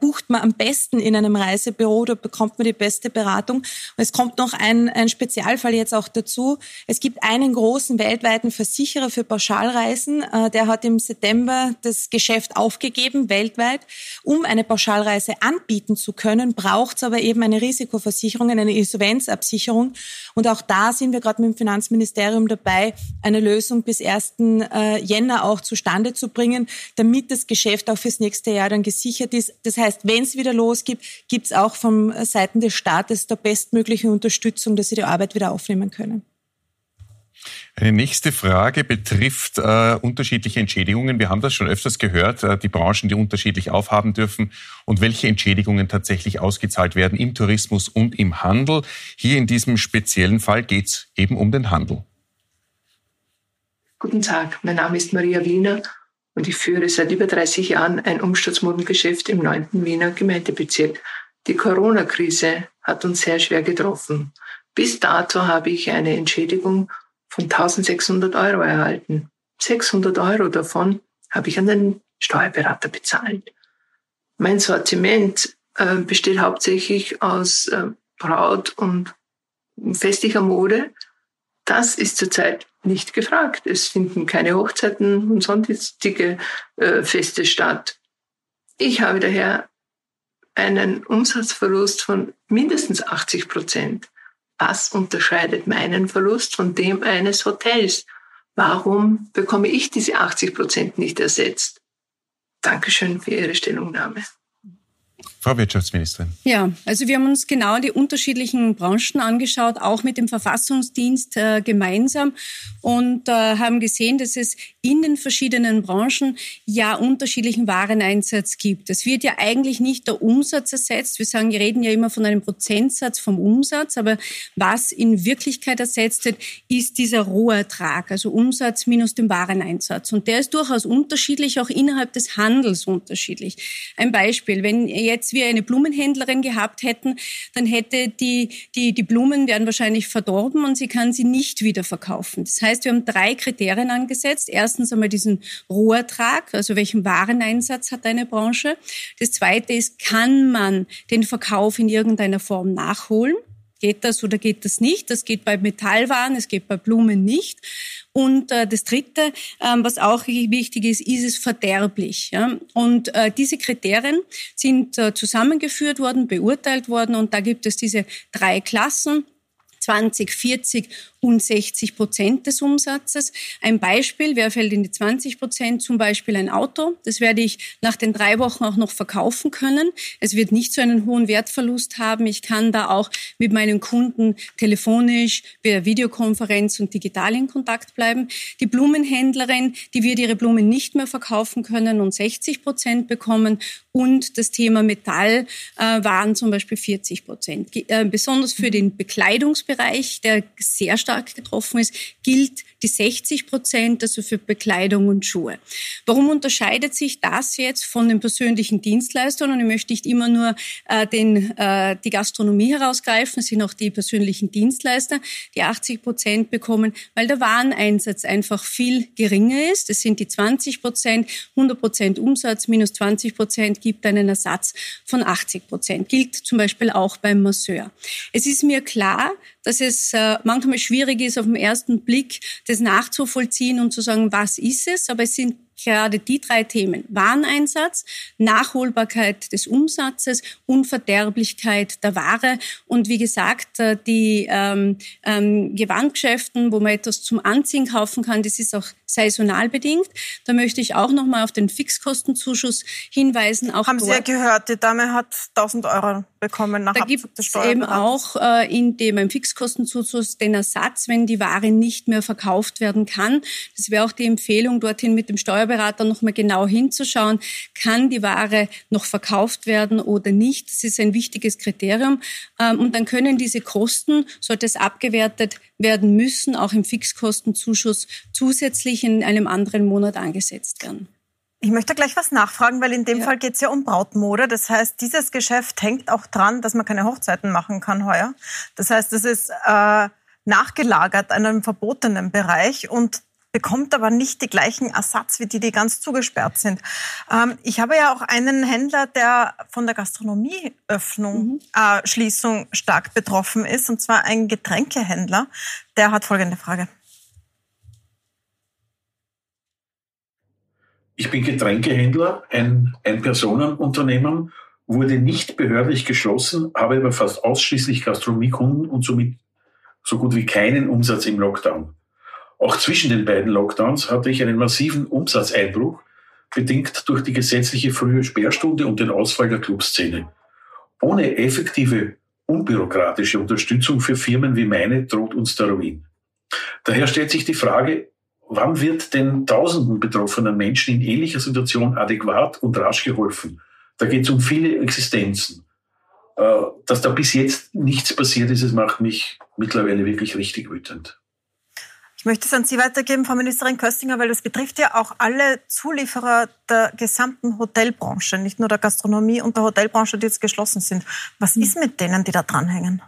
bucht man am besten in einem Reisebüro, da bekommt man die beste Beratung. Und es kommt noch ein, ein Spezialfall jetzt auch dazu. Es gibt einen großen weltweiten Versicherer für Pauschalreisen, der hat im September das Geschäft aufgegeben, weltweit. Um eine Pauschalreise anbieten zu können, braucht es aber eben eine Risikoversicherung, eine Insolvenzabsicherung. Und auch da sind wir gerade mit dem Finanzministerium dabei, eine Lösung bis 1. Äh, Jänner auch zustande zu bringen, damit das Geschäft auch fürs nächste Jahr dann gesichert ist. Das heißt, wenn es wieder losgibt, gibt es auch von Seiten des Staates der bestmögliche Unterstützung, dass sie die Arbeit wieder aufnehmen können. Eine nächste Frage betrifft äh, unterschiedliche Entschädigungen. Wir haben das schon öfters gehört, äh, die Branchen, die unterschiedlich aufhaben dürfen und welche Entschädigungen tatsächlich ausgezahlt werden im Tourismus und im Handel. Hier in diesem speziellen Fall geht es eben um den Handel. Guten Tag, mein Name ist Maria Wiener und ich führe seit über 30 Jahren ein Umsturzmodengeschäft im 9. Wiener Gemeindebezirk. Die Corona-Krise hat uns sehr schwer getroffen. Bis dato habe ich eine Entschädigung von 1600 Euro erhalten. 600 Euro davon habe ich an den Steuerberater bezahlt. Mein Sortiment äh, besteht hauptsächlich aus äh, Braut- und festlicher Mode. Das ist zurzeit nicht gefragt. Es finden keine Hochzeiten und sonstige äh, Feste statt. Ich habe daher einen Umsatzverlust von mindestens 80 Prozent. Was unterscheidet meinen Verlust von dem eines Hotels? Warum bekomme ich diese 80 Prozent nicht ersetzt? Dankeschön für Ihre Stellungnahme. Frau Wirtschaftsministerin. Ja, also wir haben uns genau die unterschiedlichen Branchen angeschaut, auch mit dem Verfassungsdienst äh, gemeinsam und äh, haben gesehen, dass es in den verschiedenen Branchen ja unterschiedlichen Wareneinsatz gibt. Es wird ja eigentlich nicht der Umsatz ersetzt. Wir sagen, wir reden ja immer von einem Prozentsatz vom Umsatz, aber was in Wirklichkeit ersetzt wird, ist dieser Rohertrag, also Umsatz minus dem Wareneinsatz. Und der ist durchaus unterschiedlich, auch innerhalb des Handels unterschiedlich. Ein Beispiel, wenn jetzt wir eine Blumenhändlerin gehabt hätten, dann hätte die, die, die Blumen werden wahrscheinlich verdorben und sie kann sie nicht wieder verkaufen. Das heißt, wir haben drei Kriterien angesetzt. Erstens einmal diesen Rohertrag, also welchen Wareneinsatz hat eine Branche. Das zweite ist, kann man den Verkauf in irgendeiner Form nachholen? Geht das oder geht das nicht? Das geht bei Metallwaren, es geht bei Blumen nicht. Und äh, das Dritte, ähm, was auch wichtig ist, ist es verderblich. Ja? Und äh, diese Kriterien sind äh, zusammengeführt worden, beurteilt worden und da gibt es diese drei Klassen. 20, 40 und 60 Prozent des Umsatzes. Ein Beispiel, wer fällt in die 20 Prozent? Zum Beispiel ein Auto. Das werde ich nach den drei Wochen auch noch verkaufen können. Es wird nicht so einen hohen Wertverlust haben. Ich kann da auch mit meinen Kunden telefonisch, per Videokonferenz und digital in Kontakt bleiben. Die Blumenhändlerin, die wird ihre Blumen nicht mehr verkaufen können und 60 Prozent bekommen. Und das Thema Metall äh, waren zum Beispiel 40 Prozent. Äh, besonders für den Bekleidungsbereich, der sehr stark stark getroffen ist, gilt die 60 Prozent, also für Bekleidung und Schuhe. Warum unterscheidet sich das jetzt von den persönlichen Dienstleistern? Und ich möchte nicht immer nur äh, den, äh, die Gastronomie herausgreifen, es sind auch die persönlichen Dienstleister, die 80 Prozent bekommen, weil der Wareneinsatz einfach viel geringer ist. Das sind die 20 Prozent, 100 Prozent Umsatz minus 20 Prozent gibt einen Ersatz von 80 Prozent. Gilt zum Beispiel auch beim Masseur. Es ist mir klar, dass es äh, manchmal schwierig ist, auf den ersten Blick das nachzuvollziehen und zu sagen, was ist es? Aber es sind gerade die drei Themen Wareneinsatz, Nachholbarkeit des Umsatzes, Unverderblichkeit der Ware und wie gesagt, äh, die ähm, ähm, Gewandgeschäften, wo man etwas zum Anziehen kaufen kann, das ist auch saisonal bedingt. Da möchte ich auch noch mal auf den Fixkostenzuschuss hinweisen. Auch Haben Sie ja gehört, die Dame hat 1000 Euro bekommen nach Da gibt es eben auch äh, in dem Fixkostenzuschuss den Ersatz, wenn die Ware nicht mehr verkauft werden kann. Das wäre auch die Empfehlung, dorthin mit dem Steuerberater noch mal genau hinzuschauen, kann die Ware noch verkauft werden oder nicht. Das ist ein wichtiges Kriterium. Ähm, und dann können diese Kosten, sollte es abgewertet werden müssen, auch im Fixkostenzuschuss zusätzlich in einem anderen Monat angesetzt werden. Ich möchte gleich was nachfragen, weil in dem ja. Fall geht es ja um Brautmode. Das heißt, dieses Geschäft hängt auch dran, dass man keine Hochzeiten machen kann heuer. Das heißt, es ist äh, nachgelagert einem verbotenen Bereich und bekommt aber nicht die gleichen Ersatz wie die, die ganz zugesperrt sind. Ähm, ich habe ja auch einen Händler, der von der Gastronomieöffnung, mhm. äh, Schließung stark betroffen ist, und zwar ein Getränkehändler. Der hat folgende Frage. Ich bin Getränkehändler, ein Ein-Personen-Unternehmen, wurde nicht behördlich geschlossen, habe aber fast ausschließlich Gastronomiekunden und somit so gut wie keinen Umsatz im Lockdown. Auch zwischen den beiden Lockdowns hatte ich einen massiven Umsatzeinbruch, bedingt durch die gesetzliche frühe Sperrstunde und den Ausfall der Clubszene. Ohne effektive, unbürokratische Unterstützung für Firmen wie meine droht uns der Ruin. Daher stellt sich die Frage, wann wird den tausenden betroffenen Menschen in ähnlicher Situation adäquat und rasch geholfen? Da geht es um viele Existenzen. Äh, dass da bis jetzt nichts passiert ist, das macht mich mittlerweile wirklich richtig wütend. Ich möchte es an Sie weitergeben, Frau Ministerin Köstinger, weil das betrifft ja auch alle Zulieferer der gesamten Hotelbranche, nicht nur der Gastronomie und der Hotelbranche, die jetzt geschlossen sind. Was ist mit denen, die da dranhängen?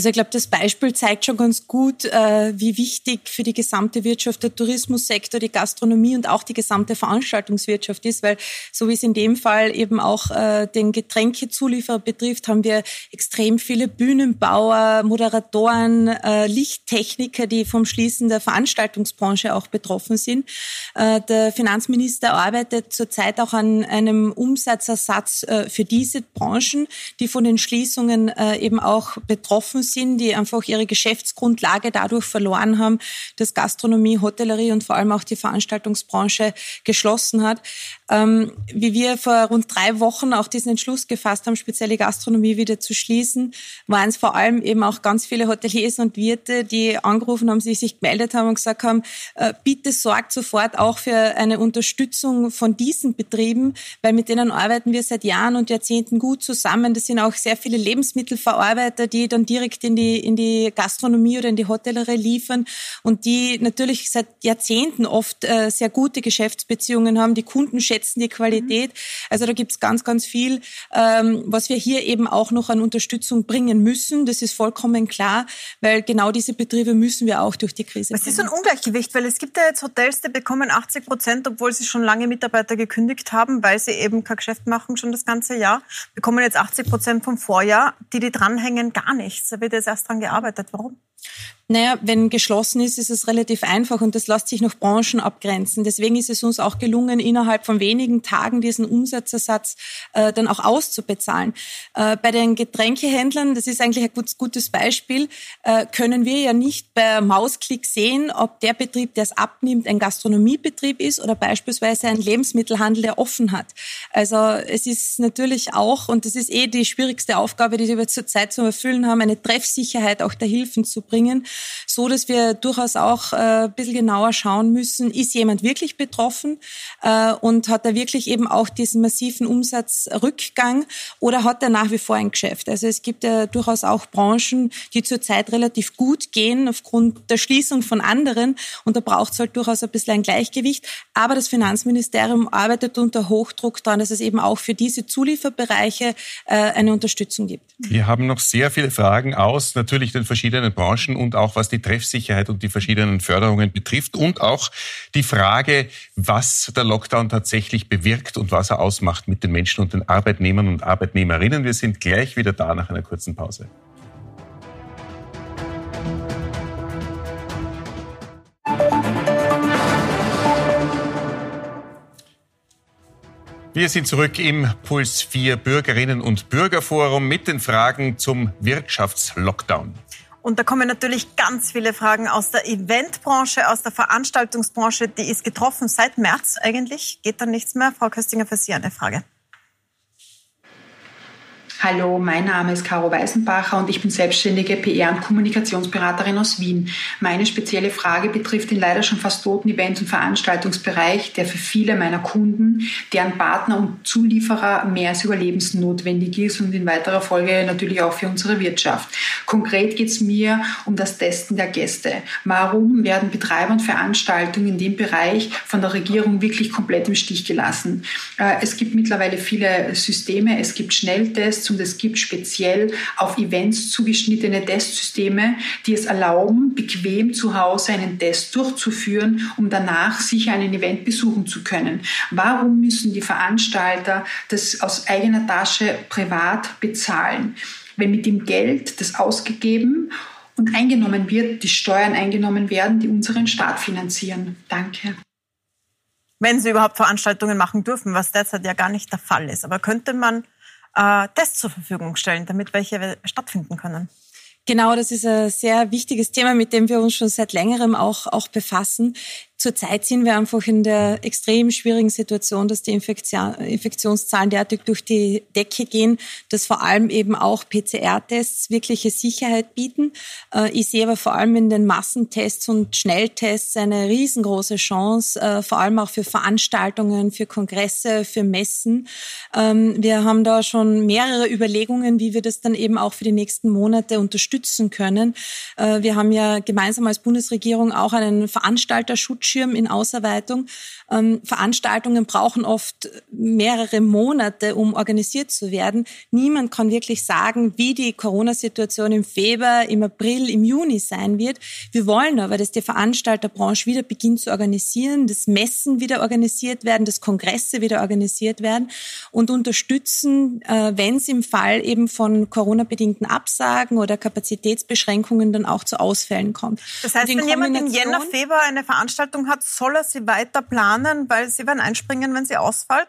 Also ich glaube, das Beispiel zeigt schon ganz gut, äh, wie wichtig für die gesamte Wirtschaft der Tourismussektor, die Gastronomie und auch die gesamte Veranstaltungswirtschaft ist, weil so wie es in dem Fall eben auch äh, den Getränkezulieferer betrifft, haben wir extrem viele Bühnenbauer, Moderatoren, äh, Lichttechniker, die vom Schließen der Veranstaltungsbranche auch betroffen sind. Der Finanzminister arbeitet zurzeit auch an einem Umsatzersatz für diese Branchen, die von den Schließungen eben auch betroffen betroffen sind, die einfach ihre Geschäftsgrundlage dadurch verloren haben, dass Gastronomie, Hotellerie und vor allem auch die Veranstaltungsbranche geschlossen hat. Ähm, wie wir vor rund drei Wochen auch diesen Entschluss gefasst haben, spezielle Gastronomie wieder zu schließen, waren es vor allem eben auch ganz viele Hoteliers und Wirte, die angerufen haben, die sich gemeldet haben und gesagt haben, äh, bitte sorgt sofort auch für eine Unterstützung von diesen Betrieben, weil mit denen arbeiten wir seit Jahren und Jahrzehnten gut zusammen. Das sind auch sehr viele Lebensmittelverarbeiter, die dann direkt direkt in die, in die Gastronomie oder in die Hotellerie liefern und die natürlich seit Jahrzehnten oft äh, sehr gute Geschäftsbeziehungen haben. Die Kunden schätzen die Qualität. Also da gibt es ganz, ganz viel, ähm, was wir hier eben auch noch an Unterstützung bringen müssen. Das ist vollkommen klar, weil genau diese Betriebe müssen wir auch durch die Krise. Es ist so ein Ungleichgewicht, weil es gibt ja jetzt Hotels, die bekommen 80 Prozent, obwohl sie schon lange Mitarbeiter gekündigt haben, weil sie eben kein Geschäft machen schon das ganze Jahr, bekommen jetzt 80 Prozent vom Vorjahr, die die dranhängen, gar nichts. Wird jetzt erst dran gearbeitet. Warum? Naja, wenn geschlossen ist, ist es relativ einfach und das lässt sich noch Branchen abgrenzen. Deswegen ist es uns auch gelungen, innerhalb von wenigen Tagen diesen Umsatzersatz äh, dann auch auszubezahlen. Äh, bei den Getränkehändlern, das ist eigentlich ein gut, gutes Beispiel, äh, können wir ja nicht bei Mausklick sehen, ob der Betrieb, der es abnimmt, ein Gastronomiebetrieb ist oder beispielsweise ein Lebensmittelhandel, der offen hat. Also es ist natürlich auch, und das ist eh die schwierigste Aufgabe, die wir zurzeit zu erfüllen haben, eine Treffsicherheit auch der Hilfen zu bringen, so dass wir durchaus auch äh, ein bisschen genauer schauen müssen, ist jemand wirklich betroffen äh, und hat er wirklich eben auch diesen massiven Umsatzrückgang oder hat er nach wie vor ein Geschäft? Also es gibt ja durchaus auch Branchen, die zurzeit relativ gut gehen aufgrund der Schließung von anderen und da braucht es halt durchaus ein bisschen ein Gleichgewicht. Aber das Finanzministerium arbeitet unter Hochdruck daran, dass es eben auch für diese Zulieferbereiche äh, eine Unterstützung gibt. Wir haben noch sehr viele Fragen aus natürlich den verschiedenen Branchen. Und auch was die Treffsicherheit und die verschiedenen Förderungen betrifft und auch die Frage, was der Lockdown tatsächlich bewirkt und was er ausmacht mit den Menschen und den Arbeitnehmern und Arbeitnehmerinnen. Wir sind gleich wieder da nach einer kurzen Pause. Wir sind zurück im Puls 4 Bürgerinnen und Bürgerforum mit den Fragen zum Wirtschaftslockdown. Und da kommen natürlich ganz viele Fragen aus der Eventbranche, aus der Veranstaltungsbranche. Die ist getroffen seit März eigentlich. Geht dann nichts mehr. Frau Köstinger, für Sie eine Frage. Hallo, mein Name ist Caro Weißenbacher und ich bin selbstständige PR- und Kommunikationsberaterin aus Wien. Meine spezielle Frage betrifft den leider schon fast toten Event- und Veranstaltungsbereich, der für viele meiner Kunden, deren Partner und Zulieferer mehr als überlebensnotwendig ist und in weiterer Folge natürlich auch für unsere Wirtschaft. Konkret geht es mir um das Testen der Gäste. Warum werden Betreiber und Veranstaltungen in dem Bereich von der Regierung wirklich komplett im Stich gelassen? Äh, es gibt mittlerweile viele Systeme, es gibt Schnelltests, und es gibt speziell auf Events zugeschnittene Testsysteme, die es erlauben, bequem zu Hause einen Test durchzuführen, um danach sicher einen Event besuchen zu können. Warum müssen die Veranstalter das aus eigener Tasche privat bezahlen? Wenn mit dem Geld, das ausgegeben und eingenommen wird, die Steuern eingenommen werden, die unseren Staat finanzieren. Danke. Wenn Sie überhaupt Veranstaltungen machen dürfen, was derzeit ja gar nicht der Fall ist. Aber könnte man äh, Tests zur Verfügung stellen, damit welche stattfinden können. Genau, das ist ein sehr wichtiges Thema, mit dem wir uns schon seit längerem auch, auch befassen. Zurzeit sind wir einfach in der extrem schwierigen Situation, dass die Infektionszahlen derartig durch die Decke gehen, dass vor allem eben auch PCR-Tests wirkliche Sicherheit bieten. Äh, ich sehe aber vor allem in den Massentests und Schnelltests eine riesengroße Chance, äh, vor allem auch für Veranstaltungen, für Kongresse, für Messen. Ähm, wir haben da schon mehrere Überlegungen, wie wir das dann eben auch für die nächsten Monate unterstützen können. Äh, wir haben ja gemeinsam als Bundesregierung auch einen Veranstalterschutz Bildschirm in Ausarbeitung. Ähm, Veranstaltungen brauchen oft mehrere Monate, um organisiert zu werden. Niemand kann wirklich sagen, wie die Corona-Situation im Februar, im April, im Juni sein wird. Wir wollen aber, dass die Veranstalterbranche wieder beginnt zu organisieren, dass Messen wieder organisiert werden, dass Kongresse wieder organisiert werden und unterstützen, äh, wenn es im Fall eben von Corona-bedingten Absagen oder Kapazitätsbeschränkungen dann auch zu Ausfällen kommt. Das heißt, wenn jemand im Jänner, Februar eine Veranstaltung hat, soll er sie weiter planen? Planen, weil Sie werden einspringen, wenn sie ausfällt?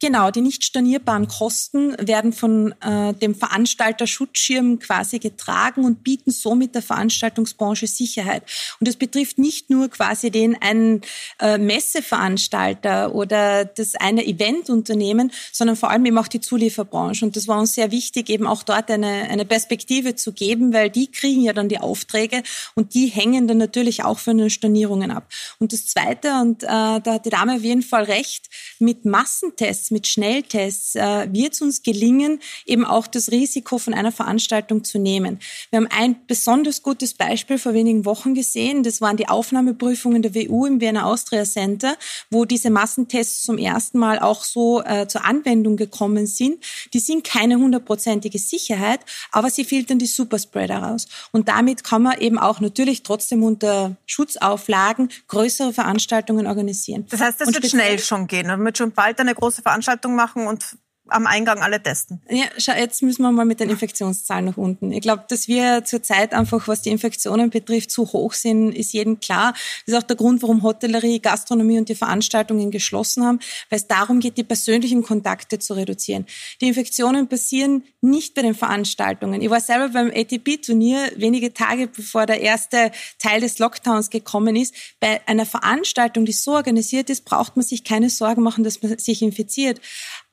Genau, die nicht stornierbaren Kosten werden von äh, dem Veranstalter-Schutzschirm quasi getragen und bieten somit der Veranstaltungsbranche Sicherheit. Und das betrifft nicht nur quasi den einen äh, Messeveranstalter oder das eine Eventunternehmen, sondern vor allem eben auch die Zulieferbranche. Und das war uns sehr wichtig, eben auch dort eine, eine Perspektive zu geben, weil die kriegen ja dann die Aufträge und die hängen dann natürlich auch von den Stornierungen ab. Und das Zweite, und äh, da hat die Dame auf jeden Fall recht, mit Massentests, mit Schnelltests äh, wird es uns gelingen, eben auch das Risiko von einer Veranstaltung zu nehmen. Wir haben ein besonders gutes Beispiel vor wenigen Wochen gesehen. Das waren die Aufnahmeprüfungen der WU im Vienna Austria Center, wo diese Massentests zum ersten Mal auch so äh, zur Anwendung gekommen sind. Die sind keine hundertprozentige Sicherheit, aber sie filtern die Superspreader raus. Und damit kann man eben auch natürlich trotzdem unter Schutzauflagen größere Veranstaltungen organisieren. Das heißt, es wird schnell schon gehen. Man wird schon bald eine große Veranstaltung machen und am Eingang alle testen. Ja, schau, jetzt müssen wir mal mit den Infektionszahlen nach unten. Ich glaube, dass wir zurzeit einfach, was die Infektionen betrifft, zu hoch sind, ist jedem klar. Das ist auch der Grund, warum Hotellerie, Gastronomie und die Veranstaltungen geschlossen haben, weil es darum geht, die persönlichen Kontakte zu reduzieren. Die Infektionen passieren nicht bei den Veranstaltungen. Ich war selber beim ATP-Turnier wenige Tage bevor der erste Teil des Lockdowns gekommen ist. Bei einer Veranstaltung, die so organisiert ist, braucht man sich keine Sorgen machen, dass man sich infiziert.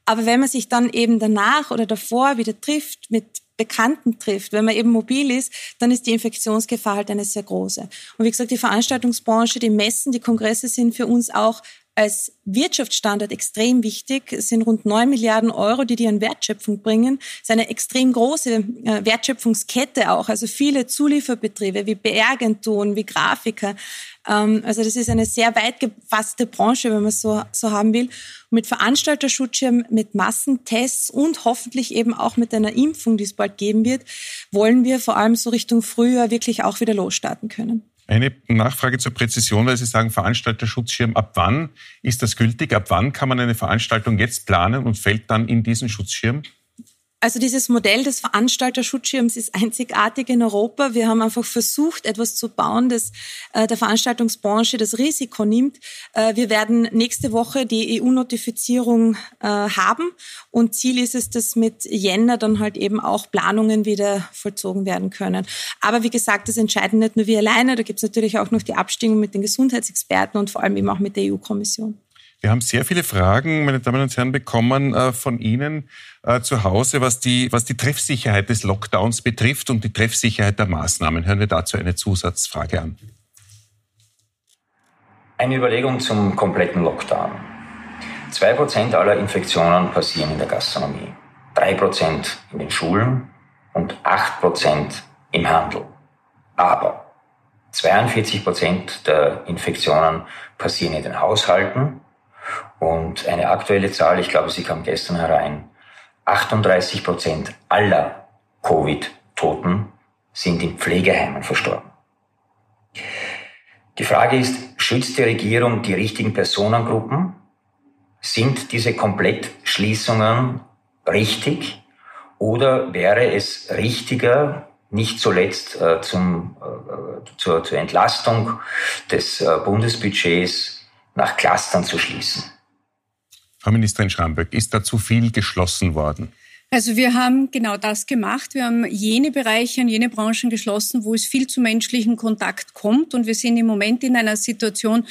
Aber wenn man sich dann eben danach oder davor wieder trifft, mit Bekannten trifft, wenn man eben mobil ist, dann ist die Infektionsgefahr halt eine sehr große. Und wie gesagt, die Veranstaltungsbranche, die Messen, die Kongresse sind für uns auch als Wirtschaftsstandort extrem wichtig. Es sind rund neun Milliarden Euro, die die an Wertschöpfung bringen. Es ist eine extrem große äh, Wertschöpfungskette auch. Also viele Zulieferbetriebe wie PR-Agenturen, wie Grafiker. Ähm, also das ist eine sehr weit gefasste Branche, wenn man so, so haben will. Mit Veranstalterschutzschirm, mit Massentests und hoffentlich eben auch mit einer Impfung, die es bald geben wird, wollen wir vor allem so Richtung Frühjahr wirklich auch wieder losstarten können. Eine Nachfrage zur Präzision, weil Sie sagen Veranstalterschutzschirm. Ab wann ist das gültig? Ab wann kann man eine Veranstaltung jetzt planen und fällt dann in diesen Schutzschirm? Also dieses Modell des Veranstalterschutzschirms ist einzigartig in Europa. Wir haben einfach versucht, etwas zu bauen, das äh, der Veranstaltungsbranche das Risiko nimmt. Äh, wir werden nächste Woche die EU-Notifizierung äh, haben und Ziel ist es, dass mit Jänner dann halt eben auch Planungen wieder vollzogen werden können. Aber wie gesagt, das entscheiden nicht nur wir alleine. Da gibt es natürlich auch noch die Abstimmung mit den Gesundheitsexperten und vor allem eben auch mit der EU-Kommission. Wir haben sehr viele Fragen, meine Damen und Herren, bekommen äh, von Ihnen äh, zu Hause, was die, was die Treffsicherheit des Lockdowns betrifft und die Treffsicherheit der Maßnahmen. Hören wir dazu eine Zusatzfrage an. Eine Überlegung zum kompletten Lockdown. Zwei Prozent aller Infektionen passieren in der Gastronomie, drei Prozent in den Schulen und acht Prozent im Handel. Aber 42 Prozent der Infektionen passieren in den Haushalten und eine aktuelle Zahl, ich glaube, sie kam gestern herein, 38 Prozent aller Covid-Toten sind in Pflegeheimen verstorben. Die Frage ist, schützt die Regierung die richtigen Personengruppen? Sind diese Komplettschließungen richtig? Oder wäre es richtiger, nicht zuletzt äh, zum, äh, zur, zur Entlastung des äh, Bundesbudgets nach Clustern zu schließen? Frau Ministerin Schramböck, ist da zu viel geschlossen worden? Also wir haben genau das gemacht. Wir haben jene Bereiche und jene Branchen geschlossen, wo es viel zu menschlichen Kontakt kommt. Und wir sind im Moment in einer Situation,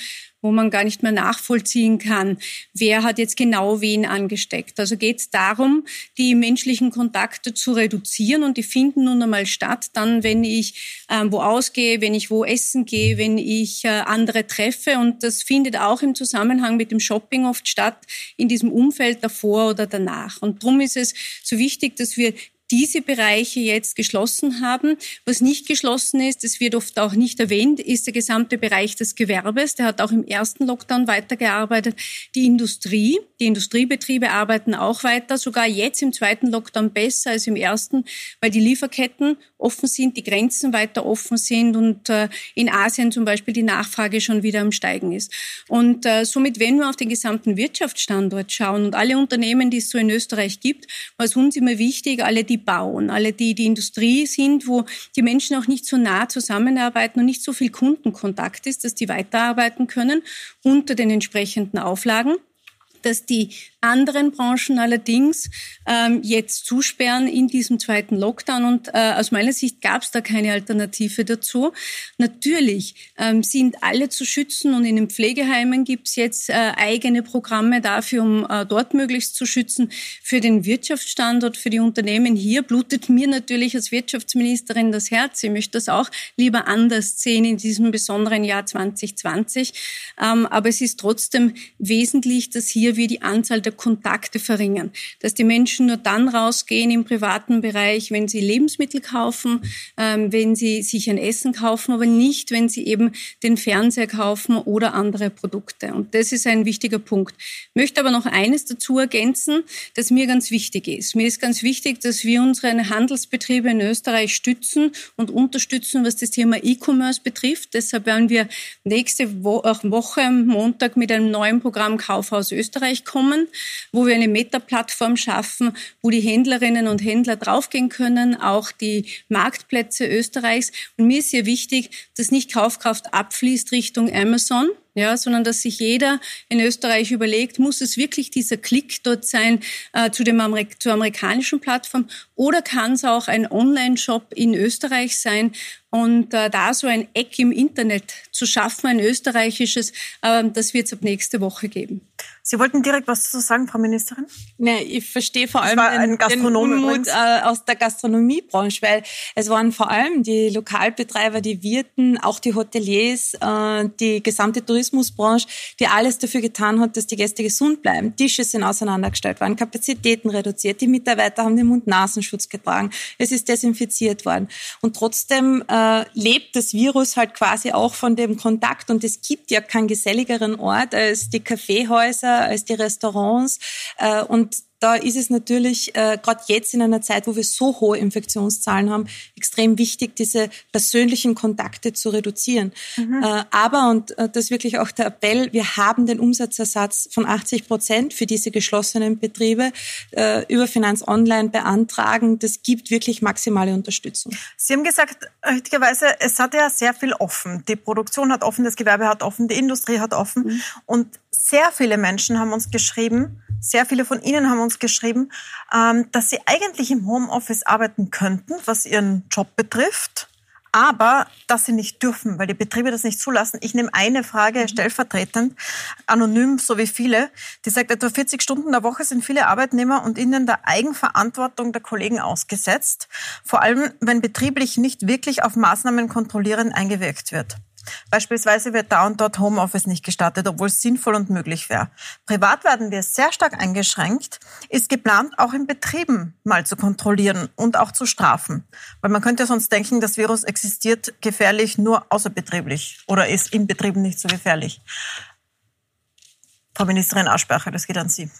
wo man gar nicht mehr nachvollziehen kann, wer hat jetzt genau wen angesteckt. Also geht es darum, die menschlichen Kontakte zu reduzieren und die finden nun einmal statt, dann wenn ich ähm, wo ausgehe, wenn ich wo essen gehe, wenn ich äh, andere treffe und das findet auch im Zusammenhang mit dem Shopping oft statt, in diesem Umfeld davor oder danach. Und darum ist es so wichtig, dass wir diese Bereiche jetzt geschlossen haben. Was nicht geschlossen ist, das wird oft auch nicht erwähnt, ist der gesamte Bereich des Gewerbes. Der hat auch im ersten Lockdown weitergearbeitet. Die Industrie, die Industriebetriebe arbeiten auch weiter, sogar jetzt im zweiten Lockdown besser als im ersten, weil die Lieferketten offen sind, die Grenzen weiter offen sind und äh, in Asien zum Beispiel die Nachfrage schon wieder am Steigen ist. Und äh, somit, wenn wir auf den gesamten Wirtschaftsstandort schauen und alle Unternehmen, die es so in Österreich gibt, war es uns immer wichtig, alle die bauen, alle die die Industrie sind, wo die Menschen auch nicht so nah zusammenarbeiten und nicht so viel Kundenkontakt ist, dass die weiterarbeiten können unter den entsprechenden Auflagen dass die anderen Branchen allerdings ähm, jetzt zusperren in diesem zweiten Lockdown. Und äh, aus meiner Sicht gab es da keine Alternative dazu. Natürlich ähm, sind alle zu schützen und in den Pflegeheimen gibt es jetzt äh, eigene Programme dafür, um äh, dort möglichst zu schützen. Für den Wirtschaftsstandort, für die Unternehmen hier blutet mir natürlich als Wirtschaftsministerin das Herz. Ich möchte das auch lieber anders sehen in diesem besonderen Jahr 2020. Ähm, aber es ist trotzdem wesentlich, dass hier wir die Anzahl der Kontakte verringern. Dass die Menschen nur dann rausgehen im privaten Bereich, wenn sie Lebensmittel kaufen, ähm, wenn sie sich ein Essen kaufen, aber nicht, wenn sie eben den Fernseher kaufen oder andere Produkte. Und das ist ein wichtiger Punkt. Ich möchte aber noch eines dazu ergänzen, das mir ganz wichtig ist. Mir ist ganz wichtig, dass wir unsere Handelsbetriebe in Österreich stützen und unterstützen, was das Thema E-Commerce betrifft. Deshalb werden wir nächste Woche, Montag, mit einem neuen Programm Kaufhaus Österreich kommen, wo wir eine Meta-Plattform schaffen, wo die Händlerinnen und Händler draufgehen können, auch die Marktplätze Österreichs. Und mir ist hier wichtig, dass nicht Kaufkraft abfließt Richtung Amazon, ja, sondern dass sich jeder in Österreich überlegt, muss es wirklich dieser Klick dort sein äh, zu dem Amerik zur amerikanischen Plattform oder kann es auch ein Online-Shop in Österreich sein und äh, da so ein Eck im Internet zu schaffen, ein österreichisches, äh, das wird es ab nächste Woche geben. Sie wollten direkt was zu sagen, Frau Ministerin? Nee, ich verstehe vor allem den, den Unmut äh, aus der Gastronomiebranche, weil es waren vor allem die Lokalbetreiber, die Wirten, auch die Hoteliers, äh, die gesamte Tourismusbranche, die alles dafür getan hat, dass die Gäste gesund bleiben. Tische sind auseinandergestellt worden, Kapazitäten reduziert, die Mitarbeiter haben den Mund-Nasenschutz getragen, es ist desinfiziert worden. Und trotzdem äh, lebt das Virus halt quasi auch von dem Kontakt und es gibt ja keinen geselligeren Ort als die Kaffeehäuser, als die Restaurants. Äh, und da ist es natürlich äh, gerade jetzt in einer Zeit, wo wir so hohe Infektionszahlen haben, extrem wichtig, diese persönlichen Kontakte zu reduzieren. Mhm. Äh, aber, und äh, das ist wirklich auch der Appell, wir haben den Umsatzersatz von 80 Prozent für diese geschlossenen Betriebe äh, über Finanz Online beantragen. Das gibt wirklich maximale Unterstützung. Sie haben gesagt, richtigerweise, es hat ja sehr viel offen. Die Produktion hat offen, das Gewerbe hat offen, die Industrie hat offen. Mhm. Und sehr viele Menschen haben uns geschrieben, sehr viele von Ihnen haben uns geschrieben, ähm, dass sie eigentlich im Homeoffice arbeiten könnten, was ihren Job betrifft, aber dass sie nicht dürfen, weil die Betriebe das nicht zulassen. Ich nehme eine Frage mhm. stellvertretend, anonym, so wie viele, die sagt, etwa 40 Stunden der Woche sind viele Arbeitnehmer und ihnen der Eigenverantwortung der Kollegen ausgesetzt, vor allem wenn betrieblich nicht wirklich auf Maßnahmen kontrollieren eingewirkt wird. Beispielsweise wird da und dort Homeoffice nicht gestartet, obwohl es sinnvoll und möglich wäre. Privat werden wir sehr stark eingeschränkt, ist geplant, auch in Betrieben mal zu kontrollieren und auch zu strafen. Weil man könnte sonst denken, das Virus existiert gefährlich nur außerbetrieblich oder ist in Betrieben nicht so gefährlich. Frau Ministerin Aschbacher, das geht an Sie.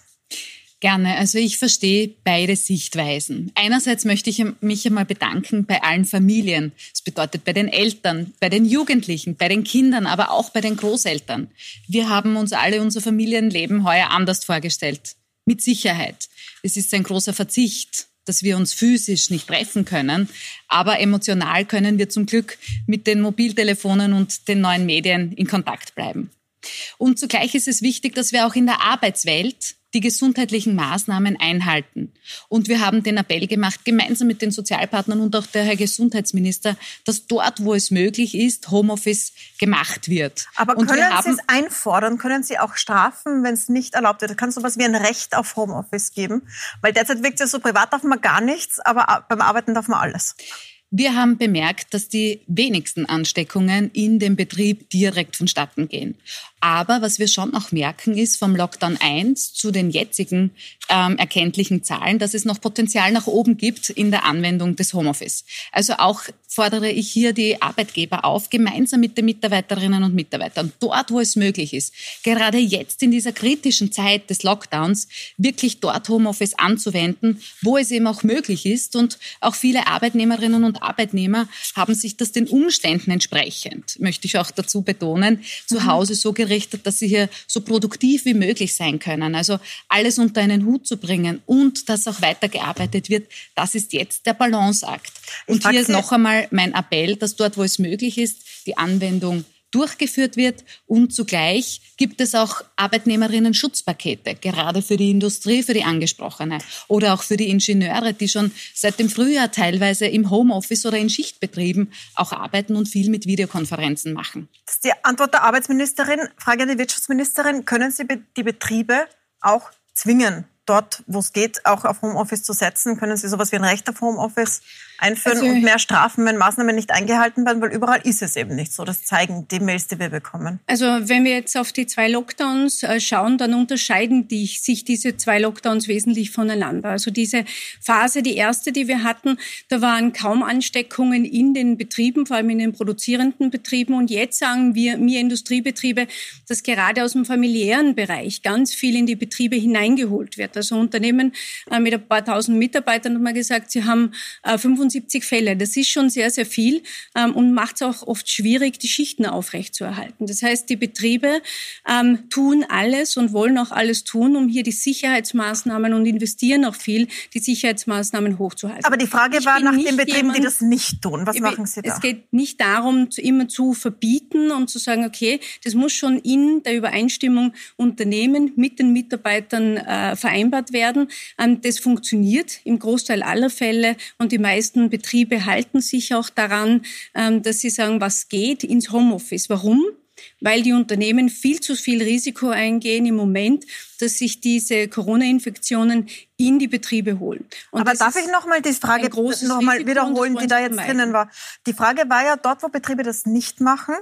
Gerne. Also ich verstehe beide Sichtweisen. Einerseits möchte ich mich einmal bedanken bei allen Familien. Das bedeutet bei den Eltern, bei den Jugendlichen, bei den Kindern, aber auch bei den Großeltern. Wir haben uns alle unser Familienleben heuer anders vorgestellt. Mit Sicherheit. Es ist ein großer Verzicht, dass wir uns physisch nicht treffen können, aber emotional können wir zum Glück mit den Mobiltelefonen und den neuen Medien in Kontakt bleiben. Und zugleich ist es wichtig, dass wir auch in der Arbeitswelt die gesundheitlichen Maßnahmen einhalten. Und wir haben den Appell gemacht, gemeinsam mit den Sozialpartnern und auch der Herr Gesundheitsminister, dass dort, wo es möglich ist, Homeoffice gemacht wird. Aber und können Sie es einfordern? Können Sie auch strafen, wenn es nicht erlaubt wird? Kann es so etwas wie ein Recht auf Homeoffice geben? Weil derzeit wirkt es ja so, privat darf man gar nichts, aber beim Arbeiten darf man alles. Wir haben bemerkt, dass die wenigsten Ansteckungen in dem Betrieb direkt vonstatten gehen. Aber was wir schon auch merken, ist vom Lockdown 1 zu den jetzigen ähm, erkenntlichen Zahlen, dass es noch Potenzial nach oben gibt in der Anwendung des Homeoffice. Also auch fordere ich hier die Arbeitgeber auf, gemeinsam mit den Mitarbeiterinnen und Mitarbeitern, dort, wo es möglich ist, gerade jetzt in dieser kritischen Zeit des Lockdowns, wirklich dort Homeoffice anzuwenden, wo es eben auch möglich ist. Und auch viele Arbeitnehmerinnen und Arbeitnehmer haben sich das den Umständen entsprechend, möchte ich auch dazu betonen, zu mhm. Hause so gerichtet, dass sie hier so produktiv wie möglich sein können. Also alles unter einen Hut zu bringen und dass auch weitergearbeitet wird, das ist jetzt der Balanceakt. Und hier ist noch einmal mein Appell, dass dort, wo es möglich ist, die Anwendung durchgeführt wird und zugleich gibt es auch Arbeitnehmerinnen-Schutzpakete, gerade für die Industrie, für die angesprochene oder auch für die Ingenieure, die schon seit dem Frühjahr teilweise im Homeoffice oder in Schichtbetrieben auch arbeiten und viel mit Videokonferenzen machen. Das ist die Antwort der Arbeitsministerin. Frage an die Wirtschaftsministerin. Können Sie die Betriebe auch zwingen, dort, wo es geht, auch auf Homeoffice zu setzen? Können Sie sowas wie ein Recht auf Homeoffice einführen also, und mehr Strafen, wenn Maßnahmen nicht eingehalten werden? Weil überall ist es eben nicht so. Das zeigen die Mails, die wir bekommen. Also wenn wir jetzt auf die zwei Lockdowns äh, schauen, dann unterscheiden die, sich diese zwei Lockdowns wesentlich voneinander. Also diese Phase, die erste, die wir hatten, da waren kaum Ansteckungen in den Betrieben, vor allem in den produzierenden Betrieben. Und jetzt sagen wir, mir Industriebetriebe, dass gerade aus dem familiären Bereich ganz viel in die Betriebe hineingeholt wird. Also Unternehmen äh, mit ein paar tausend Mitarbeitern haben wir gesagt, sie haben 75 äh, Fälle. Das ist schon sehr, sehr viel ähm, und macht es auch oft schwierig, die Schichten aufrechtzuerhalten. Das heißt, die Betriebe ähm, tun alles und wollen auch alles tun, um hier die Sicherheitsmaßnahmen und investieren auch viel, die Sicherheitsmaßnahmen hochzuhalten. Aber die Frage ich war nach den Betrieben, jemand, die das nicht tun. Was machen Sie da? Es geht nicht darum, immer zu verbieten und zu sagen, okay, das muss schon in der Übereinstimmung Unternehmen mit den Mitarbeitern äh, vereinbart vereinbart werden. Ähm, das funktioniert im Großteil aller Fälle und die meisten Betriebe halten sich auch daran, ähm, dass sie sagen, was geht ins Homeoffice. Warum? weil die Unternehmen viel zu viel Risiko eingehen im Moment, dass sich diese Corona-Infektionen in die Betriebe holen. Und Aber darf ich noch mal die Frage noch mal wiederholen, die da jetzt drinnen war? Die Frage war ja dort, wo Betriebe das nicht machen,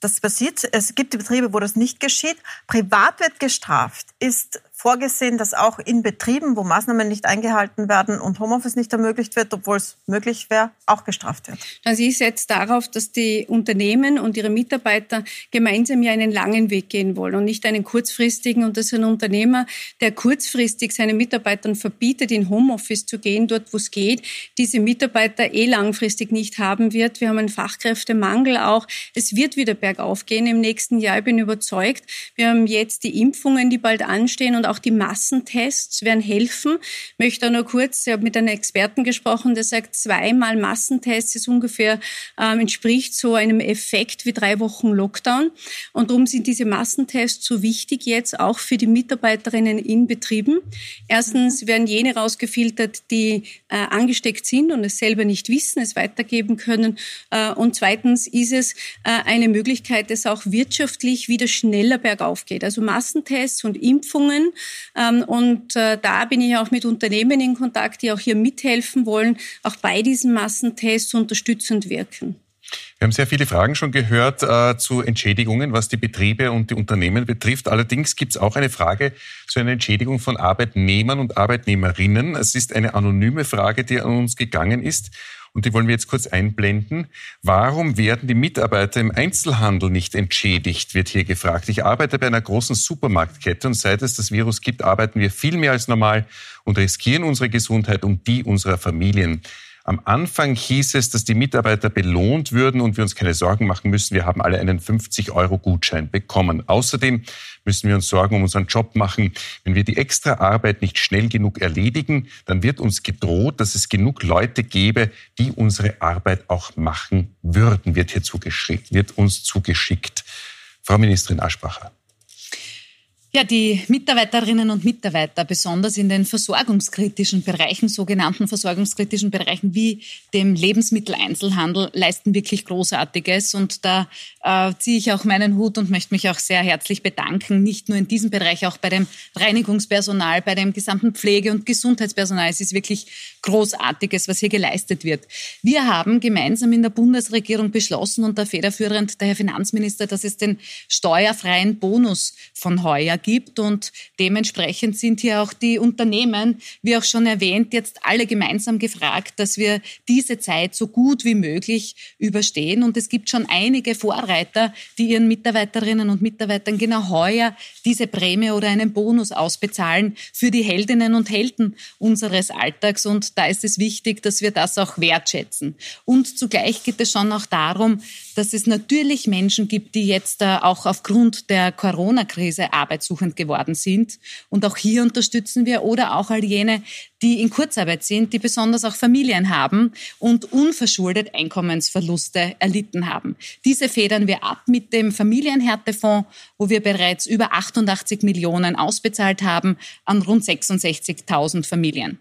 das passiert. Es gibt Betriebe, wo das nicht geschieht. Privat wird gestraft, ist vorgesehen, dass auch in Betrieben, wo Maßnahmen nicht eingehalten werden und Homeoffice nicht ermöglicht wird, obwohl es möglich wäre, auch gestraft wird? Also ich setze darauf, dass die Unternehmen und ihre Mitarbeiter gemeinsam ja einen langen Weg gehen wollen und nicht einen kurzfristigen. Und dass ein Unternehmer, der kurzfristig seinen Mitarbeitern verbietet, in Homeoffice zu gehen, dort wo es geht, diese Mitarbeiter eh langfristig nicht haben wird. Wir haben einen Fachkräftemangel auch. Es wird wieder bergauf gehen im nächsten Jahr. Ich bin überzeugt. Wir haben jetzt die Impfungen, die bald anstehen und auch die Massentests werden helfen. Ich möchte nur kurz, ich habe mit einem Experten gesprochen, der sagt, zweimal Massentests ist ungefähr, ähm, entspricht so einem Effekt wie drei Wochen Lockdown. Und darum sind diese Massentests so wichtig jetzt auch für die Mitarbeiterinnen in Betrieben. Erstens werden jene rausgefiltert, die äh, angesteckt sind und es selber nicht wissen, es weitergeben können. Äh, und zweitens ist es äh, eine Möglichkeit, dass auch wirtschaftlich wieder schneller bergauf geht. Also Massentests und Impfungen und äh, da bin ich auch mit Unternehmen in Kontakt, die auch hier mithelfen wollen, auch bei diesen Massentests unterstützend wirken. Wir haben sehr viele Fragen schon gehört äh, zu Entschädigungen, was die Betriebe und die Unternehmen betrifft. Allerdings gibt es auch eine Frage zu einer Entschädigung von Arbeitnehmern und Arbeitnehmerinnen. Es ist eine anonyme Frage, die an uns gegangen ist. Und die wollen wir jetzt kurz einblenden. Warum werden die Mitarbeiter im Einzelhandel nicht entschädigt, wird hier gefragt. Ich arbeite bei einer großen Supermarktkette und seit es das Virus gibt, arbeiten wir viel mehr als normal und riskieren unsere Gesundheit und die unserer Familien. Am Anfang hieß es, dass die Mitarbeiter belohnt würden und wir uns keine Sorgen machen müssen. Wir haben alle einen 50-Euro-Gutschein bekommen. Außerdem müssen wir uns Sorgen um unseren Job machen. Wenn wir die extra Arbeit nicht schnell genug erledigen, dann wird uns gedroht, dass es genug Leute gäbe, die unsere Arbeit auch machen würden, wird hier zugeschickt, wird uns zugeschickt. Frau Ministerin Aschbacher. Ja, die Mitarbeiterinnen und Mitarbeiter, besonders in den versorgungskritischen Bereichen, sogenannten versorgungskritischen Bereichen wie dem Lebensmitteleinzelhandel, leisten wirklich Großartiges. Und da äh, ziehe ich auch meinen Hut und möchte mich auch sehr herzlich bedanken, nicht nur in diesem Bereich, auch bei dem Reinigungspersonal, bei dem gesamten Pflege- und Gesundheitspersonal. Es ist wirklich Großartiges, was hier geleistet wird. Wir haben gemeinsam in der Bundesregierung beschlossen und da federführend der Herr Finanzminister, dass es den steuerfreien Bonus von heuer gibt. Und dementsprechend sind hier auch die Unternehmen, wie auch schon erwähnt, jetzt alle gemeinsam gefragt, dass wir diese Zeit so gut wie möglich überstehen. Und es gibt schon einige Vorreiter, die ihren Mitarbeiterinnen und Mitarbeitern genau heuer diese Prämie oder einen Bonus ausbezahlen für die Heldinnen und Helden unseres Alltags. Und da ist es wichtig, dass wir das auch wertschätzen. Und zugleich geht es schon auch darum, dass es natürlich Menschen gibt, die jetzt äh, auch aufgrund der Corona-Krise arbeitssuchend geworden sind. Und auch hier unterstützen wir oder auch all jene, die in Kurzarbeit sind, die besonders auch Familien haben und unverschuldet Einkommensverluste erlitten haben. Diese federn wir ab mit dem Familienhärtefonds, wo wir bereits über 88 Millionen ausbezahlt haben an rund 66.000 Familien.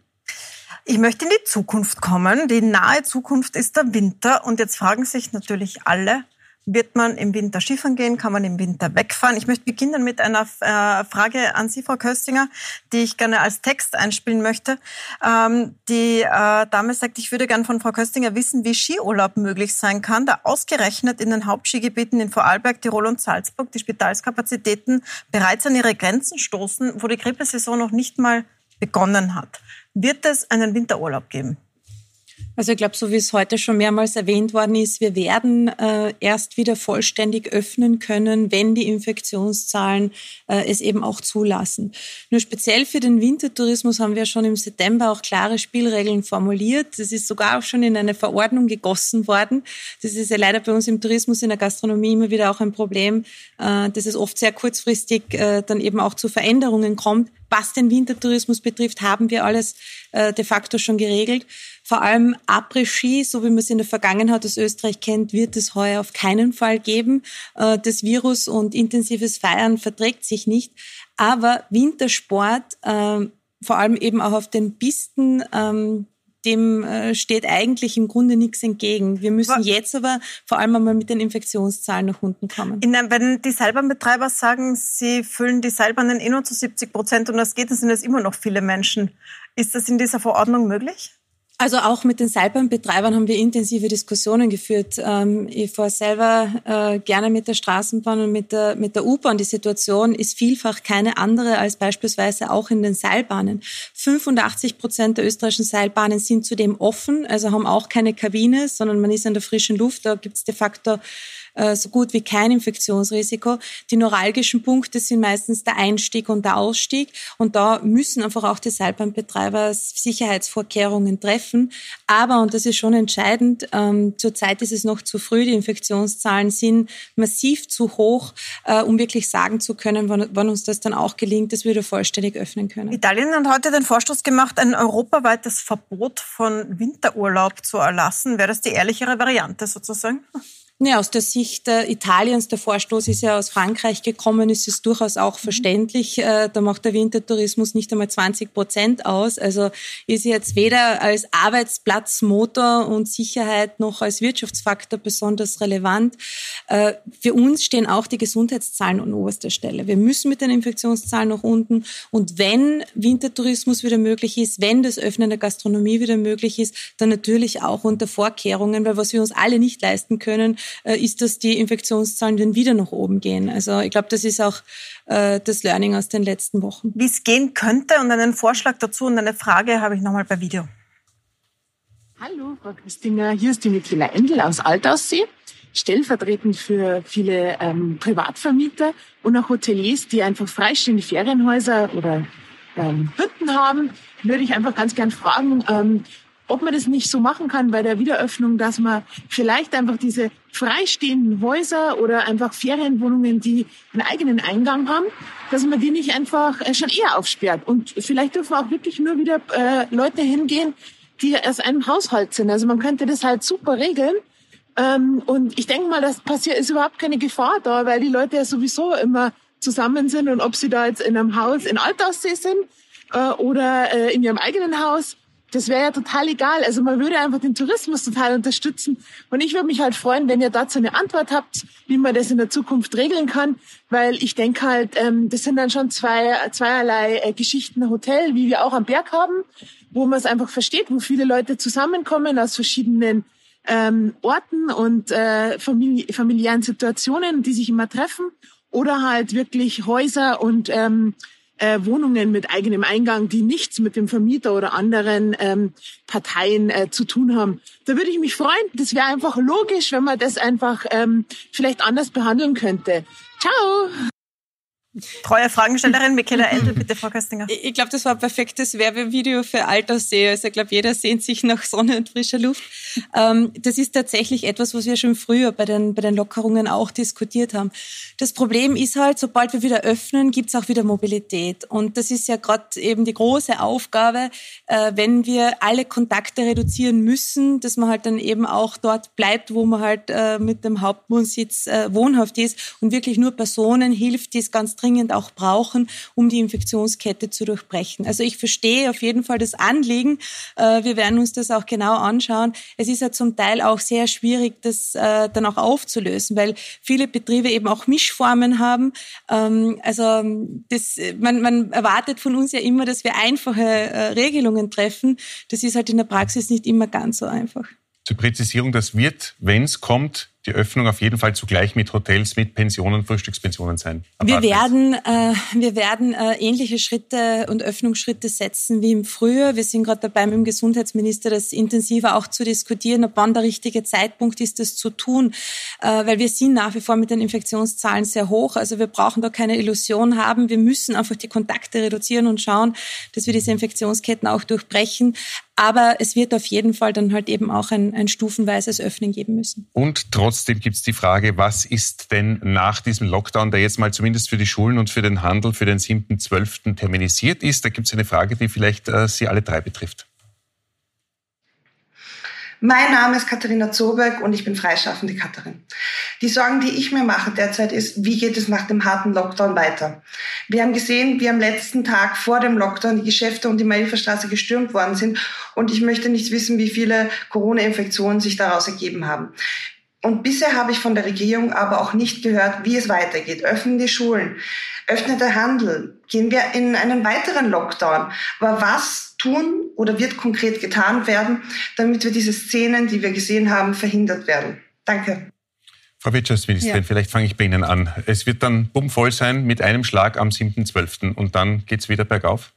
Ich möchte in die Zukunft kommen. Die nahe Zukunft ist der Winter. Und jetzt fragen sich natürlich alle, wird man im Winter Skifahren gehen? Kann man im Winter wegfahren? Ich möchte beginnen mit einer äh, Frage an Sie, Frau Köstinger, die ich gerne als Text einspielen möchte. Ähm, die äh, Dame sagt, ich würde gerne von Frau Köstinger wissen, wie Skiurlaub möglich sein kann, da ausgerechnet in den Hauptskigebieten in Vorarlberg, Tirol und Salzburg die Spitalskapazitäten bereits an ihre Grenzen stoßen, wo die Grippesaison noch nicht mal begonnen hat. Wird es einen Winterurlaub geben? Also ich glaube, so wie es heute schon mehrmals erwähnt worden ist, wir werden äh, erst wieder vollständig öffnen können, wenn die Infektionszahlen äh, es eben auch zulassen. Nur speziell für den Wintertourismus haben wir schon im September auch klare Spielregeln formuliert. Das ist sogar auch schon in eine Verordnung gegossen worden. Das ist ja leider bei uns im Tourismus, in der Gastronomie immer wieder auch ein Problem, äh, dass es oft sehr kurzfristig äh, dann eben auch zu Veränderungen kommt. Was den Wintertourismus betrifft, haben wir alles äh, de facto schon geregelt. Vor allem Après-Ski, so wie man es in der Vergangenheit aus Österreich kennt, wird es heuer auf keinen Fall geben. Äh, das Virus und intensives Feiern verträgt sich nicht. Aber Wintersport, äh, vor allem eben auch auf den Pisten, ähm, dem äh, steht eigentlich im Grunde nichts entgegen. Wir müssen jetzt aber vor allem einmal mit den Infektionszahlen nach unten kommen. In, wenn die Seilbahnbetreiber sagen, sie füllen die Seilbahnen eh nur zu 70 Prozent und das geht, dann sind es immer noch viele Menschen. Ist das in dieser Verordnung möglich? Also auch mit den Seilbahnbetreibern haben wir intensive Diskussionen geführt. Ähm, ich fahre selber äh, gerne mit der Straßenbahn und mit der, mit der U-Bahn. Die Situation ist vielfach keine andere als beispielsweise auch in den Seilbahnen. 85 Prozent der österreichischen Seilbahnen sind zudem offen, also haben auch keine Kabine, sondern man ist in der frischen Luft. Da gibt es de facto so gut wie kein Infektionsrisiko. Die neuralgischen Punkte sind meistens der Einstieg und der Ausstieg. Und da müssen einfach auch die Seilbahnbetreiber Sicherheitsvorkehrungen treffen. Aber, und das ist schon entscheidend, ähm, zurzeit ist es noch zu früh. Die Infektionszahlen sind massiv zu hoch, äh, um wirklich sagen zu können, wann, wann uns das dann auch gelingt, dass wir wieder vollständig öffnen können. Italien hat heute den Vorstoß gemacht, ein europaweites Verbot von Winterurlaub zu erlassen. Wäre das die ehrlichere Variante sozusagen? Ja, aus der Sicht äh, Italiens, der Vorstoß ist ja aus Frankreich gekommen, ist es durchaus auch mhm. verständlich. Äh, da macht der Wintertourismus nicht einmal 20 Prozent aus. Also ist jetzt weder als Arbeitsplatzmotor und Sicherheit noch als Wirtschaftsfaktor besonders relevant. Äh, für uns stehen auch die Gesundheitszahlen an oberster Stelle. Wir müssen mit den Infektionszahlen nach unten. Und wenn Wintertourismus wieder möglich ist, wenn das Öffnen der Gastronomie wieder möglich ist, dann natürlich auch unter Vorkehrungen, weil was wir uns alle nicht leisten können, ist, dass die Infektionszahlen dann wieder nach oben gehen. Also ich glaube, das ist auch äh, das Learning aus den letzten Wochen. Wie es gehen könnte und einen Vorschlag dazu und eine Frage habe ich nochmal bei Video. Hallo, Frau Christinger. Hier ist die Michaela Endel aus Altaussee stellvertretend für viele ähm, Privatvermieter und auch Hoteliers, die einfach freistehende Ferienhäuser oder ähm, Hütten haben, würde ich einfach ganz gern fragen, ähm, ob man das nicht so machen kann bei der Wiederöffnung, dass man vielleicht einfach diese freistehenden Häuser oder einfach Ferienwohnungen, die einen eigenen Eingang haben, dass man die nicht einfach äh, schon eher aufsperrt. Und vielleicht dürfen auch wirklich nur wieder äh, Leute hingehen, die aus einem Haushalt sind. Also man könnte das halt super regeln. Ähm, und ich denke mal, das passiert, ist überhaupt keine Gefahr da, weil die Leute ja sowieso immer zusammen sind und ob sie da jetzt in einem Haus in Altaussee sind äh, oder äh, in ihrem eigenen Haus das wäre ja total egal. Also man würde einfach den Tourismus total unterstützen. Und ich würde mich halt freuen, wenn ihr dazu eine Antwort habt, wie man das in der Zukunft regeln kann. Weil ich denke halt, ähm, das sind dann schon zwei, zweierlei äh, Geschichten Hotel, wie wir auch am Berg haben, wo man es einfach versteht, wo viele Leute zusammenkommen aus verschiedenen ähm, Orten und äh, famili familiären Situationen, die sich immer treffen. Oder halt wirklich Häuser und ähm, äh, Wohnungen mit eigenem Eingang, die nichts mit dem Vermieter oder anderen ähm, Parteien äh, zu tun haben. Da würde ich mich freuen. Das wäre einfach logisch, wenn man das einfach ähm, vielleicht anders behandeln könnte. Ciao! Treue Fragestellerin Michaela [laughs] Endel, bitte, Frau Köstinger. Ich glaube, das war ein perfektes Werbevideo für Alterssee. Also ich glaube, jeder sehnt sich nach Sonne und frischer Luft. Ähm, das ist tatsächlich etwas, was wir schon früher bei den, bei den Lockerungen auch diskutiert haben. Das Problem ist halt, sobald wir wieder öffnen, gibt es auch wieder Mobilität. Und das ist ja gerade eben die große Aufgabe, äh, wenn wir alle Kontakte reduzieren müssen, dass man halt dann eben auch dort bleibt, wo man halt äh, mit dem Hauptwohnsitz äh, wohnhaft ist und wirklich nur Personen hilft, die es ganz dringend dringend auch brauchen, um die Infektionskette zu durchbrechen. Also ich verstehe auf jeden Fall das Anliegen. Äh, wir werden uns das auch genau anschauen. Es ist ja zum Teil auch sehr schwierig, das äh, dann auch aufzulösen, weil viele Betriebe eben auch Mischformen haben. Ähm, also das, man, man erwartet von uns ja immer, dass wir einfache äh, Regelungen treffen. Das ist halt in der Praxis nicht immer ganz so einfach. Zur Präzisierung, das wird, wenn es kommt, die Öffnung auf jeden Fall zugleich mit Hotels, mit Pensionen, Frühstückspensionen sein. Wir werden, äh, wir werden äh, ähnliche Schritte und Öffnungsschritte setzen wie im Frühjahr. Wir sind gerade dabei, mit dem Gesundheitsminister das intensiver auch zu diskutieren, ob wann der richtige Zeitpunkt ist, das zu tun, äh, weil wir sind nach wie vor mit den Infektionszahlen sehr hoch. Also wir brauchen da keine Illusion haben. Wir müssen einfach die Kontakte reduzieren und schauen, dass wir diese Infektionsketten auch durchbrechen. Aber es wird auf jeden Fall dann halt eben auch ein, ein stufenweises Öffnen geben müssen. Und trotzdem gibt es die Frage, was ist denn nach diesem Lockdown, der jetzt mal zumindest für die Schulen und für den Handel für den 7.12. terminisiert ist? Da gibt es eine Frage, die vielleicht äh, Sie alle drei betrifft. Mein Name ist Katharina Zoberg und ich bin freischaffende Katharin. Die Sorgen, die ich mir mache derzeit ist, wie geht es nach dem harten Lockdown weiter? Wir haben gesehen, wie am letzten Tag vor dem Lockdown die Geschäfte um die Mailverstraße gestürmt worden sind und ich möchte nicht wissen, wie viele Corona-Infektionen sich daraus ergeben haben. Und bisher habe ich von der Regierung aber auch nicht gehört, wie es weitergeht. Öffnen die Schulen, öffnet der Handel, gehen wir in einen weiteren Lockdown. Aber was tun oder wird konkret getan werden, damit wir diese Szenen, die wir gesehen haben, verhindert werden? Danke. Frau Wirtschaftsministerin, ja. vielleicht fange ich bei Ihnen an. Es wird dann bummvoll sein mit einem Schlag am 7.12. und dann geht es wieder bergauf?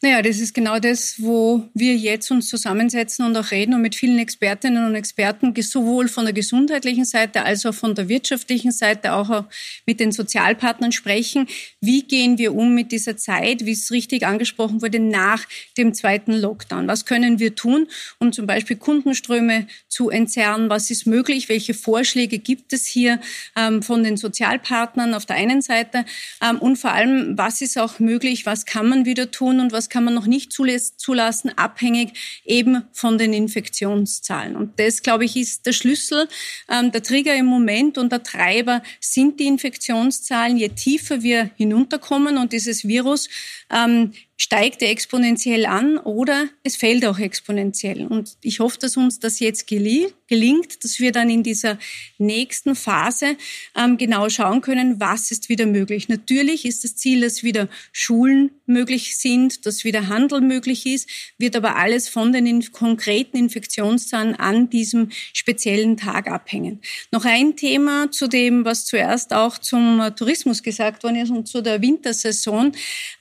Naja, das ist genau das, wo wir jetzt uns zusammensetzen und auch reden und mit vielen Expertinnen und Experten, sowohl von der gesundheitlichen Seite als auch von der wirtschaftlichen Seite, auch mit den Sozialpartnern sprechen. Wie gehen wir um mit dieser Zeit, wie es richtig angesprochen wurde, nach dem zweiten Lockdown? Was können wir tun, um zum Beispiel Kundenströme zu entzerren? Was ist möglich? Welche Vorschläge gibt es hier ähm, von den Sozialpartnern auf der einen Seite? Ähm, und vor allem, was ist auch möglich? Was kann man wieder tun und was kann man noch nicht zulassen, abhängig eben von den Infektionszahlen. Und das, glaube ich, ist der Schlüssel. Ähm, der Trigger im Moment und der Treiber sind die Infektionszahlen. Je tiefer wir hinunterkommen und dieses Virus ähm, steigt er exponentiell an oder es fällt auch exponentiell. Und ich hoffe, dass uns das jetzt gelingt, dass wir dann in dieser nächsten Phase ähm, genau schauen können, was ist wieder möglich. Natürlich ist das Ziel, dass wieder Schulen möglich sind, dass wieder Handel möglich ist, wird aber alles von den in konkreten Infektionszahlen an diesem speziellen Tag abhängen. Noch ein Thema zu dem, was zuerst auch zum Tourismus gesagt worden ist und zu der Wintersaison,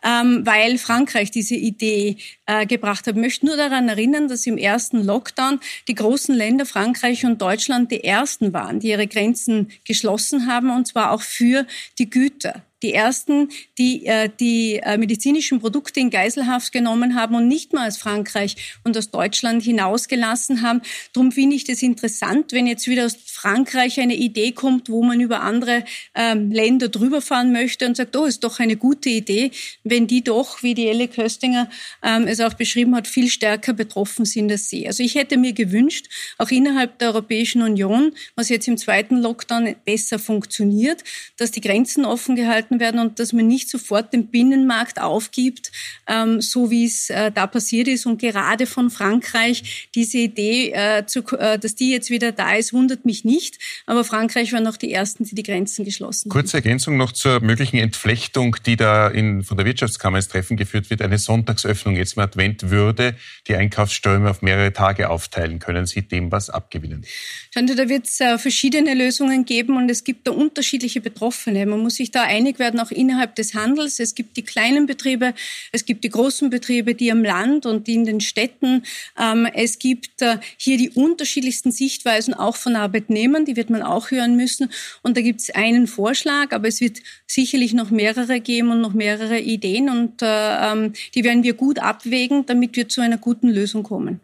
ähm, weil Frank Frankreich diese Idee äh, gebracht hat. Ich möchte nur daran erinnern, dass im ersten Lockdown die großen Länder Frankreich und Deutschland die ersten waren, die ihre Grenzen geschlossen haben, und zwar auch für die Güter die ersten, die äh, die äh, medizinischen Produkte in Geiselhaft genommen haben und nicht mal aus Frankreich und aus Deutschland hinausgelassen haben. Darum finde ich das interessant, wenn jetzt wieder aus Frankreich eine Idee kommt, wo man über andere ähm, Länder drüber fahren möchte und sagt, oh, ist doch eine gute Idee, wenn die doch, wie die Elle Köstinger ähm, es auch beschrieben hat, viel stärker betroffen sind als sie. Also ich hätte mir gewünscht, auch innerhalb der Europäischen Union, was jetzt im zweiten Lockdown besser funktioniert, dass die Grenzen offen gehalten gehalten werden und dass man nicht sofort den Binnenmarkt aufgibt, ähm, so wie es äh, da passiert ist. Und gerade von Frankreich diese Idee, äh, zu, äh, dass die jetzt wieder da ist, wundert mich nicht. Aber Frankreich war noch die Ersten, die die Grenzen geschlossen haben. Kurze Ergänzung noch zur möglichen Entflechtung, die da in, von der Wirtschaftskammer ins Treffen geführt wird. Eine Sonntagsöffnung jetzt im Advent würde die Einkaufsströme auf mehrere Tage aufteilen. Können Sie dem was abgewinnen? Schauen Sie, da wird es äh, verschiedene Lösungen geben und es gibt da unterschiedliche Betroffene. Man muss sich da einig tätig werden, auch innerhalb des Handels. Es gibt die kleinen Betriebe, es gibt die großen Betriebe, die am Land und die in den Städten. Ähm, es gibt äh, hier die unterschiedlichsten Sichtweisen auch von Arbeitnehmern, die wird man auch hören müssen. Und da gibt es einen Vorschlag, aber es wird sicherlich noch mehrere geben und noch mehrere Ideen und äh, ähm, die werden wir gut abwägen, damit wir zu einer guten Lösung kommen.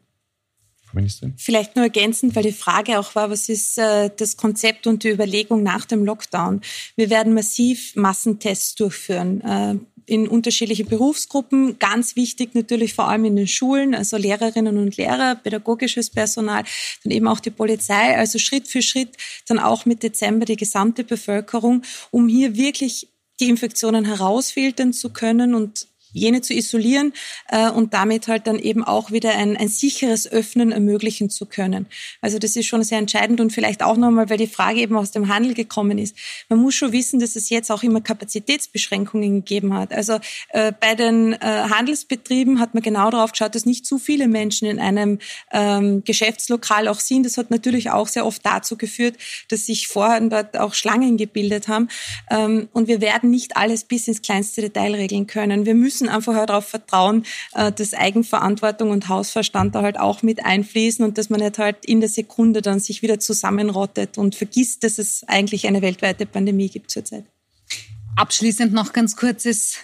Ministerin? Vielleicht nur ergänzend, weil die Frage auch war, was ist äh, das Konzept und die Überlegung nach dem Lockdown? Wir werden massiv Massentests durchführen. Äh, in unterschiedlichen Berufsgruppen. Ganz wichtig natürlich vor allem in den Schulen, also Lehrerinnen und Lehrer, pädagogisches Personal, dann eben auch die Polizei, also Schritt für Schritt dann auch mit Dezember die gesamte Bevölkerung, um hier wirklich die Infektionen herausfiltern zu können und jene zu isolieren äh, und damit halt dann eben auch wieder ein, ein sicheres Öffnen ermöglichen zu können. Also das ist schon sehr entscheidend und vielleicht auch nochmal, weil die Frage eben aus dem Handel gekommen ist. Man muss schon wissen, dass es jetzt auch immer Kapazitätsbeschränkungen gegeben hat. Also äh, bei den äh, Handelsbetrieben hat man genau darauf geschaut, dass nicht zu viele Menschen in einem ähm, Geschäftslokal auch sind. Das hat natürlich auch sehr oft dazu geführt, dass sich vorher dort auch Schlangen gebildet haben. Ähm, und wir werden nicht alles bis ins kleinste Detail regeln können. Wir müssen müssen einfach halt darauf vertrauen, äh, dass Eigenverantwortung und Hausverstand da halt auch mit einfließen und dass man nicht halt in der Sekunde dann sich wieder zusammenrottet und vergisst, dass es eigentlich eine weltweite Pandemie gibt zurzeit. Abschließend noch ganz kurzes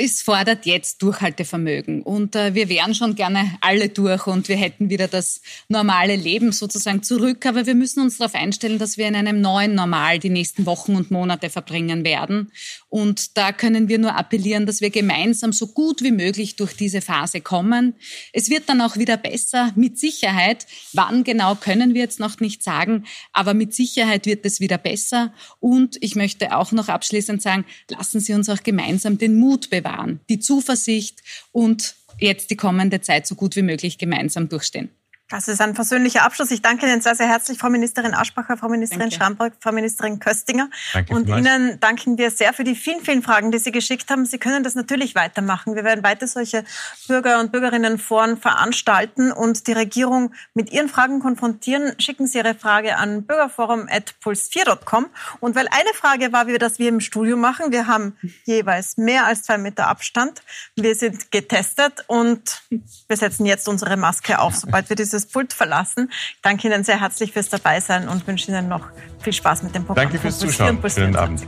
es fordert jetzt Durchhaltevermögen. Und äh, wir wären schon gerne alle durch und wir hätten wieder das normale Leben sozusagen zurück. Aber wir müssen uns darauf einstellen, dass wir in einem neuen Normal die nächsten Wochen und Monate verbringen werden. Und da können wir nur appellieren, dass wir gemeinsam so gut wie möglich durch diese Phase kommen. Es wird dann auch wieder besser, mit Sicherheit. Wann genau können wir jetzt noch nicht sagen, aber mit Sicherheit wird es wieder besser. Und ich möchte auch noch abschließend sagen, lassen Sie uns auch gemeinsam den Mut bewahren die Zuversicht und jetzt die kommende Zeit so gut wie möglich gemeinsam durchstehen. Das ist ein persönlicher Abschluss. Ich danke Ihnen sehr, sehr herzlich, Frau Ministerin Aschbacher, Frau Ministerin Schramberg, Frau Ministerin Köstinger. Danke Und. Ihnen danken wir sehr für die vielen, vielen Fragen, die Sie geschickt haben. Sie können das natürlich weitermachen. Wir werden weiter solche Bürger- und Bürgerinnenforen veranstalten und die Regierung mit Ihren Fragen konfrontieren. Schicken Sie Ihre Frage an bürgerforum.puls4.com. Und weil eine Frage war, wie wir das wir im Studio machen, wir haben jeweils mehr als zwei Meter Abstand. Wir sind getestet und wir setzen jetzt unsere Maske auf, sobald wir dieses dieses Pult verlassen. Ich danke Ihnen sehr herzlich fürs Dabeisein und wünsche Ihnen noch viel Spaß mit dem Programm. Danke fürs Zuschauen. Schönen Abend.